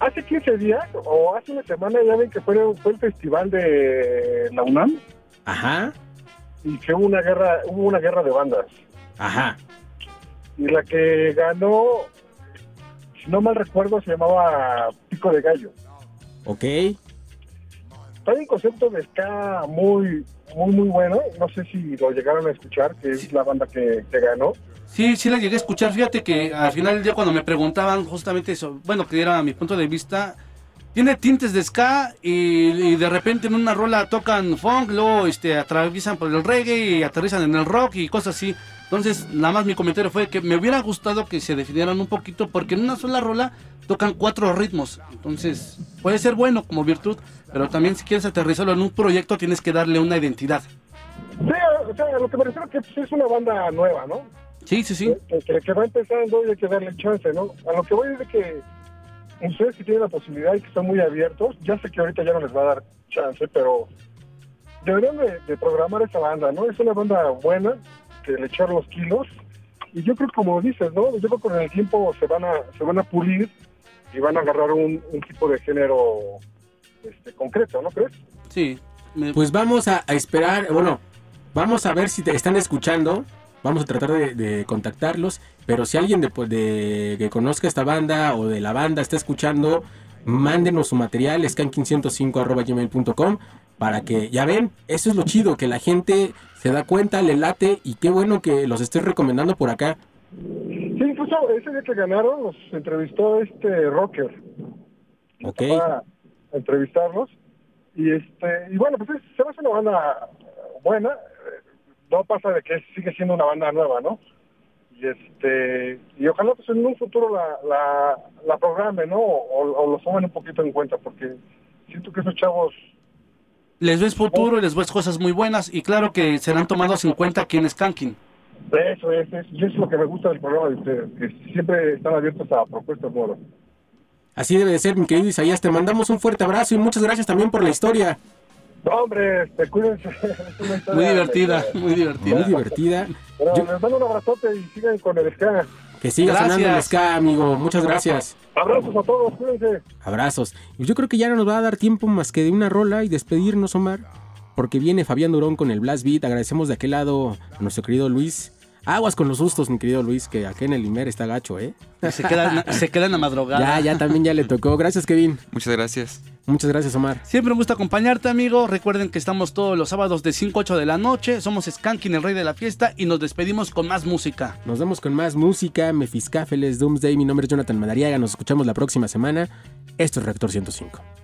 Hace 15 días o hace una semana ya ven que fue, fue el festival de la UNAM Ajá, y que hubo una guerra, hubo una guerra de bandas. ajá. Y la que ganó si no mal recuerdo, se llamaba Pico de Gallo. Ok. Hay un concepto de ska muy, muy, muy bueno. No sé si lo llegaron a escuchar, que es la banda que, que ganó. Sí, sí la llegué a escuchar. Fíjate que al final del día cuando me preguntaban justamente eso, bueno, que era mi punto de vista, tiene tintes de ska y, de repente en una rola tocan funk, luego este, atraviesan por el reggae y aterrizan en el rock y cosas así. Entonces, nada más mi comentario fue que me hubiera gustado que se definieran un poquito porque en una sola rola tocan cuatro ritmos. Entonces, puede ser bueno como virtud, pero también si quieres aterrizarlo en un proyecto tienes que darle una identidad. Sí, o sea, lo que me refiero que pues, es una banda nueva, ¿no? Sí, sí, sí. Que, que- que va empezando y hay que darle chance, ¿no? A lo que voy es de que ustedes que tienen la posibilidad y que están muy abiertos, ya sé que ahorita ya no les va a dar chance, pero deberían de, de programar esa banda, ¿no? Es una banda buena, que le echar los kilos, y yo creo que como dices, ¿no? Yo creo que con el tiempo se van a, se van a pulir y van a agarrar un, un tipo de género este, concreto, ¿no crees? Sí. Pues vamos a, a esperar, bueno, vamos a ver si te están escuchando. Vamos a tratar de, de contactarlos. Pero si alguien de, pues, de- que conozca esta banda o de la banda está escuchando, mándenos su material, scan505.gmail.com para que, ya ven, eso es lo chido, que la gente se da cuenta, le late y qué bueno que los estés recomendando por acá. Sí, incluso ese día que ganaron los entrevistó este rocker. Ok. Fue a entrevistarlos. Y este y bueno, pues es- se va a hacer una banda buena. No pasa de que sigue siendo una banda nueva, ¿no? Y este y ojalá pues en un futuro la, la, la programe, ¿no? O, o lo tomen un poquito en cuenta, porque siento que esos chavos Les ves futuro y les ves cosas muy buenas y claro que serán tomados en cuenta aquí en Skanking. Eso es, eso es lo que me gusta del programa de ustedes, que siempre están abiertos a propuestas nuevas. Así debe de ser, mi querido Isaías. Te mandamos un fuerte abrazo y muchas gracias también por la historia. No, hombre, este, cuídense. Muy divertida, muy divertida. Muy divertida. Yo- les mando un abrazote y sigan con el ska. que siga Gracias. sonando el ska, amigo. Muchas gracias. Abrazos a todos, cuídense. Abrazos. Y yo creo que ya no nos va a dar tiempo más que de una rola y despedirnos, Omar. Porque viene Fabián Durón con el Blast Beat. Agradecemos de aquel lado a nuestro querido Luis. Aguas con los sustos, mi querido Luis, que aquí en el Imer está gacho, ¿eh? Se queda, se queda en la madrugada. Ya, ya también ya le tocó. Gracias, Kevin. Muchas gracias. Muchas gracias, Omar. Siempre un gusto acompañarte, amigo. Recuerden que estamos todos los sábados de 5 a 8 de la noche. Somos Skanking, el rey de la fiesta, y nos despedimos con más música. Nos vemos con más música, Mefiscáfeles, Doomsday. Mi nombre es Jonathan Madariaga. Nos escuchamos la próxima semana. Esto es Reactor 105.